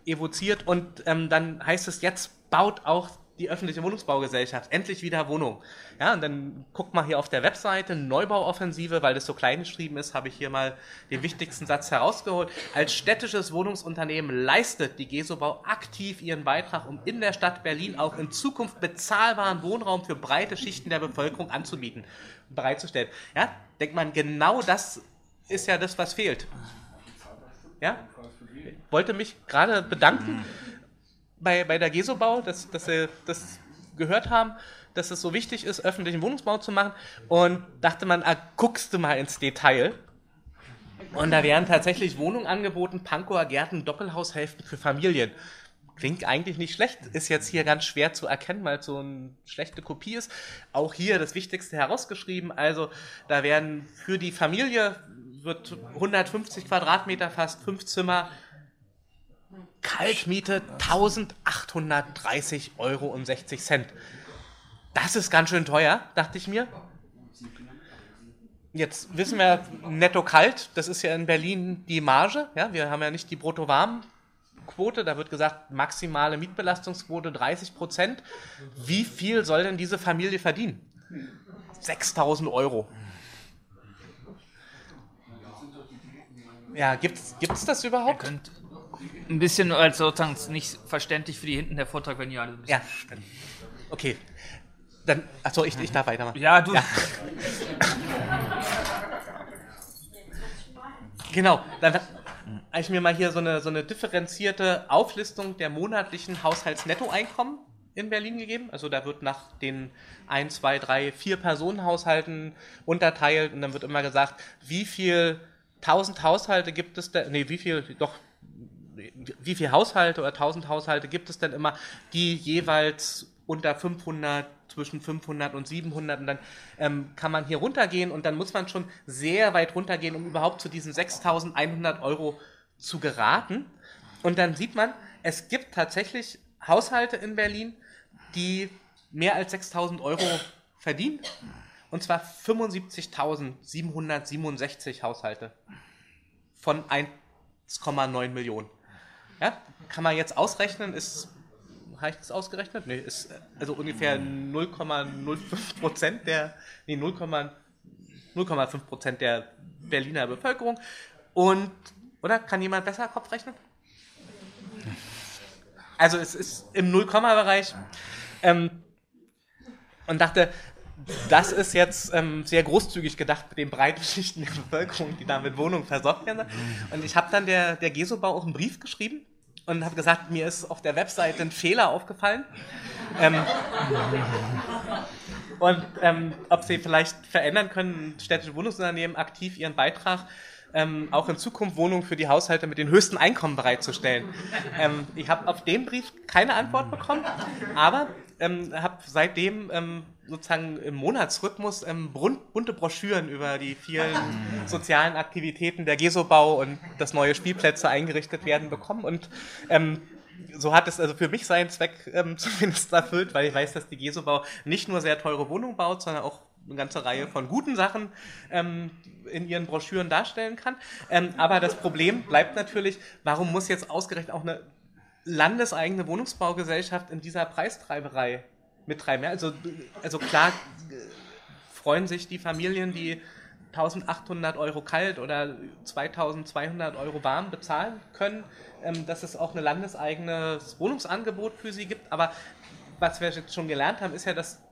evoziert. Und ähm, dann heißt es, jetzt baut auch die öffentliche Wohnungsbaugesellschaft endlich wieder Wohnung. Ja, und dann guckt mal hier auf der Webseite Neubauoffensive, weil das so klein geschrieben ist, habe ich hier mal den wichtigsten Satz herausgeholt. Als städtisches Wohnungsunternehmen leistet die Gesobau aktiv ihren Beitrag, um in der Stadt Berlin auch in Zukunft bezahlbaren Wohnraum für breite Schichten der Bevölkerung anzubieten, bereitzustellen. Ja, denkt man, genau das ist ja das, was fehlt. Ja? Ich wollte mich gerade bedanken bei, bei der Gesobau, dass, dass sie das gehört haben, dass es so wichtig ist, öffentlichen Wohnungsbau zu machen und dachte man, ah, guckst du mal ins Detail. Und da werden tatsächlich Wohnungen angeboten, Pankower Gärten, Doppelhaushälften für Familien. Klingt eigentlich nicht schlecht, ist jetzt hier ganz schwer zu erkennen, weil es so eine schlechte Kopie ist. Auch hier das Wichtigste herausgeschrieben. Also da werden für die Familie wird 150 Quadratmeter, fast fünf Zimmer, Kaltmiete 1830 Euro und 60 Cent. Das ist ganz schön teuer, dachte ich mir. Jetzt wissen wir, netto kalt, das ist ja in Berlin die Marge. Ja, wir haben ja nicht die Brutto-Warm-Quote, da wird gesagt, maximale Mietbelastungsquote 30 Prozent. Wie viel soll denn diese Familie verdienen? 6000 Euro. Ja, gibt's, gibt's das überhaupt? Ein bisschen als sozusagen nicht verständlich für die hinten der Vortrag, wenn ihr alle. Ja, okay. Dann, achso, ich, ich darf weitermachen. Ja, du. Genau, dann ich mir mal hier so eine, so eine differenzierte Auflistung der monatlichen Haushaltsnettoeinkommen in Berlin gegeben. Also da wird nach den ein, zwei, drei, vier Personenhaushalten unterteilt und dann wird immer gesagt, wie viel tausend Haushalte gibt es denn, nee, wie viel, doch, wie viel Haushalte oder tausend Haushalte gibt es denn immer, die jeweils unter 500, zwischen 500 und 700 und dann ähm, kann man hier runtergehen und dann muss man schon sehr weit runtergehen, um überhaupt zu diesen 6100 Euro zu geraten. Und dann sieht man, es gibt tatsächlich Haushalte in Berlin, die mehr als 6000 Euro verdienen. Und zwar 75.767 Haushalte von 1,9 Millionen. Ja, kann man jetzt ausrechnen, ist habe ich das ausgerechnet? Nee, ist also ungefähr 0,05 Prozent der, nee, 0,5 Prozent der Berliner Bevölkerung. Und, oder? Kann jemand besser Kopf rechnen? Also es ist im Null-Komma-Bereich. Ähm, und dachte, das ist jetzt ähm, sehr großzügig gedacht mit den breiten Schichten der Bevölkerung, die da mit Wohnungen versorgt werden. Und ich habe dann der, der GESO-Bau auch einen Brief geschrieben und habe gesagt, mir ist auf der Webseite ein Fehler aufgefallen. Ähm, und ähm, ob sie vielleicht verändern können, städtische Wohnungsunternehmen aktiv ihren Beitrag ähm, auch in Zukunft Wohnungen für die Haushalte mit den höchsten Einkommen bereitzustellen. Ähm, ich habe auf den Brief keine Antwort bekommen, aber ähm, habe seitdem ähm, sozusagen im Monatsrhythmus ähm, bunte Broschüren über die vielen sozialen Aktivitäten der Gesobau und dass neue Spielplätze eingerichtet werden bekommen und ähm, so hat es also für mich seinen Zweck ähm, zumindest erfüllt, weil ich weiß, dass die Gesobau nicht nur sehr teure Wohnungen baut, sondern auch eine ganze Reihe von guten Sachen ähm, in ihren Broschüren darstellen kann. Ähm, aber das Problem bleibt natürlich, warum muss jetzt ausgerechnet auch eine landeseigene Wohnungsbaugesellschaft in dieser Preistreiberei mittreiben? Also, also klar äh, freuen sich die Familien, die 1800 Euro kalt oder 2200 Euro warm bezahlen können, ähm, dass es auch ein landeseigenes Wohnungsangebot für sie gibt. Aber was wir jetzt schon gelernt haben, ist ja, dass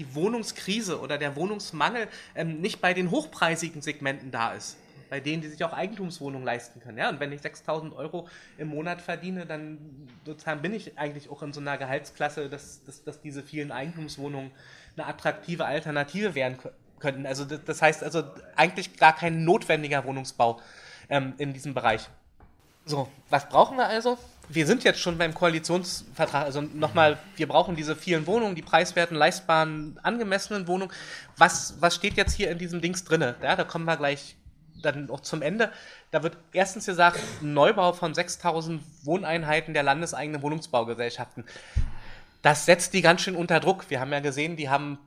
die Wohnungskrise oder der Wohnungsmangel ähm, nicht bei den hochpreisigen Segmenten da ist. Bei denen, die sich auch Eigentumswohnungen leisten können. Ja? Und wenn ich 6000 Euro im Monat verdiene, dann sozusagen bin ich eigentlich auch in so einer Gehaltsklasse, dass, dass, dass diese vielen Eigentumswohnungen eine attraktive Alternative werden könnten. Also das heißt also eigentlich gar kein notwendiger Wohnungsbau ähm, in diesem Bereich. So, was brauchen wir also? Wir sind jetzt schon beim Koalitionsvertrag. Also nochmal, wir brauchen diese vielen Wohnungen, die preiswerten, leistbaren, angemessenen Wohnungen. Was, was steht jetzt hier in diesem Dings drinne? Ja, da kommen wir gleich dann noch zum Ende. Da wird erstens gesagt, Neubau von 6000 Wohneinheiten der landeseigenen Wohnungsbaugesellschaften. Das setzt die ganz schön unter Druck. Wir haben ja gesehen, die haben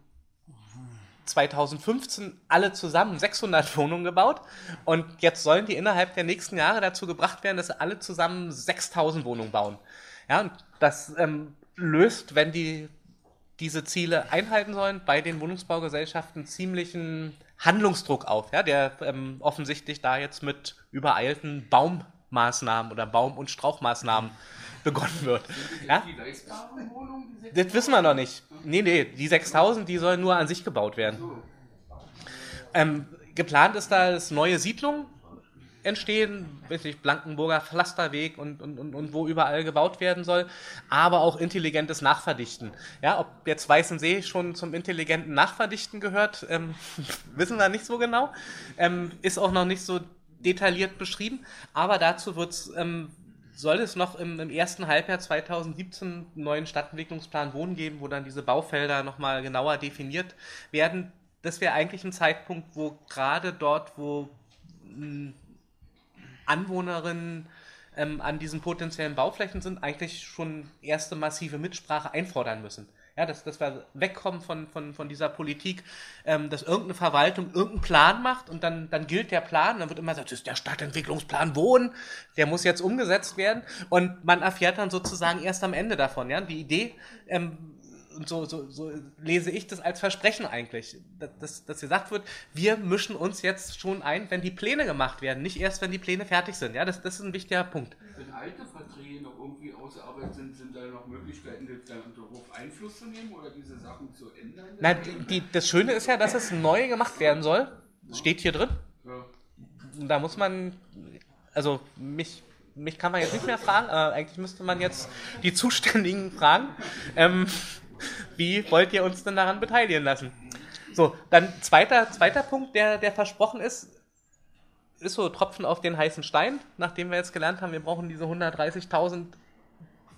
2015 alle zusammen 600 Wohnungen gebaut und jetzt sollen die innerhalb der nächsten Jahre dazu gebracht werden, dass sie alle zusammen 6000 Wohnungen bauen. Ja, und das ähm, löst, wenn die diese Ziele einhalten sollen, bei den Wohnungsbaugesellschaften ziemlichen Handlungsdruck auf, ja, der ähm, offensichtlich da jetzt mit übereilten Baummaßnahmen oder Baum- und Strauchmaßnahmen begonnen wird. Ja? Das wissen wir noch nicht. Nee, nee, die 6000, die sollen nur an sich gebaut werden. Ähm, geplant ist da, dass neue Siedlungen entstehen, wirklich Blankenburger Pflasterweg und, und, und, und wo überall gebaut werden soll, aber auch intelligentes Nachverdichten. Ja, ob jetzt Weißensee schon zum intelligenten Nachverdichten gehört, ähm, wissen wir nicht so genau. Ähm, ist auch noch nicht so detailliert beschrieben, aber dazu wird's, ähm, soll es noch im, im ersten Halbjahr 2017 einen neuen Stadtentwicklungsplan Wohnen geben, wo dann diese Baufelder nochmal genauer definiert werden. Das wäre eigentlich ein Zeitpunkt, wo gerade dort, wo mh, Anwohnerinnen ähm, an diesen potenziellen Bauflächen sind, eigentlich schon erste massive Mitsprache einfordern müssen. Ja, dass, dass wir wegkommen von, von, von dieser Politik, ähm, dass irgendeine Verwaltung irgendeinen Plan macht und dann, dann gilt der Plan. Dann wird immer gesagt, das ist der Stadtentwicklungsplan Wohnen, der muss jetzt umgesetzt werden. Und man erfährt dann sozusagen erst am Ende davon. Ja? Die Idee, ähm, und so, so, so lese ich das als Versprechen eigentlich, dass, dass gesagt wird, wir mischen uns jetzt schon ein, wenn die Pläne gemacht werden, nicht erst, wenn die Pläne fertig sind. Ja, das, das ist ein wichtiger Punkt. Wenn alte Verträge noch irgendwie ausgearbeitet sind, sind da noch Möglichkeiten, darauf Einfluss zu nehmen oder diese Sachen zu ändern? Die, die, das Schöne ist ja, dass es neu gemacht werden soll. Das steht hier drin. Ja. Da muss man, also mich, mich kann man jetzt nicht mehr fragen, aber eigentlich müsste man jetzt die Zuständigen fragen. Ähm, wie wollt ihr uns denn daran beteiligen lassen? So, dann zweiter, zweiter Punkt, der, der versprochen ist, ist so Tropfen auf den heißen Stein, nachdem wir jetzt gelernt haben, wir brauchen diese 130.000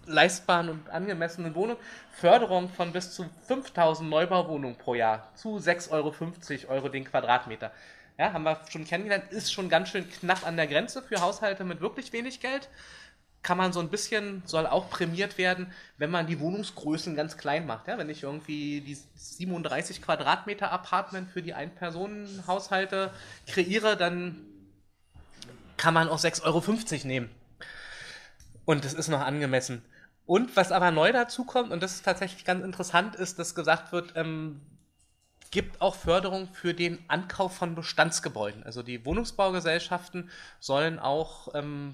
leistbaren und angemessenen Wohnungen. Förderung von bis zu 5.000 Neubauwohnungen pro Jahr zu 6,50 Euro Euro den Quadratmeter. Ja, haben wir schon kennengelernt, ist schon ganz schön knapp an der Grenze für Haushalte mit wirklich wenig Geld kann man so ein bisschen, soll auch prämiert werden, wenn man die Wohnungsgrößen ganz klein macht. Ja? Wenn ich irgendwie die 37 Quadratmeter Apartment für die Ein-Personen-Haushalte kreiere, dann kann man auch 6,50 Euro nehmen. Und das ist noch angemessen. Und was aber neu dazu kommt, und das ist tatsächlich ganz interessant, ist, dass gesagt wird, ähm, gibt auch Förderung für den Ankauf von Bestandsgebäuden. Also die Wohnungsbaugesellschaften sollen auch ähm,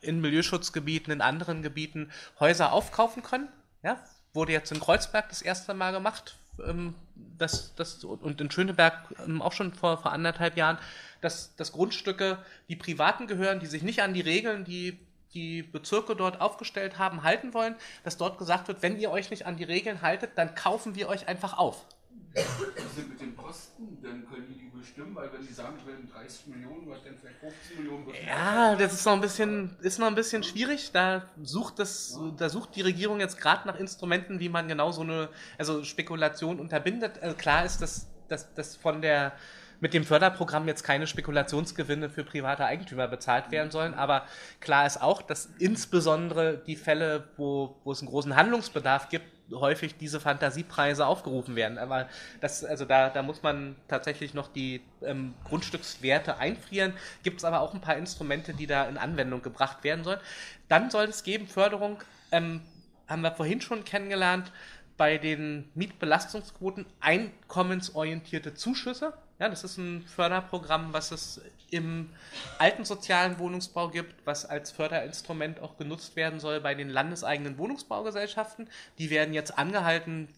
in Milieuschutzgebieten, in anderen Gebieten Häuser aufkaufen können. Ja, wurde jetzt in Kreuzberg das erste Mal gemacht. Ähm, das, das, und in Schöneberg ähm, auch schon vor, vor anderthalb Jahren, dass, dass Grundstücke, die Privaten gehören, die sich nicht an die Regeln, die die Bezirke dort aufgestellt haben, halten wollen, dass dort gesagt wird, wenn ihr euch nicht an die Regeln haltet, dann kaufen wir euch einfach auf. Was ist mit den Kosten? Dann können die die bestimmen, weil wenn die sagen, wir werden 30 Millionen, was dann vielleicht 15 Millionen kostet. Ja, das ist noch ein bisschen, ist noch ein bisschen schwierig. Da sucht das, da sucht die Regierung jetzt gerade nach Instrumenten, wie man genau so eine, also Spekulation unterbindet. Also klar ist, dass, dass, dass von der mit dem Förderprogramm jetzt keine Spekulationsgewinne für private Eigentümer bezahlt werden sollen, aber klar ist auch, dass insbesondere die Fälle, wo, wo es einen großen Handlungsbedarf gibt, häufig diese Fantasiepreise aufgerufen werden. Aber das, also da, da muss man tatsächlich noch die ähm, Grundstückswerte einfrieren. Gibt es aber auch ein paar Instrumente, die da in Anwendung gebracht werden sollen. Dann soll es geben Förderung, ähm, haben wir vorhin schon kennengelernt, bei den Mietbelastungsquoten einkommensorientierte Zuschüsse. Ja, das ist ein Förderprogramm, was es im alten sozialen Wohnungsbau gibt, was als Förderinstrument auch genutzt werden soll bei den landeseigenen Wohnungsbaugesellschaften. Die werden jetzt angehalten,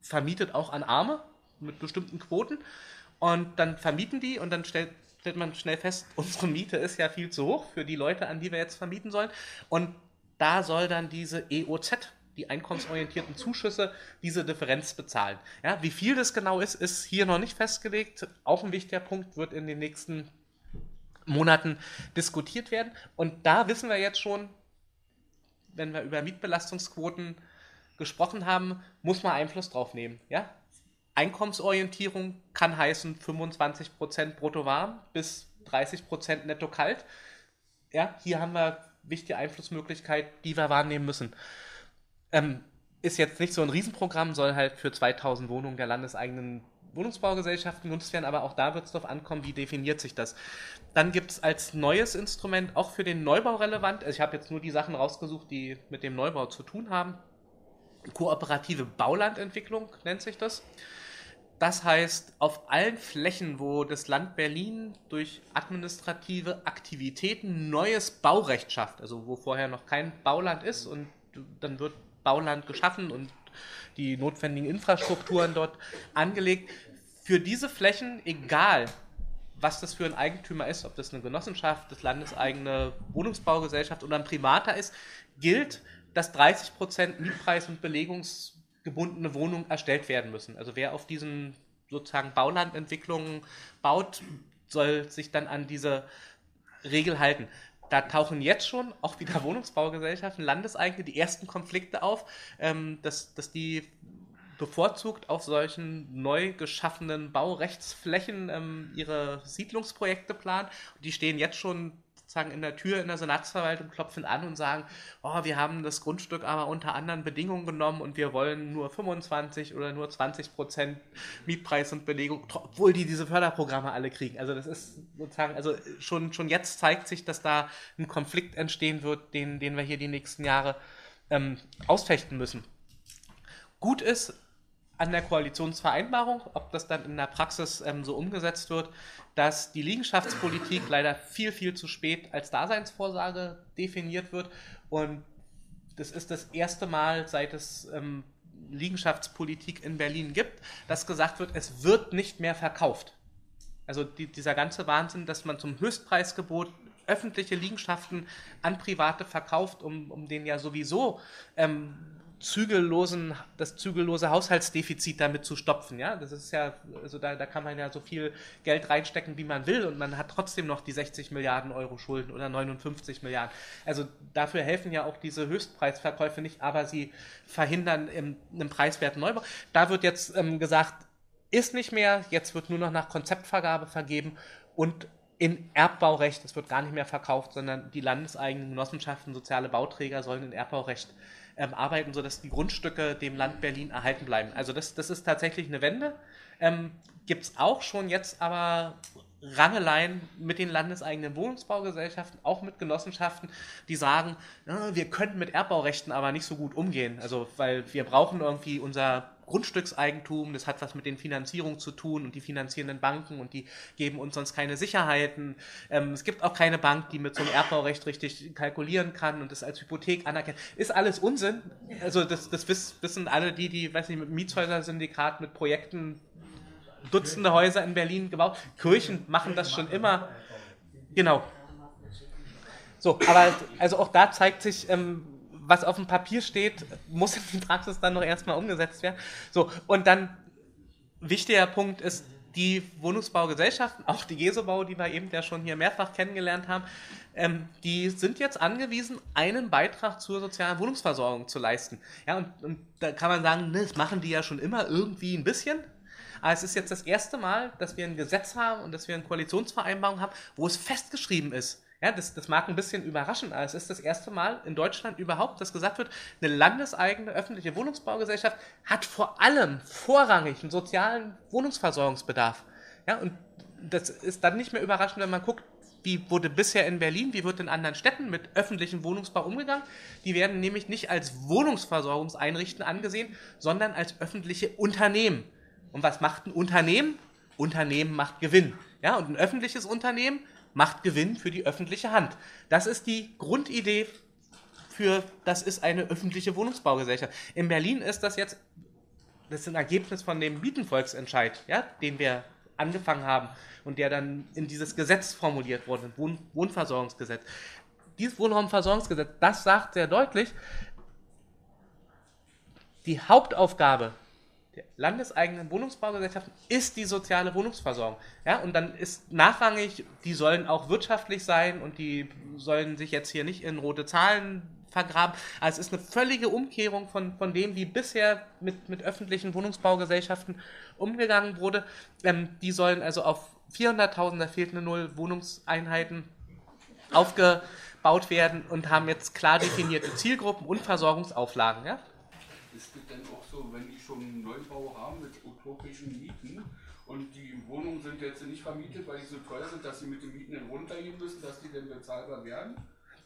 vermietet auch an Arme mit bestimmten Quoten. Und dann vermieten die und dann stellt, stellt man schnell fest, unsere Miete ist ja viel zu hoch für die Leute, an die wir jetzt vermieten sollen. Und da soll dann diese EOZ die einkommensorientierten Zuschüsse diese Differenz bezahlen. Ja, wie viel das genau ist, ist hier noch nicht festgelegt. Auch ein wichtiger Punkt wird in den nächsten Monaten diskutiert werden. Und da wissen wir jetzt schon, wenn wir über Mietbelastungsquoten gesprochen haben, muss man Einfluss drauf nehmen. Ja? Einkommensorientierung kann heißen 25% brutto warm bis 30% netto kalt. Ja, hier haben wir wichtige Einflussmöglichkeit, die wir wahrnehmen müssen. Ähm, ist jetzt nicht so ein Riesenprogramm, soll halt für 2000 Wohnungen der landeseigenen Wohnungsbaugesellschaften genutzt werden, aber auch da wird es darauf ankommen, wie definiert sich das. Dann gibt es als neues Instrument auch für den Neubau relevant, also ich habe jetzt nur die Sachen rausgesucht, die mit dem Neubau zu tun haben. Kooperative Baulandentwicklung nennt sich das. Das heißt, auf allen Flächen, wo das Land Berlin durch administrative Aktivitäten neues Baurecht schafft, also wo vorher noch kein Bauland ist und dann wird Bauland geschaffen und die notwendigen Infrastrukturen dort angelegt. Für diese Flächen, egal was das für ein Eigentümer ist, ob das eine Genossenschaft, das landeseigene Wohnungsbaugesellschaft oder ein Privater ist, gilt, dass 30% Mietpreis- und belegungsgebundene Wohnungen erstellt werden müssen. Also wer auf diesen sozusagen Baulandentwicklungen baut, soll sich dann an diese Regel halten. Da tauchen jetzt schon auch wieder Wohnungsbaugesellschaften, Landeseigene, die ersten Konflikte auf, ähm, dass, dass die bevorzugt auf solchen neu geschaffenen Baurechtsflächen ähm, ihre Siedlungsprojekte planen. Die stehen jetzt schon sozusagen in der Tür in der Senatsverwaltung, klopfen an und sagen, oh, wir haben das Grundstück aber unter anderen Bedingungen genommen und wir wollen nur 25 oder nur 20 Prozent Mietpreis und Belegung, obwohl die diese Förderprogramme alle kriegen. Also das ist sozusagen, also schon, schon jetzt zeigt sich, dass da ein Konflikt entstehen wird, den, den wir hier die nächsten Jahre ähm, ausfechten müssen. Gut ist, an der Koalitionsvereinbarung, ob das dann in der Praxis ähm, so umgesetzt wird, dass die Liegenschaftspolitik leider viel, viel zu spät als Daseinsvorsage definiert wird. Und das ist das erste Mal, seit es ähm, Liegenschaftspolitik in Berlin gibt, dass gesagt wird, es wird nicht mehr verkauft. Also die, dieser ganze Wahnsinn, dass man zum Höchstpreisgebot öffentliche Liegenschaften an Private verkauft, um, um den ja sowieso ähm, zügellosen, das zügellose Haushaltsdefizit damit zu stopfen. Ja, das ist ja, also da, da kann man ja so viel Geld reinstecken, wie man will, und man hat trotzdem noch die 60 Milliarden Euro Schulden oder 59 Milliarden. Also dafür helfen ja auch diese Höchstpreisverkäufe nicht, aber sie verhindern im, einen preiswerten Neubau. Da wird jetzt ähm, gesagt, ist nicht mehr, jetzt wird nur noch nach Konzeptvergabe vergeben und in Erbbaurecht, es wird gar nicht mehr verkauft, sondern die landeseigenen Genossenschaften, soziale Bauträger sollen in Erbbaurecht ähm, arbeiten, sodass die Grundstücke dem Land Berlin erhalten bleiben. Also das, das ist tatsächlich eine Wende. Ähm, Gibt es auch schon jetzt aber Rangeleien mit den landeseigenen Wohnungsbaugesellschaften, auch mit Genossenschaften, die sagen, na, wir könnten mit Erbbaurechten aber nicht so gut umgehen. Also, weil wir brauchen irgendwie unser Grundstückseigentum, das hat was mit den Finanzierungen zu tun und die finanzierenden Banken und die geben uns sonst keine Sicherheiten. Ähm, es gibt auch keine Bank, die mit so einem Erbbaurecht richtig kalkulieren kann und das als Hypothek anerkennt. Ist alles Unsinn. Also das, das wissen alle die, die, weiß nicht, mit Mietshäuser-Syndikat, mit Projekten Dutzende Häuser in Berlin gebaut. Kirchen machen das schon immer. Genau. So, aber also auch da zeigt sich, ähm, was auf dem Papier steht, muss in die Praxis dann noch erstmal umgesetzt werden. So, und dann wichtiger Punkt ist, die Wohnungsbaugesellschaften, auch die Gesobau, die wir eben ja schon hier mehrfach kennengelernt haben, ähm, die sind jetzt angewiesen, einen Beitrag zur sozialen Wohnungsversorgung zu leisten. Ja, und, und da kann man sagen, ne, das machen die ja schon immer irgendwie ein bisschen. Aber es ist jetzt das erste Mal, dass wir ein Gesetz haben und dass wir eine Koalitionsvereinbarung haben, wo es festgeschrieben ist. Ja, das, das mag ein bisschen überraschen, aber es ist das erste Mal in Deutschland überhaupt, dass gesagt wird, eine landeseigene öffentliche Wohnungsbaugesellschaft hat vor allem vorrangig einen sozialen Wohnungsversorgungsbedarf. Ja, und das ist dann nicht mehr überraschend, wenn man guckt, wie wurde bisher in Berlin, wie wird in anderen Städten mit öffentlichem Wohnungsbau umgegangen. Die werden nämlich nicht als Wohnungsversorgungseinrichten angesehen, sondern als öffentliche Unternehmen. Und was macht ein Unternehmen? Unternehmen macht Gewinn. Ja, und ein öffentliches Unternehmen macht Gewinn für die öffentliche Hand. Das ist die Grundidee für, das ist eine öffentliche Wohnungsbaugesellschaft. In Berlin ist das jetzt, das ist ein Ergebnis von dem Mietenvolksentscheid, ja, den wir angefangen haben und der dann in dieses Gesetz formuliert wurde, Wohn Wohnversorgungsgesetz. Dieses Wohnraumversorgungsgesetz, das sagt sehr deutlich, die Hauptaufgabe landeseigenen Wohnungsbaugesellschaften ist die soziale Wohnungsversorgung. Ja, und dann ist nachrangig, die sollen auch wirtschaftlich sein und die sollen sich jetzt hier nicht in rote Zahlen vergraben. Also es ist eine völlige Umkehrung von, von dem, wie bisher mit, mit öffentlichen Wohnungsbaugesellschaften umgegangen wurde. Ähm, die sollen also auf 400.000, da fehlt eine Null, Wohnungseinheiten aufgebaut werden und haben jetzt klar definierte Zielgruppen und Versorgungsauflagen. Ja? Ist das denn auch so, wenn die schon einen Neubau haben mit utopischen Mieten und die Wohnungen sind jetzt nicht vermietet, weil die so teuer sind, dass sie mit den Mieten runtergehen müssen, dass die denn bezahlbar werden?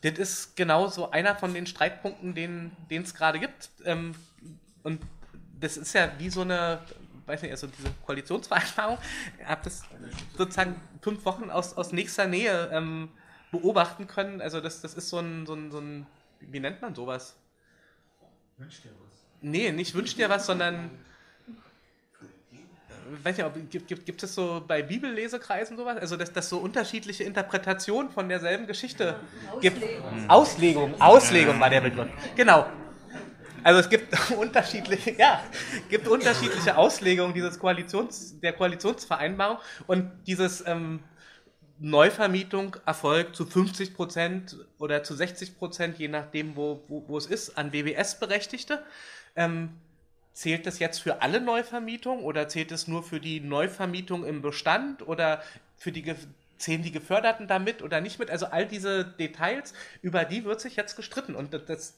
Das ist genau so einer von den Streitpunkten, den es gerade gibt. Ähm, und das ist ja wie so eine, weiß nicht, also diese Koalitionsvereinbarung. Ich habe das sozusagen fünf Wochen aus, aus nächster Nähe ähm, beobachten können. Also das, das ist so ein, so, ein, so ein, wie nennt man sowas? Wünsch dir was. Nee, nicht wünscht dir was, sondern ich weiß nicht, ob, gibt, gibt, gibt es so bei Bibellesekreisen sowas? Also, dass das so unterschiedliche Interpretationen von derselben Geschichte gibt. Auslegung, Auslegung war der Begriff. Genau. Also es gibt unterschiedliche, ja, gibt unterschiedliche Auslegungen dieses Koalitions, der Koalitionsvereinbarung und dieses ähm, Neuvermietung erfolgt zu 50 Prozent oder zu 60 Prozent, je nachdem, wo, wo, wo es ist, an WBS-Berechtigte. Ähm, zählt das jetzt für alle Neuvermietungen oder zählt es nur für die Neuvermietung im Bestand oder für die zählen die Geförderten da mit oder nicht mit? Also all diese Details, über die wird sich jetzt gestritten und das,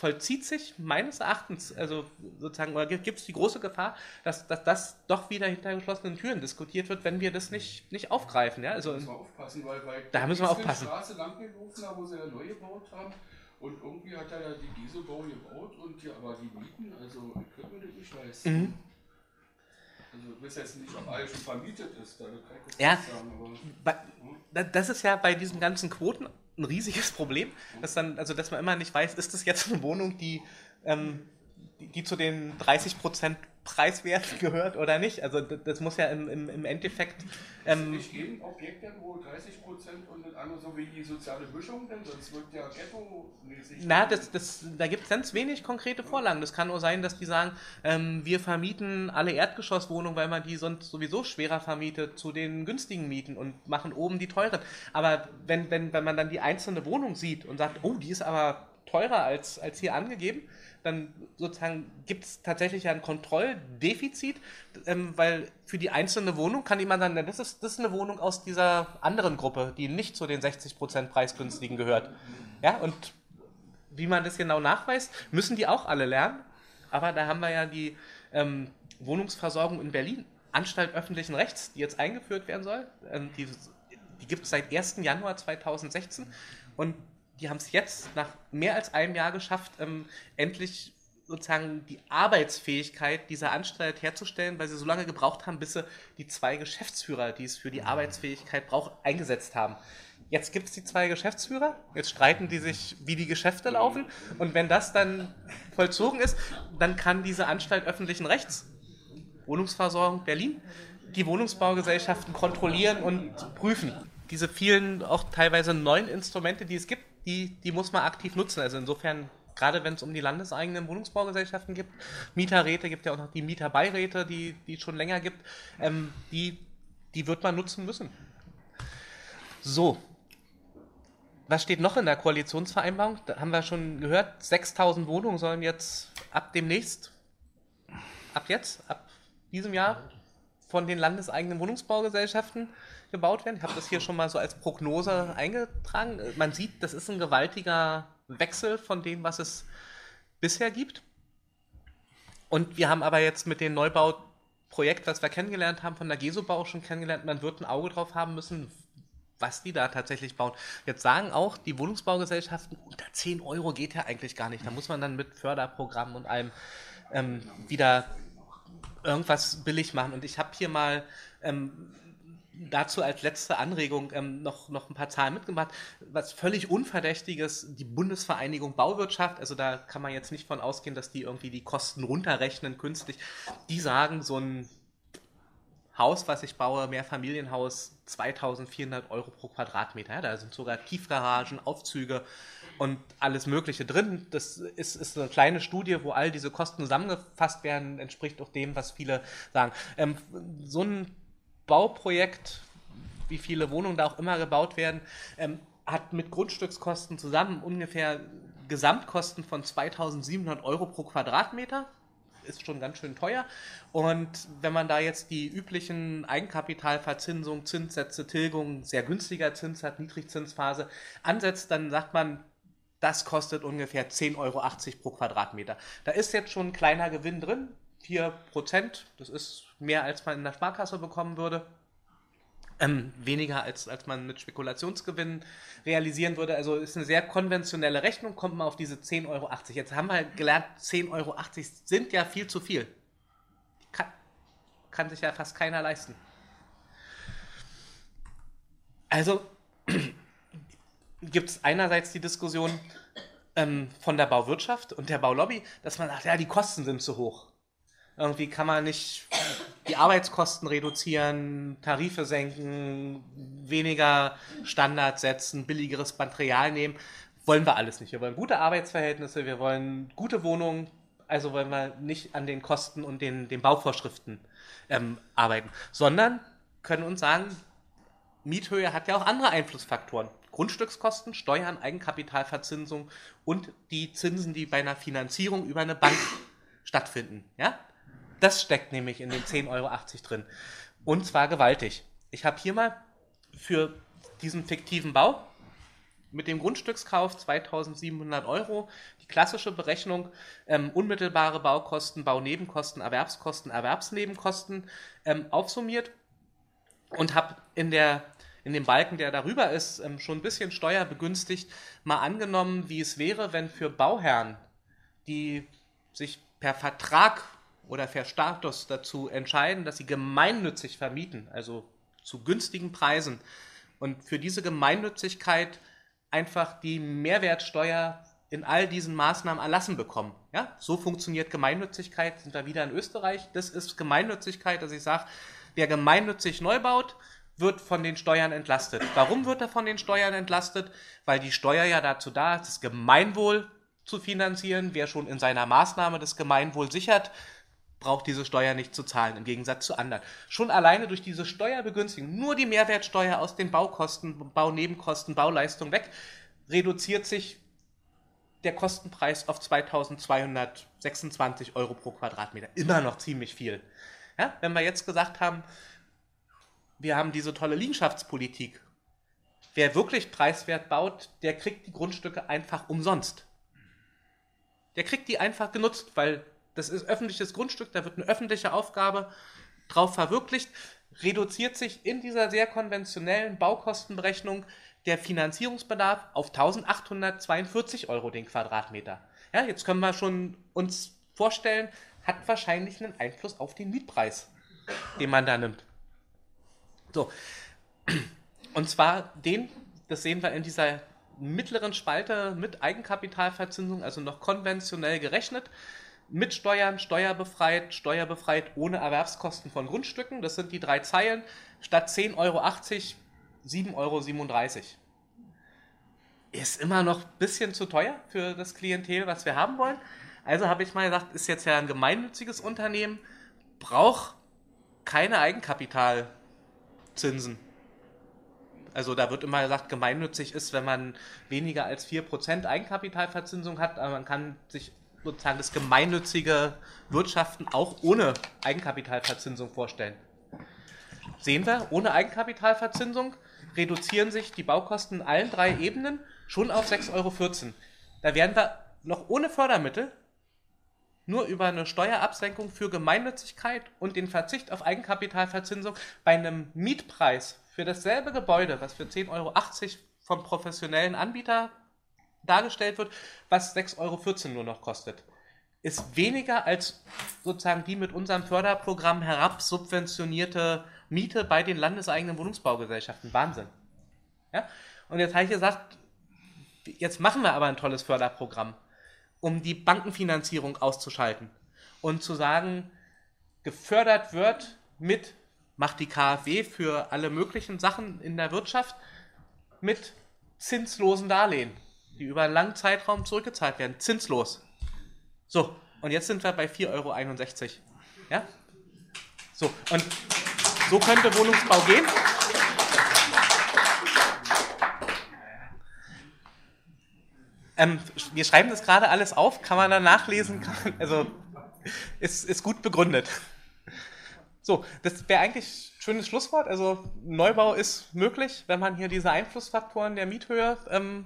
vollzieht sich meines Erachtens, also sozusagen, oder gibt es die große Gefahr, dass, dass das doch wieder hinter geschlossenen Türen diskutiert wird, wenn wir das nicht, nicht aufgreifen. Ja? Also, Da müssen wir aufpassen, weil bei Da müssen wir der aufpassen. Straße lang gelaufen, da wo sie ja neu gebaut haben. Und irgendwie hat er ja die Dieselbau gebaut und ja, aber die Mieten, also ich das nicht leisten. Mhm. Also ich weiß jetzt nicht, ob alles schon vermietet ist, da kann ich Ja. sagen, aber bei, da- das ist ja bei diesen ganzen Quoten ein riesiges Problem, dass dann, also dass man immer nicht weiß, ist das jetzt eine Wohnung, die, ähm, die, die zu den 30% Preiswert gehört oder nicht. Also das, muss ja im, im, im Endeffekt ähm, nicht jedem Objekt dann wohl 30 Prozent und das andere so wie die soziale Mischung, denn sonst wird ja ghetto-mäßig. Na, das, das, da gibt es ganz wenig konkrete Vorlagen. Das kann nur sein, dass die sagen, ähm, wir vermieten alle Erdgeschosswohnungen, weil man die sonst sowieso schwerer vermietet zu den günstigen Mieten und machen oben die teuren. Aber wenn, wenn, wenn man dann die einzelne Wohnung sieht und sagt, oh, die ist aber teurer als, als hier angegeben, dann sozusagen gibt es tatsächlich ein Kontrolldefizit, ähm, weil für die einzelne Wohnung kann jemand sagen, das ist, das ist eine Wohnung aus dieser anderen Gruppe, die nicht zu den 60% preisgünstigen gehört. Ja, und wie man das genau nachweist, müssen die auch alle lernen. Aber da haben wir ja die ähm, Wohnungsversorgung in Berlin, Anstalt öffentlichen Rechts, die jetzt eingeführt werden soll. Ähm, die die gibt es seit 1. Januar 2016 und die haben es jetzt nach mehr als einem Jahr geschafft, ähm, endlich sozusagen die Arbeitsfähigkeit dieser Anstalt herzustellen, weil sie so lange gebraucht haben, bis sie die zwei Geschäftsführer, die es für die Arbeitsfähigkeit braucht, eingesetzt haben. Jetzt gibt es die zwei Geschäftsführer, jetzt streiten die sich, wie die Geschäfte laufen und wenn das dann vollzogen ist, dann kann diese Anstalt öffentlichen Rechts, Wohnungsversorgung Berlin, die Wohnungsbaugesellschaften kontrollieren und prüfen. Diese vielen, auch teilweise neuen Instrumente, die es gibt, die, die muss man aktiv nutzen. Also insofern, gerade wenn es um die landeseigenen Wohnungsbaugesellschaften gibt, Mieterräte, gibt ja auch noch die Mieterbeiräte, die es schon länger gibt, ähm, die, die wird man nutzen müssen. So. Was steht noch in der Koalitionsvereinbarung? Da haben wir schon gehört, 6000 Wohnungen sollen jetzt ab demnächst, ab jetzt, ab diesem Jahr von den landeseigenen Wohnungsbaugesellschaften gebaut werden. Ich habe das hier schon mal so als Prognose eingetragen. Man sieht, das ist ein gewaltiger Wechsel von dem, was es bisher gibt. Und wir haben aber jetzt mit dem Neubauprojekt, was wir kennengelernt haben, von der Gesobau schon kennengelernt, man wird ein Auge drauf haben müssen, was die da tatsächlich bauen. Jetzt sagen auch die Wohnungsbaugesellschaften, unter 10 Euro geht ja eigentlich gar nicht. Da muss man dann mit Förderprogrammen und allem ähm, wieder irgendwas billig machen. Und ich habe hier mal ähm, dazu als letzte Anregung ähm, noch, noch ein paar Zahlen mitgemacht. Was völlig Unverdächtiges, die Bundesvereinigung Bauwirtschaft, also da kann man jetzt nicht von ausgehen, dass die irgendwie die Kosten runterrechnen künstlich. Die sagen, so ein Haus, was ich baue, Mehrfamilienhaus, 2400 Euro pro Quadratmeter. Ja, da sind sogar Tiefgaragen, Aufzüge und alles Mögliche drin. Das ist, ist eine kleine Studie, wo all diese Kosten zusammengefasst werden, entspricht auch dem, was viele sagen. Ähm, so ein Bauprojekt, wie viele Wohnungen da auch immer gebaut werden, ähm, hat mit Grundstückskosten zusammen ungefähr Gesamtkosten von 2700 Euro pro Quadratmeter ist schon ganz schön teuer. Und wenn man da jetzt die üblichen Eigenkapitalverzinsung, Zinssätze, Tilgung, sehr günstiger Zinssatz, Niedrigzinsphase ansetzt, dann sagt man, das kostet ungefähr 10,80 Euro pro Quadratmeter. Da ist jetzt schon ein kleiner Gewinn drin, 4 Prozent. Das ist mehr, als man in der Sparkasse bekommen würde. Ähm, weniger als, als man mit Spekulationsgewinnen realisieren würde. Also ist eine sehr konventionelle Rechnung, kommt man auf diese 10,80 Euro. Jetzt haben wir gelernt, 10,80 Euro sind ja viel zu viel. Kann, kann sich ja fast keiner leisten. Also gibt es einerseits die Diskussion ähm, von der Bauwirtschaft und der Baulobby, dass man sagt, ja, die Kosten sind zu hoch. Irgendwie kann man nicht die Arbeitskosten reduzieren, Tarife senken, weniger Standards setzen, billigeres Material nehmen. Wollen wir alles nicht. Wir wollen gute Arbeitsverhältnisse, wir wollen gute Wohnungen, also wollen wir nicht an den Kosten und den, den Bauvorschriften ähm, arbeiten, sondern können uns sagen, Miethöhe hat ja auch andere Einflussfaktoren. Grundstückskosten, Steuern, Eigenkapitalverzinsung und die Zinsen, die bei einer Finanzierung über eine Bank stattfinden. Ja? Das steckt nämlich in den 10,80 Euro drin. Und zwar gewaltig. Ich habe hier mal für diesen fiktiven Bau mit dem Grundstückskauf 2700 Euro die klassische Berechnung ähm, unmittelbare Baukosten, Baunebenkosten, Erwerbskosten, Erwerbsnebenkosten ähm, aufsummiert und habe in der in dem Balken, der darüber ist, ähm, schon ein bisschen steuerbegünstigt, mal angenommen, wie es wäre, wenn für Bauherren, die sich per Vertrag oder per Status dazu entscheiden, dass sie gemeinnützig vermieten, also zu günstigen Preisen, und für diese Gemeinnützigkeit einfach die Mehrwertsteuer in all diesen Maßnahmen erlassen bekommen. Ja? So funktioniert Gemeinnützigkeit, sind wir wieder in Österreich. Das ist Gemeinnützigkeit, dass ich sage, wer gemeinnützig neu baut, wird von den Steuern entlastet. Warum wird er von den Steuern entlastet? Weil die Steuer ja dazu da ist, das Gemeinwohl zu finanzieren. Wer schon in seiner Maßnahme das Gemeinwohl sichert, braucht diese Steuer nicht zu zahlen, im Gegensatz zu anderen. Schon alleine durch diese Steuerbegünstigung, nur die Mehrwertsteuer aus den Baukosten, Baunebenkosten, Bauleistung weg, reduziert sich der Kostenpreis auf 2226 Euro pro Quadratmeter. Immer noch ziemlich viel. Ja, wenn wir jetzt gesagt haben, wir haben diese tolle Liegenschaftspolitik. Wer wirklich preiswert baut, der kriegt die Grundstücke einfach umsonst. Der kriegt die einfach genutzt, weil das ist öffentliches Grundstück, da wird eine öffentliche Aufgabe drauf verwirklicht, reduziert sich in dieser sehr konventionellen Baukostenberechnung der Finanzierungsbedarf auf 1842 Euro den Quadratmeter. Ja, jetzt können wir schon uns vorstellen, hat wahrscheinlich einen Einfluss auf den Mietpreis, den man da nimmt. So. Und zwar den, das sehen wir in dieser mittleren Spalte mit Eigenkapitalverzinsung, also noch konventionell gerechnet mit Steuern, steuerbefreit, steuerbefreit ohne Erwerbskosten von Grundstücken. Das sind die drei Zeilen. Statt 10,80 Euro 7,37 Euro. Ist immer noch ein bisschen zu teuer für das Klientel, was wir haben wollen. Also habe ich mal gesagt, ist jetzt ja ein gemeinnütziges Unternehmen, braucht keine Eigenkapitalzinsen. Also da wird immer gesagt, gemeinnützig ist, wenn man weniger als 4% Eigenkapitalverzinsung hat, aber man kann sich sozusagen das gemeinnützige Wirtschaften auch ohne Eigenkapitalverzinsung vorstellen. Sehen wir, ohne Eigenkapitalverzinsung reduzieren sich die Baukosten in allen drei Ebenen schon auf 6,14 Euro. Da werden wir noch ohne Fördermittel nur über eine Steuerabsenkung für Gemeinnützigkeit und den Verzicht auf Eigenkapitalverzinsung bei einem Mietpreis für dasselbe Gebäude, was für 10,80 Euro vom professionellen Anbieter dargestellt wird, was 6,14 Euro nur noch kostet, ist weniger als sozusagen die mit unserem Förderprogramm herabsubventionierte Miete bei den landeseigenen Wohnungsbaugesellschaften. Wahnsinn. Ja? Und jetzt habe ich gesagt, jetzt machen wir aber ein tolles Förderprogramm, um die Bankenfinanzierung auszuschalten und zu sagen, gefördert wird mit, macht die KfW für alle möglichen Sachen in der Wirtschaft, mit zinslosen Darlehen die über einen langen Zeitraum zurückgezahlt werden, zinslos. So, und jetzt sind wir bei 4,61 Euro. Ja? So, und so könnte Wohnungsbau gehen. Ähm, wir schreiben das gerade alles auf, kann man dann nachlesen, also ist, ist gut begründet. So, das wäre eigentlich ein schönes Schlusswort. Also Neubau ist möglich, wenn man hier diese Einflussfaktoren der Miethöhe ähm,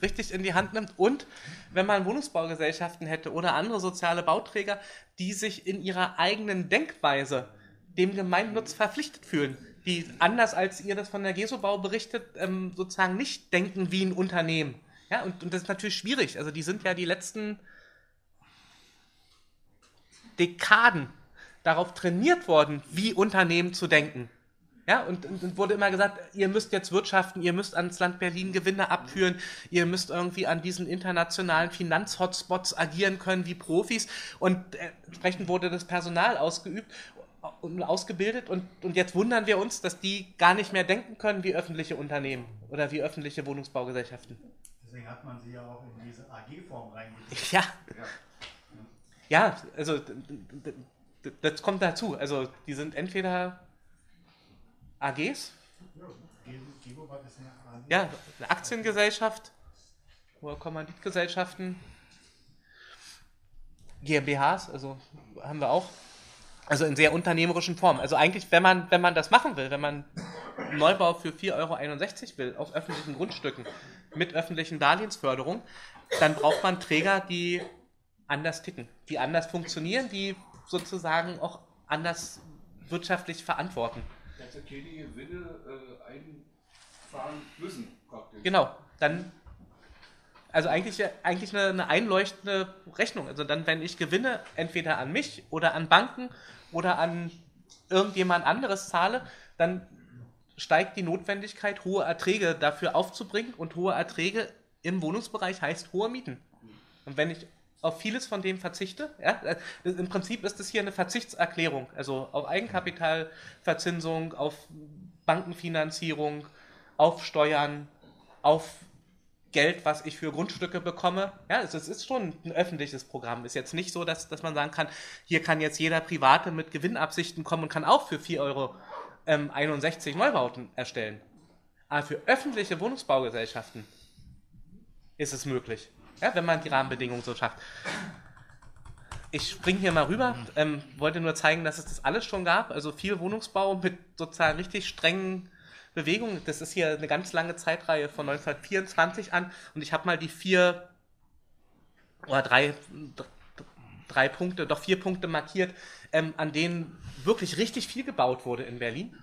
richtig in die Hand nimmt und wenn man Wohnungsbaugesellschaften hätte oder andere soziale Bauträger, die sich in ihrer eigenen Denkweise dem Gemeinnutz verpflichtet fühlen, die anders als ihr das von der Gesobau berichtet, ähm, sozusagen nicht denken wie ein Unternehmen. Ja, und, und das ist natürlich schwierig. Also die sind ja die letzten Dekaden darauf trainiert worden, wie Unternehmen zu denken. Ja, und, und, wurde immer gesagt, ihr müsst jetzt wirtschaften, ihr müsst ans Land Berlin Gewinne abführen, ihr müsst irgendwie an diesen internationalen Finanzhotspots agieren können wie Profis. Und entsprechend wurde das Personal ausgeübt und ausgebildet und, und jetzt wundern wir uns, dass die gar nicht mehr denken können wie öffentliche Unternehmen oder wie öffentliche Wohnungsbaugesellschaften. Deswegen hat man sie ja auch in diese AG-Form reingesetzt. Ja. Ja, also das kommt dazu. Also die sind entweder AGs. Ja, eine Aktiengesellschaft oder Kommanditgesellschaften, GmbHs, also haben wir auch. Also in sehr unternehmerischen Form. Also eigentlich, wenn man, wenn man das machen will, wenn man Neubau für 4,61 Euro will auf öffentlichen Grundstücken mit öffentlichen Darlehensförderung, dann braucht man Träger, die anders ticken, die anders funktionieren, die sozusagen auch anders wirtschaftlich verantworten. Wir die Gewinne äh, einfahren müssen, praktisch. Genau, dann, also eigentlich, eigentlich eine, eine einleuchtende Rechnung. Also dann, wenn ich Gewinne entweder an mich oder an Banken oder an irgendjemand anderes zahle, dann steigt die Notwendigkeit, hohe Erträge dafür aufzubringen und hohe Erträge im Wohnungsbereich heißt hohe Mieten. Und wenn ich auf vieles von dem verzichte, ja, äh, im Prinzip ist es hier eine Verzichtserklärung, also auf Eigenkapitalverzinsung, auf Bankenfinanzierung, auf Steuern, auf Geld, was ich für Grundstücke bekomme. Ja, also es ist schon ein öffentliches Programm. Ist jetzt nicht so, dass, dass man sagen kann, hier kann jetzt jeder Private mit Gewinnabsichten kommen und kann auch für 4,61 Euro ähm, 61 Neubauten erstellen. Aber für öffentliche Wohnungsbaugesellschaften ist es möglich, ja, wenn man die Rahmenbedingungen so schafft. Ich springe hier mal rüber, ähm, wollte nur zeigen, dass es das alles schon gab. Also viel Wohnungsbau mit sozusagen richtig strengen Bewegungen. Das ist hier eine ganz lange Zeitreihe von 1924 an und ich habe mal die vier oder drei, drei Punkte, doch vier Punkte markiert, ähm, an denen wirklich richtig viel gebaut wurde in Berlin.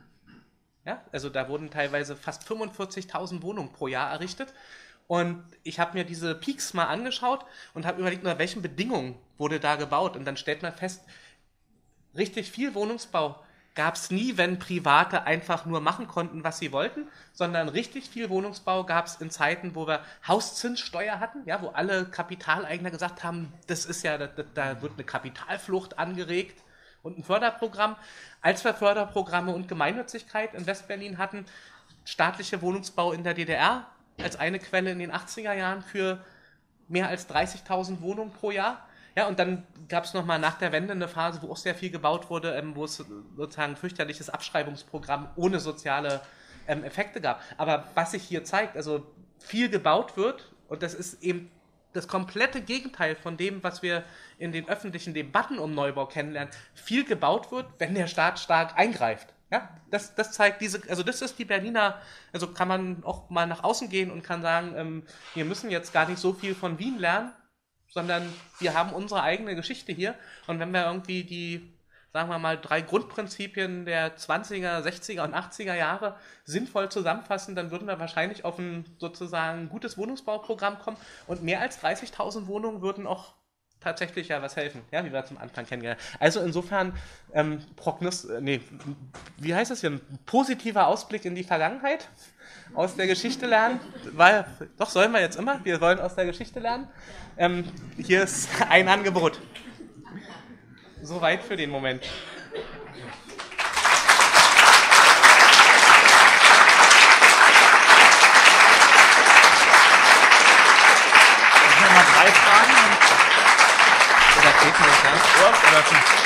Ja, also da wurden teilweise fast 45.000 Wohnungen pro Jahr errichtet. Und ich habe mir diese Peaks mal angeschaut und habe überlegt, unter welchen Bedingungen wurde da gebaut. Und dann stellt man fest, richtig viel Wohnungsbau gab es nie, wenn Private einfach nur machen konnten, was sie wollten, sondern richtig viel Wohnungsbau gab es in Zeiten, wo wir Hauszinssteuer hatten, ja, wo alle Kapitaleigner gesagt haben, das ist ja, da, da wird eine Kapitalflucht angeregt und ein Förderprogramm. Als wir Förderprogramme und Gemeinnützigkeit in Westberlin hatten, staatliche Wohnungsbau in der DDR als eine Quelle in den 80er Jahren für mehr als 30.000 Wohnungen pro Jahr. Ja, und dann gab es nochmal nach der Wende eine Phase, wo auch sehr viel gebaut wurde, ähm, wo es sozusagen ein fürchterliches Abschreibungsprogramm ohne soziale ähm, Effekte gab. Aber was sich hier zeigt, also viel gebaut wird, und das ist eben das komplette Gegenteil von dem, was wir in den öffentlichen Debatten um Neubau kennenlernen. Viel gebaut wird, wenn der Staat stark eingreift. Ja, das, das zeigt diese, also das ist die Berliner, also kann man auch mal nach außen gehen und kann sagen, ähm, wir müssen jetzt gar nicht so viel von Wien lernen, sondern wir haben unsere eigene Geschichte hier. Und wenn wir irgendwie die, sagen wir mal, drei Grundprinzipien der 20er, 60er und 80er Jahre sinnvoll zusammenfassen, dann würden wir wahrscheinlich auf ein sozusagen gutes Wohnungsbauprogramm kommen und mehr als 30.000 Wohnungen würden auch tatsächlich ja was helfen, ja, wie wir zum Anfang kennengelernt Also insofern, ähm, Prognos, äh, nee, wie heißt das hier? Ein positiver Ausblick in die Vergangenheit, aus der Geschichte lernen, weil, doch sollen wir jetzt immer, wir wollen aus der Geschichte lernen. Ähm, hier ist ein Angebot. Soweit für den Moment. Ich